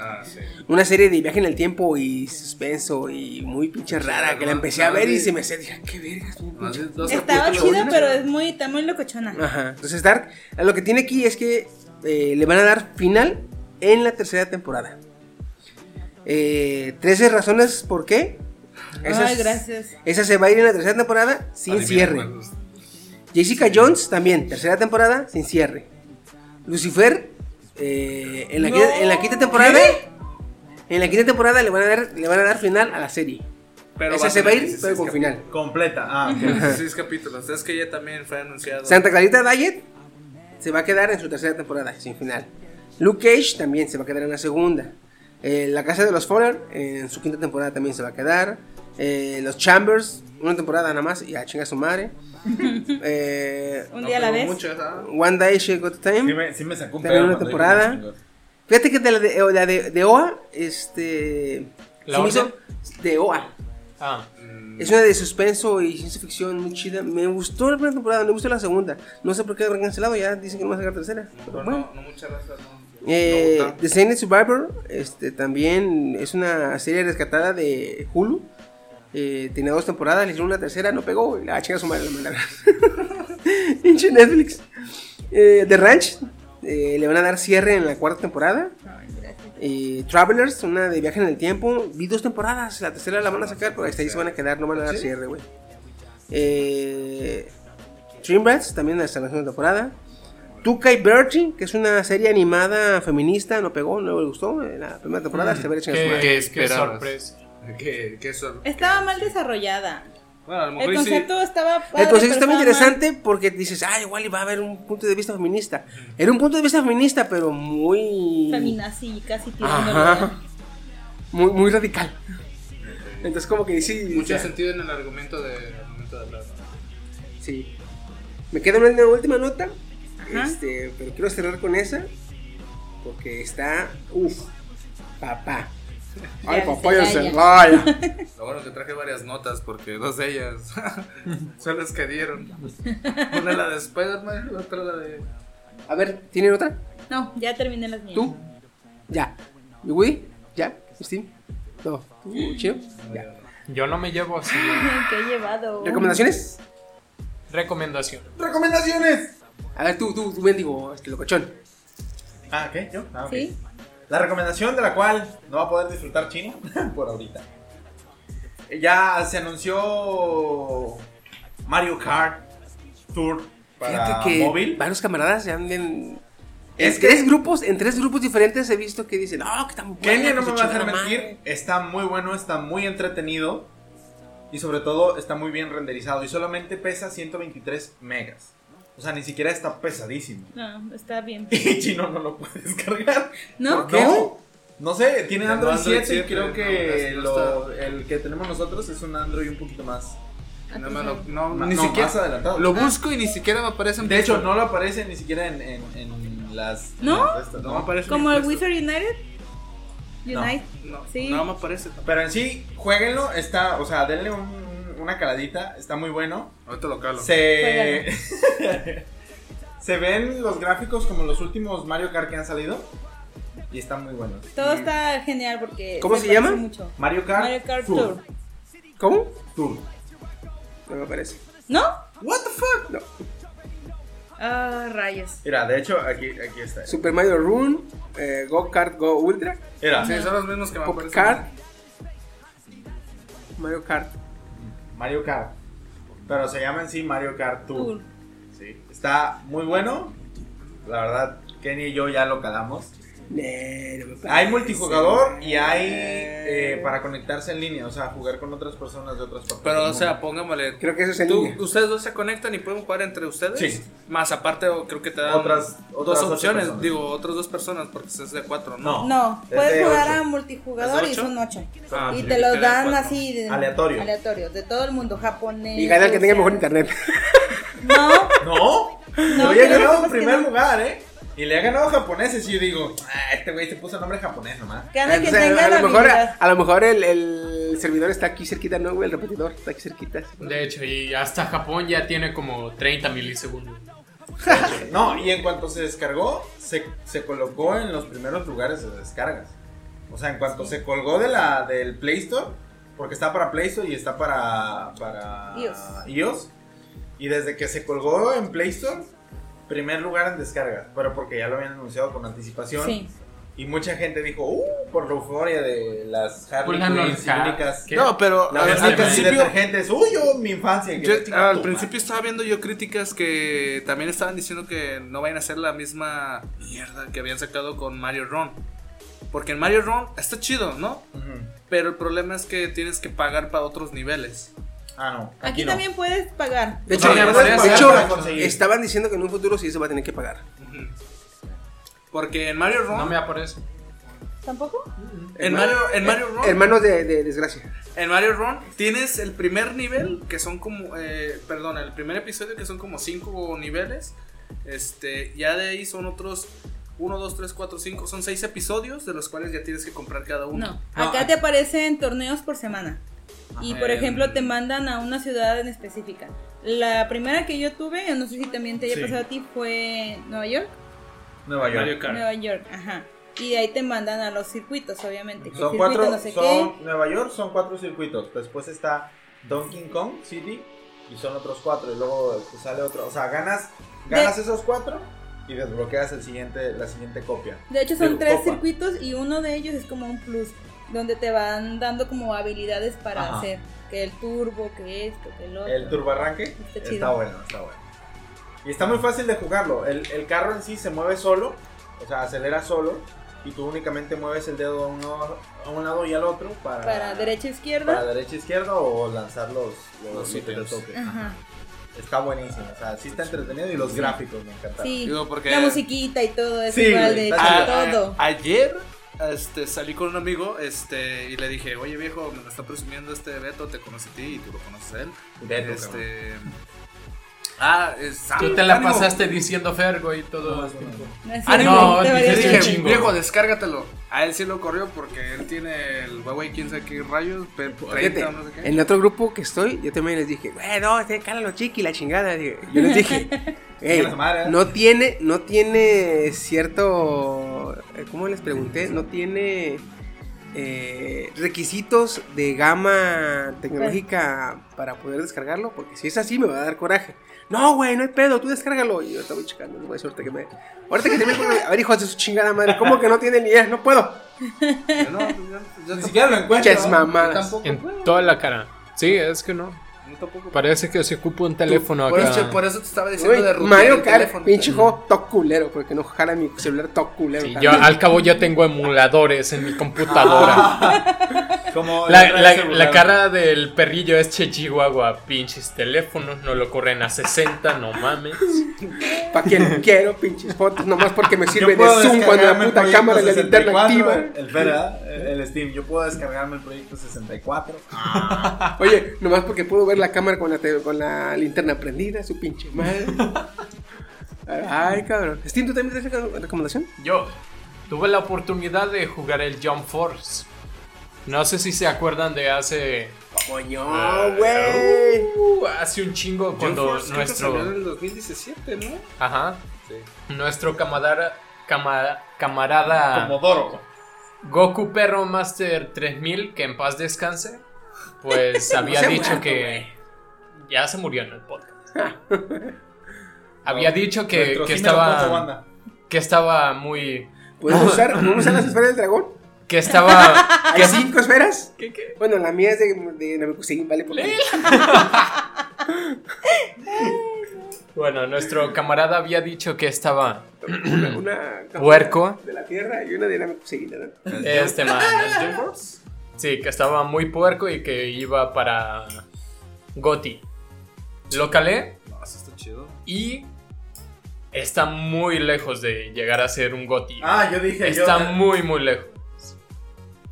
Ah, sí. una serie de viaje en el tiempo y suspenso y muy pinche rara que la empecé a ver y se me hacía, dije, qué vergas, bien Más pinche". de dos Estaba chido, pero es muy, está muy locochona. Ajá. Entonces Dark, lo que tiene aquí es que eh, le van a dar final en la tercera temporada. Eh, 13 razones por qué. Ay, gracias. Esa se va a ir en la tercera temporada sin Adivina cierre. Jessica Jones también, tercera temporada sin cierre. Lucifer, eh, en, la, No. quinta- en la quinta temporada. En la quinta temporada le van a dar, le van a dar final a la serie. Pero Esa se va a ir, 16 pero con final. Completa. Ah, ok. 16 capítulos. Es que ya también fue anunciado. Santa Clarita Diet se va a quedar en su tercera temporada, sin final. Luke Cage también se va a quedar en la segunda. Eh, la Casa de los Fowler en su quinta temporada también se va a quedar. Eh, los Chambers, una temporada nada más y a chinga su madre. (laughs) Eh, Un día a la vez. One Day She Got Sí Time. me, sí me sacó un También una temporada. Fíjate que de la de, o la de, de OA, este. ¿La se me orden? hizo- de OA. Ah, Es una de suspenso y ciencia ficción muy chida. Me gustó la primera temporada, me gustó la segunda. No sé por qué habrán cancelado, ya dicen que no va a sacar tercera. Pero bueno. no, no muchas no. Eh, No. The Silent Survivor este, también es una serie rescatada de Hulu. Eh, tiene dos temporadas, le hicieron una tercera, no pegó. y La chica su madre la mandaron. (laughs) Pinche Netflix. Eh, The Ranch eh, le van a dar cierre en la cuarta temporada. Eh, Travelers, una de viaje en el tiempo. Vi dos temporadas, la tercera la van a sacar, pero hasta ahí se van a quedar, no van a dar cierre, güey. Eh, Dream Rats, también hasta la segunda temporada. Tuca y Bertie, que es una serie animada feminista, no pegó, no le gustó. En la primera temporada se ve. ¿Qué qué esperabas? sorpresa. (laughs) ¿Qué, qué sor- Estaba mal desarrollada. Bueno, a lo mejor El sí. concepto estaba padre, El concepto está pero muy estaba mal. interesante porque dices, ah, igual iba a haber un punto de vista feminista. Era un punto de vista feminista, pero muy. Feminazi, casi tirando. Ajá. Muy, muy radical. Entonces, como que sí. Mucho sentido en el argumento de, argumento de hablar. Sí. Me queda una, una última nota. Ajá. Este, pero quiero cerrar con esa. Porque está. Uff. Papá. Ay, Ya, papá, ya Celaya. se vaya. (laughs) Lo bueno que traje varias notas porque dos de ellas (laughs) son las que dieron. Una la de Spider-Man y otra la de. A ver, ¿tienen otra? No, ya terminé las mías. ¿Tú? Ya. ¿Y Woody? ¿Ya? ¿Steve? No. Ya. Yo no me llevo así. (laughs) ¿Qué he llevado? ¿Recomendaciones? Recomendación. ¡Recomendaciones! A ver, tú, tú, tú, mendigo, este locochón. Ah, ¿qué? ¿Yo? Ah, ok. ¿Sí? La recomendación de la cual no va a poder disfrutar chino (laughs) por ahorita. Ya se anunció Mario Kart Tour para Fíjate que móvil. varios camaradas ya anden. Es en que- tres grupos, en tres grupos diferentes he visto que dicen, no, que está muy buena, Kenia no me va a chingada mentir, madre". está muy bueno, está muy entretenido y sobre todo está muy bien renderizado y solamente pesa 123 megas. O sea, ni siquiera está pesadísimo. No, está bien. (laughs) Y chino no lo puede descargar. ¿No? qué? No, no sé, tiene Android, Android 7 y 7, creo que no lo- el que tenemos nosotros es un Android un poquito más. No me lo- no, ni no, siquiera. más adelantado. Lo busco y ni siquiera me aparece en De hecho, no lo aparece ni siquiera en, en, en las. ¿No? en las No me aparece. ¿Como el en Wizard United? No. Unite. No, Sí. no me aparece. Pero en sí, jueguenlo, está, o sea, denle un- una caladita, está muy bueno. Ahorita lo calo. Se. (laughs) Se ven los gráficos como los últimos Mario Kart que han salido. Y están muy buenos. Todo está genial porque. ¿Cómo se parece llama? Mucho. Mario Kart, Mario Kart Tour. ¿Cómo? Tour. No me aparece. ¿No? What the fuck? No. Ah, rayos. Mira, de hecho, aquí, aquí está. Super Mario Run, eh, Go Kart Go Ultra, Mira, Sí, son los mismos que me Pop aparecen. Kart, Mario Kart. Mario Kart. Pero se llama en sí Mario Kart Tour. Tour. Sí. Está muy bueno. La verdad, Kenny y yo ya lo calamos. Hay multijugador y hay eh, para conectarse en línea, o sea, jugar con otras personas de otras partes. Pero, o sea, pongámosle. Creo que eso es en tú- línea. ustedes dos se conectan y pueden jugar entre ustedes. Sí. Más aparte, creo que te dan Otras- otras dos opciones. personas. Digo, otras dos personas porque es de cuatro, ¿no? No. No, Es puedes de jugar ocho. a multijugador ¿Es y son ocho. Ah, y sí, te los quedan dan cuatro. así de Aleatorio. aleatorios, de todo el mundo, japonés. Y gana el que tenga mejor internet. No, No, No, había pero ganado no, en primer no. lugar, ¿eh? Y le ha ganado japoneses y yo digo, ah, este güey se puso nombre japonés nomás. gana quien Entonces, tenga a, la lo mejor, habilidad. a lo mejor el, el servidor está aquí cerquita, ¿no, güey? El repetidor está aquí cerquita. De hecho, y hasta Japón ya tiene como 30 milisegundos. (laughs) No, y en cuanto se descargó, se, se colocó en los primeros lugares de descargas. O sea, en cuanto se colgó de la, del Play Store, porque está para Play Store y está para, para iOS. iOS, Y desde que se colgó en Play Store, primer lugar en descargas. Pero porque ya lo habían anunciado con anticipación. Sí. Y mucha gente dijo, uh, por la euforia de las Harley únicas. No, pero al, principio. detergentes. Uy, yo, mi infancia. Yo, al principio estaba viendo yo críticas que también estaban diciendo que no vayan a hacer la misma mierda que habían sacado con Mario Run. Porque en Mario Run está chido, ¿no? Pero el problema es que tienes que pagar para otros niveles. Ah, no. Aquí, no. también puedes pagar. De hecho, No, de estaban diciendo que en un futuro sí se va a tener que pagar. Porque en Mario Run, No me aparece. ¿Tampoco? en Mario, en Mario Run, Hermanos de, de desgracia. en Mario Run tienes el primer nivel que son como, eh, perdón, el primer episodio que son como cinco niveles. Este, ya de ahí son otros 1, 2, 3, 4, 5, son seis episodios de los cuales ya tienes que comprar cada uno. No. Acá te aparecen torneos por semana. Y por Em. ejemplo te mandan a una ciudad en específica. La primera que yo tuve, yo no sé si también te haya Sí. pasado a ti, fue Nueva York. Nueva York. Nueva York, ajá. Y de ahí te mandan a los circuitos, obviamente. que Son circuito cuatro, no sé son, Nueva York son cuatro circuitos. Después está Donkey Kong City y son otros cuatro. Y luego pues, sale otro. O sea, ganas, ganas esos cuatro y desbloqueas el siguiente, la siguiente copia. De hecho son tres copa. circuitos y uno de ellos es como un plus, donde te van dando como habilidades para Ajá. hacer. Que el turbo, que esto, que el otro. El turbo arranque Está está, chido. bueno, está bueno. Y está muy fácil de jugarlo. El, el carro en sí se mueve solo, o sea, acelera solo. Y tú únicamente mueves el dedo a, uno, a un lado y al otro para, Para derecha para izquierda. derecha izquierda o lanzar los, los, Los ítems de ítems. toque. Ajá. Está buenísimo, o sea, sí está entretenido y los gráficos me encantaron. Sí. Digo, porque- La musiquita y todo es Sí, igual de chido. todo. A- ayer este, salí con un amigo este, y le dije, oye viejo, me lo está presumiendo este Beto, te conocí a ti y tú lo conoces a él. Beto, este, ah, es, Tú te la ánimo. pasaste diciendo Fergo y todo. No, es Ánimo, cierto, te dices varías que Dije, chingo. viejo, descárgatelo. A él sí lo corrió porque él tiene el Huawei 15 qué rayos, P- 30 Fíjate, o no sé qué. en otro grupo que estoy, yo también les dije, güey, no, este cálalo chiqui, la chingada. Yo les dije, (laughs) "Ey, la madre, ¿eh? no tiene, no tiene cierto, eh, ¿cómo les pregunté? No tiene eh, requisitos de gama tecnológica para poder descargarlo, porque si es así me va a dar coraje. No, güey, no hay pedo, tú descárgalo. Y yo estaba checando, güey, suerte que me... Ahorita que termine, a ver, hijos de su chingada madre, ¿cómo que no tiene ni idea? No puedo. Yo no, pues, yo- yo Ni siquiera lo encuentro. ¿no? mamadas. En puedo. toda la cara. Sí, es que no. tampoco- Parece que se ocupa un teléfono por, acá. eso, por eso te estaba diciendo Güey, de Mario Kart, teléfono. pinche juego top culero, porque no jala mi celular top culero. Sí, yo al cabo ya tengo emuladores en mi computadora. (laughs) Como La, cara del perrillo es che chihuahua, pinches teléfonos, no lo corren a 60, no mames. Pa' quien quiero, pinches fotos, nomás porque me sirve de zoom cuando la puta cámara y la linterna 64, activa. El Fera, el Steam. Yo puedo descargarme el proyecto 64. Oye, nomás porque puedo ver la cámara con la, con la linterna prendida, su pinche madre. Ay, cabrón. Steam, ¿tú también tienes reco- recomendación? Yo tuve la oportunidad de jugar el Jump Force. No sé si se acuerdan de hace. Coño, Ah, güey. uh, hace un chingo cuando salió en nuestro. el 2017, ¿no? Ajá. Nuestro camarada. cama- camarada. Comodoro. Goku Perro Master 3000, que en paz descanse. Pues (laughs) había dicho muerto, que. Ya se murió en el podcast. (laughs) había dicho que, Nuestro que sí estaba. Que estaba muy. ¿Podemos usar, (laughs) ¿podemos usar las esferas del dragón? Que estaba. ¿Hay cinco esferas? ¿Qué, qué? Bueno, la mía es de, de Namekusei, vale por Bueno, nuestro camarada había dicho que estaba Una, una (clears throat) Puerco. de la tierra y una de seguida, ¿no? este man. Sí, que estaba muy puerco y que iba para Goti. Lo calé No, eso está chido. y está muy lejos de llegar a ser un Goti. Ah, yo dije. Está yo, muy, muy lejos.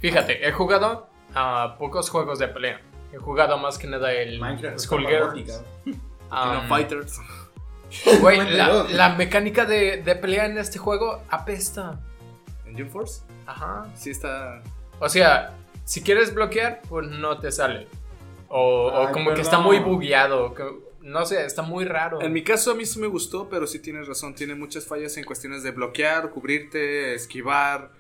Fíjate, he jugado a pocos juegos de pelea. He jugado más que nada el Minecraft Skullgirls. (laughs) um, Fighters. güey, la, la mecánica de, de pelea en este juego apesta. ¿En Jump Force? Ajá. Sí está. O sea, si quieres bloquear, pues no te sale. O, como que está muy bugueado. que- no sé, está muy raro. En mi caso a mí sí me gustó, pero sí tienes razón. Tiene muchas fallas en cuestiones de bloquear, cubrirte, esquivar.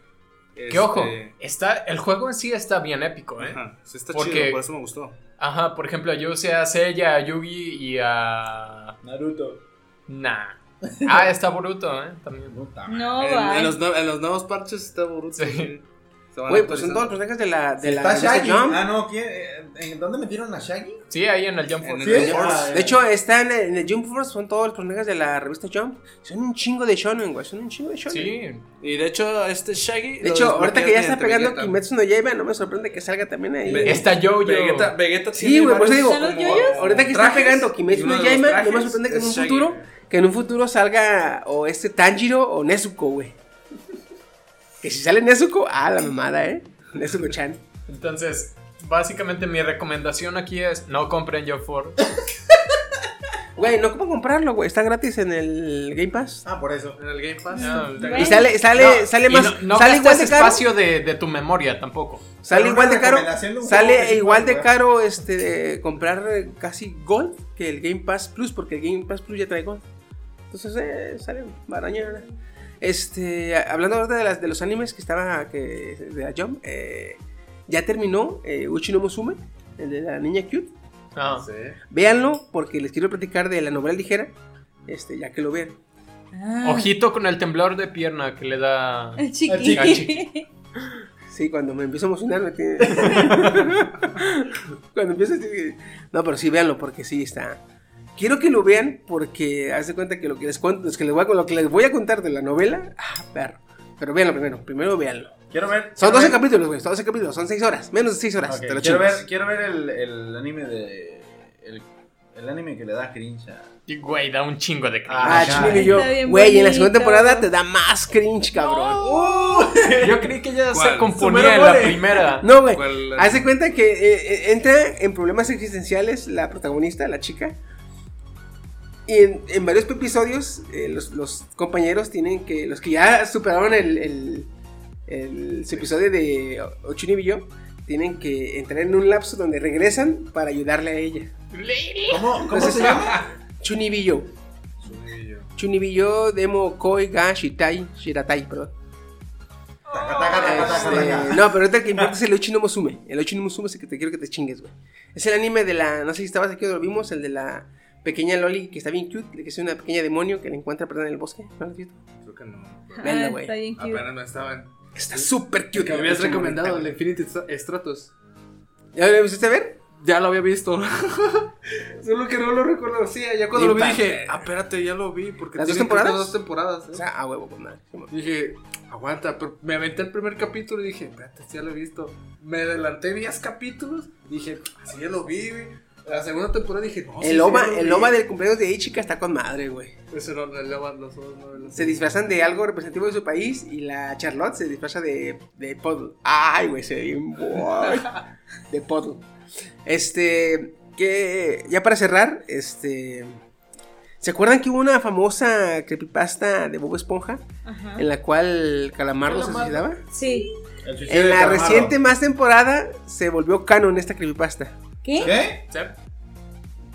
Que este, ojo, está, el juego en sí está bien épico, ¿eh? Ajá, sí está Porque- chido, por eso me gustó. Ajá, por ejemplo, yo usé a Seiya, a Yugi y a. Naruto. Nah. Ah, está Boruto, ¿eh? También. No, en, los, en los nuevos parches está Boruto. Sí. Sí. Se van Güey, pues son todos los personajes de la, de la Está revista Shaggy. Jump. Ah, no, ¿quién? Eh, ¿En dónde metieron a Shaggy? Sí, ahí en el Jump Force. el ¿Sí? Jump Force. Ah, De hecho, están en el Jump Force, son todos los personajes de la revista Jump. Son un chingo de shonen, güey. Son un chingo de shonen. Sí. Y de hecho, este Shaggy. De hecho, ahorita que ya está pegando Vegeta. Kimetsu no Yaiba, no me sorprende que salga también ahí. Está Jojo. Vegeta, Vegeta Sí, güey, por eso digo. Ahorita que está pegando Kimetsu no Yaiba, no me sorprende que en un futuro, que en un futuro salga o este Tanjiro o Nezuko, güey. Que si sale Nezuko, ah, la mamada, eh. Nezuko-chan. Entonces, básicamente mi recomendación aquí es no compren Jump Force. Güey, no cómo comprarlo, güey. Está gratis en el Game Pass. Ah, por eso. En el Game Pass. No, Bueno. Y sale, sale, No, sale más. no, no sale igual de caro. espacio de, de tu memoria tampoco. Sale igual de caro. de Sale igual de caro este de comprar eh, casi Gold que el Game Pass Plus, porque el Game Pass Plus ya trae Gold. Entonces eh, sale baraña. Este, a- hablando ahorita de, las, de los animes que estaba que, de la Jump, eh, ya terminó eh, Uchi no Musume, el de la niña cute. Ah. Sí. Véanlo porque les quiero platicar de la novela ligera, este, ya que lo vean. Ah, Ojito con el temblor de pierna que le da. el chiqui. (laughs) Sí, cuando me empiezo a emocionar me tiene... (laughs) (laughs) cuando empiezo que- No, pero sí, véanlo porque sí está... Quiero que lo vean porque haz de cuenta que lo que les cuento, es que les voy a, lo que les voy a contar de la novela, ah, perro. Pero véanlo primero, primero véanlo. Quiero ver. Son quiero 12 ver- capítulos, güey, 12 capítulos, son 6 horas, menos de 6 horas. Ok, te lo quiero, ver, quiero ver el, el anime de. El, el anime que le da cringe a. Y, Güey, da un chingo de cringe. Ah, Ah, y yo, güey, en la segunda temporada te da más cringe, cabrón. (laughs) Yo creí que ya se componía en la primera. No, güey. De cuenta que eh, eh, entra en problemas existenciales la protagonista, la chica. Y en, en varios episodios, eh, los, los compañeros tienen que. Los que ya superaron el, el, el- su episodio de Ochuni Billo, tienen que entrar en un lapso donde regresan para ayudarle a ella. ¿Cómo, cómo Entonces, se llama? Chunibillo. Chunibillo, Demo, Koi, Ga, Shitai, Shiratai, perdón. Taca, taca, taca, taca, Este, no, pero ahorita el que importa es el Ochi no Musume. El Ochi no Musume es el que te quiero que te chingues, güey. Es el anime de la. No sé si estabas aquí o lo vimos, el de la pequeña Loli que está bien cute, que es una pequeña demonio que la encuentra perdida en el bosque. ¿No lo has visto? Creo que no. Venga, Ah, güey. está bien cute. Apenas me estaban. Está súper cute. Que me habías recomendado el Infinity Stra- Stratos. ¿Ya lo viste ver? Ya lo había visto. (laughs) Solo que no lo reconocía. Ya cuando lo vi dije, ah, espérate, ya lo vi. Porque ¿Las dos temporadas? dos temporadas. ¿eh? O sea, a huevo, pues man. Dije, aguanta, pero me aventé el primer capítulo y dije, espérate, ya lo he visto. Me adelanté 10 capítulos. Dije, así ya lo vi, güey. La segunda temporada dije, no, sí, El sí, OVA, el. OVA del cumpleaños de Ichika está con madre, güey. Ese no, el OVA, los otros no, los- Se disfrazan de algo representativo de su país y la Charlotte se disfraza de, de Puddle. Ay, güey, se ve bien. (laughs) De Puddle. Este, que ya para cerrar, este... ¿Se acuerdan que hubo una famosa creepypasta de Bob Esponja Ajá. en la cual Calamardo se suicidaba? Sí. En la Calamardo. reciente más temporada se volvió canon esta creepypasta. ¿Qué? ¿Qué? ¿Sí?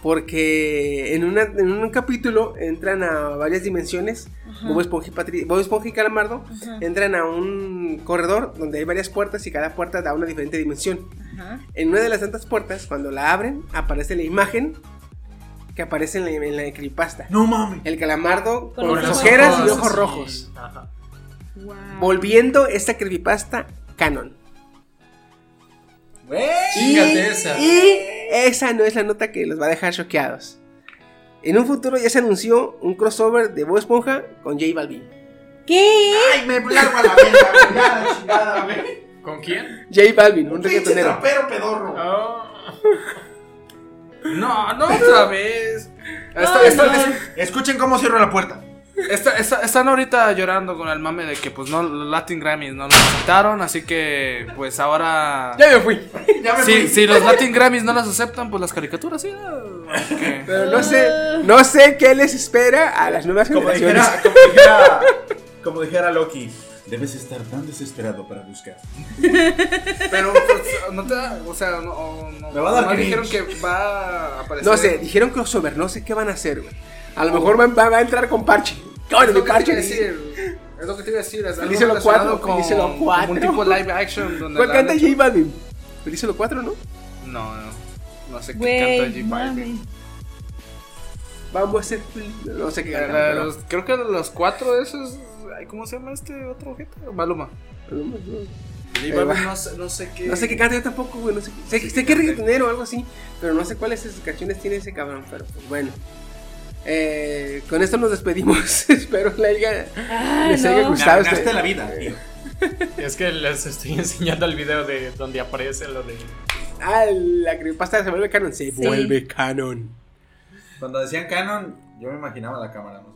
Porque en, una- en un capítulo entran a varias dimensiones. Ajá. Bob Esponja, y Patri- Bob Esponja y Calamardo Ajá. entran a un corredor donde hay varias puertas y cada puerta da una diferente dimensión. Ajá. En una de las tantas puertas, cuando la abren, aparece la imagen que aparece en la, en la creepypasta. No mames. El calamardo con, Con las ojeras y ojos rojos. Ajá. Wow. Volviendo esta creepypasta canon. Güey. Y, esa. y esa no es la nota que los va a dejar choqueados. En un futuro ya se anunció un crossover de Bob Esponja con J Balvin. ¿Qué? Ay, me largo a la verga, (laughs) chingada, güey. ¿Con quién? J Balvin, un Pinche reggaetonero. trapero pedorro. Oh. (laughs) No, no otra vez. (laughs) Ay, no. es- Escuchen cómo cierro la puerta. Están ahorita llorando con el mame de que pues no los Latin Grammys no los aceptaron, así que pues ahora Ya me fui. (laughs) Ya me si, fui. si los Latin Grammys no las aceptan, pues las caricaturas sí. Pero no sé, no sé qué les espera a las nuevas Como generaciones. dijera, como dijera, (laughs) como dijera Loki, debes estar tan desesperado para buscar. Pero pues, no te da, o sea, no, Me va a dar no dijeron que va a aparecer. No sé, dijeron crossover, no sé qué van a hacer, güey. A lo mejor va, va- va a entrar con parche. Bueno, Es mi lo que te parche. iba a decir. Es lo que te iba a decir. Es relacionado cuatro, con, díselo cuatro. como un tipo live action. Donde ¿Cuál canta J Balvin? Dice los cuatro, ¿no? No, no. No sé qué canta J Balvin. Vamos a hacer. No sé qué La- canta. la- pero- los- creo que los cuatro esos. ay, ¿Cómo se llama este otro objeto? Maluma. Balvin, va. no sé, no sé qué. No sé qué canta yo tampoco, güey. No sé, sé, sé que es reggaetonero o algo así. Pero no sé cuáles canciones tiene ese cabrón. Pero pues bueno. Eh, con esto nos despedimos. (laughs) Espero le haya, Ah, les no. haya Me gustado. arruinaste este- la vida, tío. (laughs) Es que les estoy enseñando el video de donde aparece lo de. Ah, la creepypasta se vuelve canon. Se Sí. vuelve canon. Cuando decían Canon, yo me imaginaba la cámara, no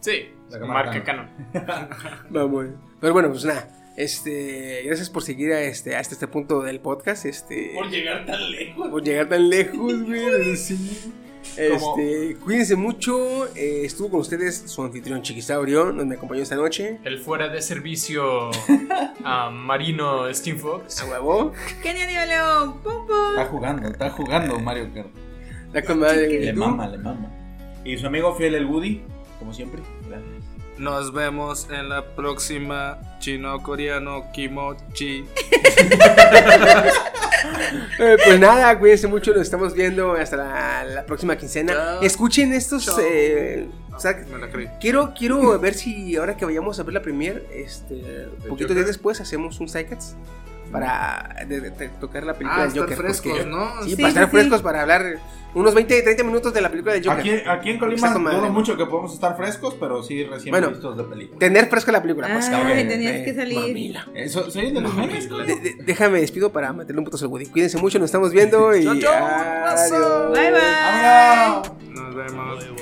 sé. Sí, La cámara marca Canon. Canon. (laughs) Vamos. Pero bueno, pues nada. Este, gracias por seguir a este, hasta este punto del podcast. Este, Por llegar tan lejos. por llegar tan lejos, güey. Sí. Este, cuídense mucho. eh, estuvo con ustedes su anfitrión Chiquisaurio, donde me acompañó esta noche. El fuera de servicio (laughs) ah, marino Steam Fox. A huevo. León. Pum, pum. Está jugando, está jugando Mario Kart. La con madre. Le mama, le mama. Y su amigo fiel, el Woody, como siempre. Gracias. Nos vemos en la próxima chino-coreano kimochi. (laughs) Eh, pues nada, cuídense mucho. Nos estamos viendo hasta la, la próxima quincena. Chao. Escuchen estos. Eh, o sea, Me la creí. Quiero, quiero (laughs) ver si ahora que vayamos a ver la premier, este, poquito Joker? días después hacemos un Sidecats para de- de- de tocar la película Ah, del estar Joker. frescos, porque- ¿no? Sí, Sí, para estar sí, frescos para hablar unos 20, 30 minutos de la película de Joker. Aquí, aquí en Colima dudo mucho que podemos estar frescos, pero sí recién bueno, vistos de película. Tener fresca la película, pues. Ah, que tenías que salir. Eso, soy de los memes. De, de, déjame despido para meterle un putazo al Woody. Cuídense mucho, nos estamos viendo (laughs) y. Adiós. Bye bye. Adiós. Nos vemos.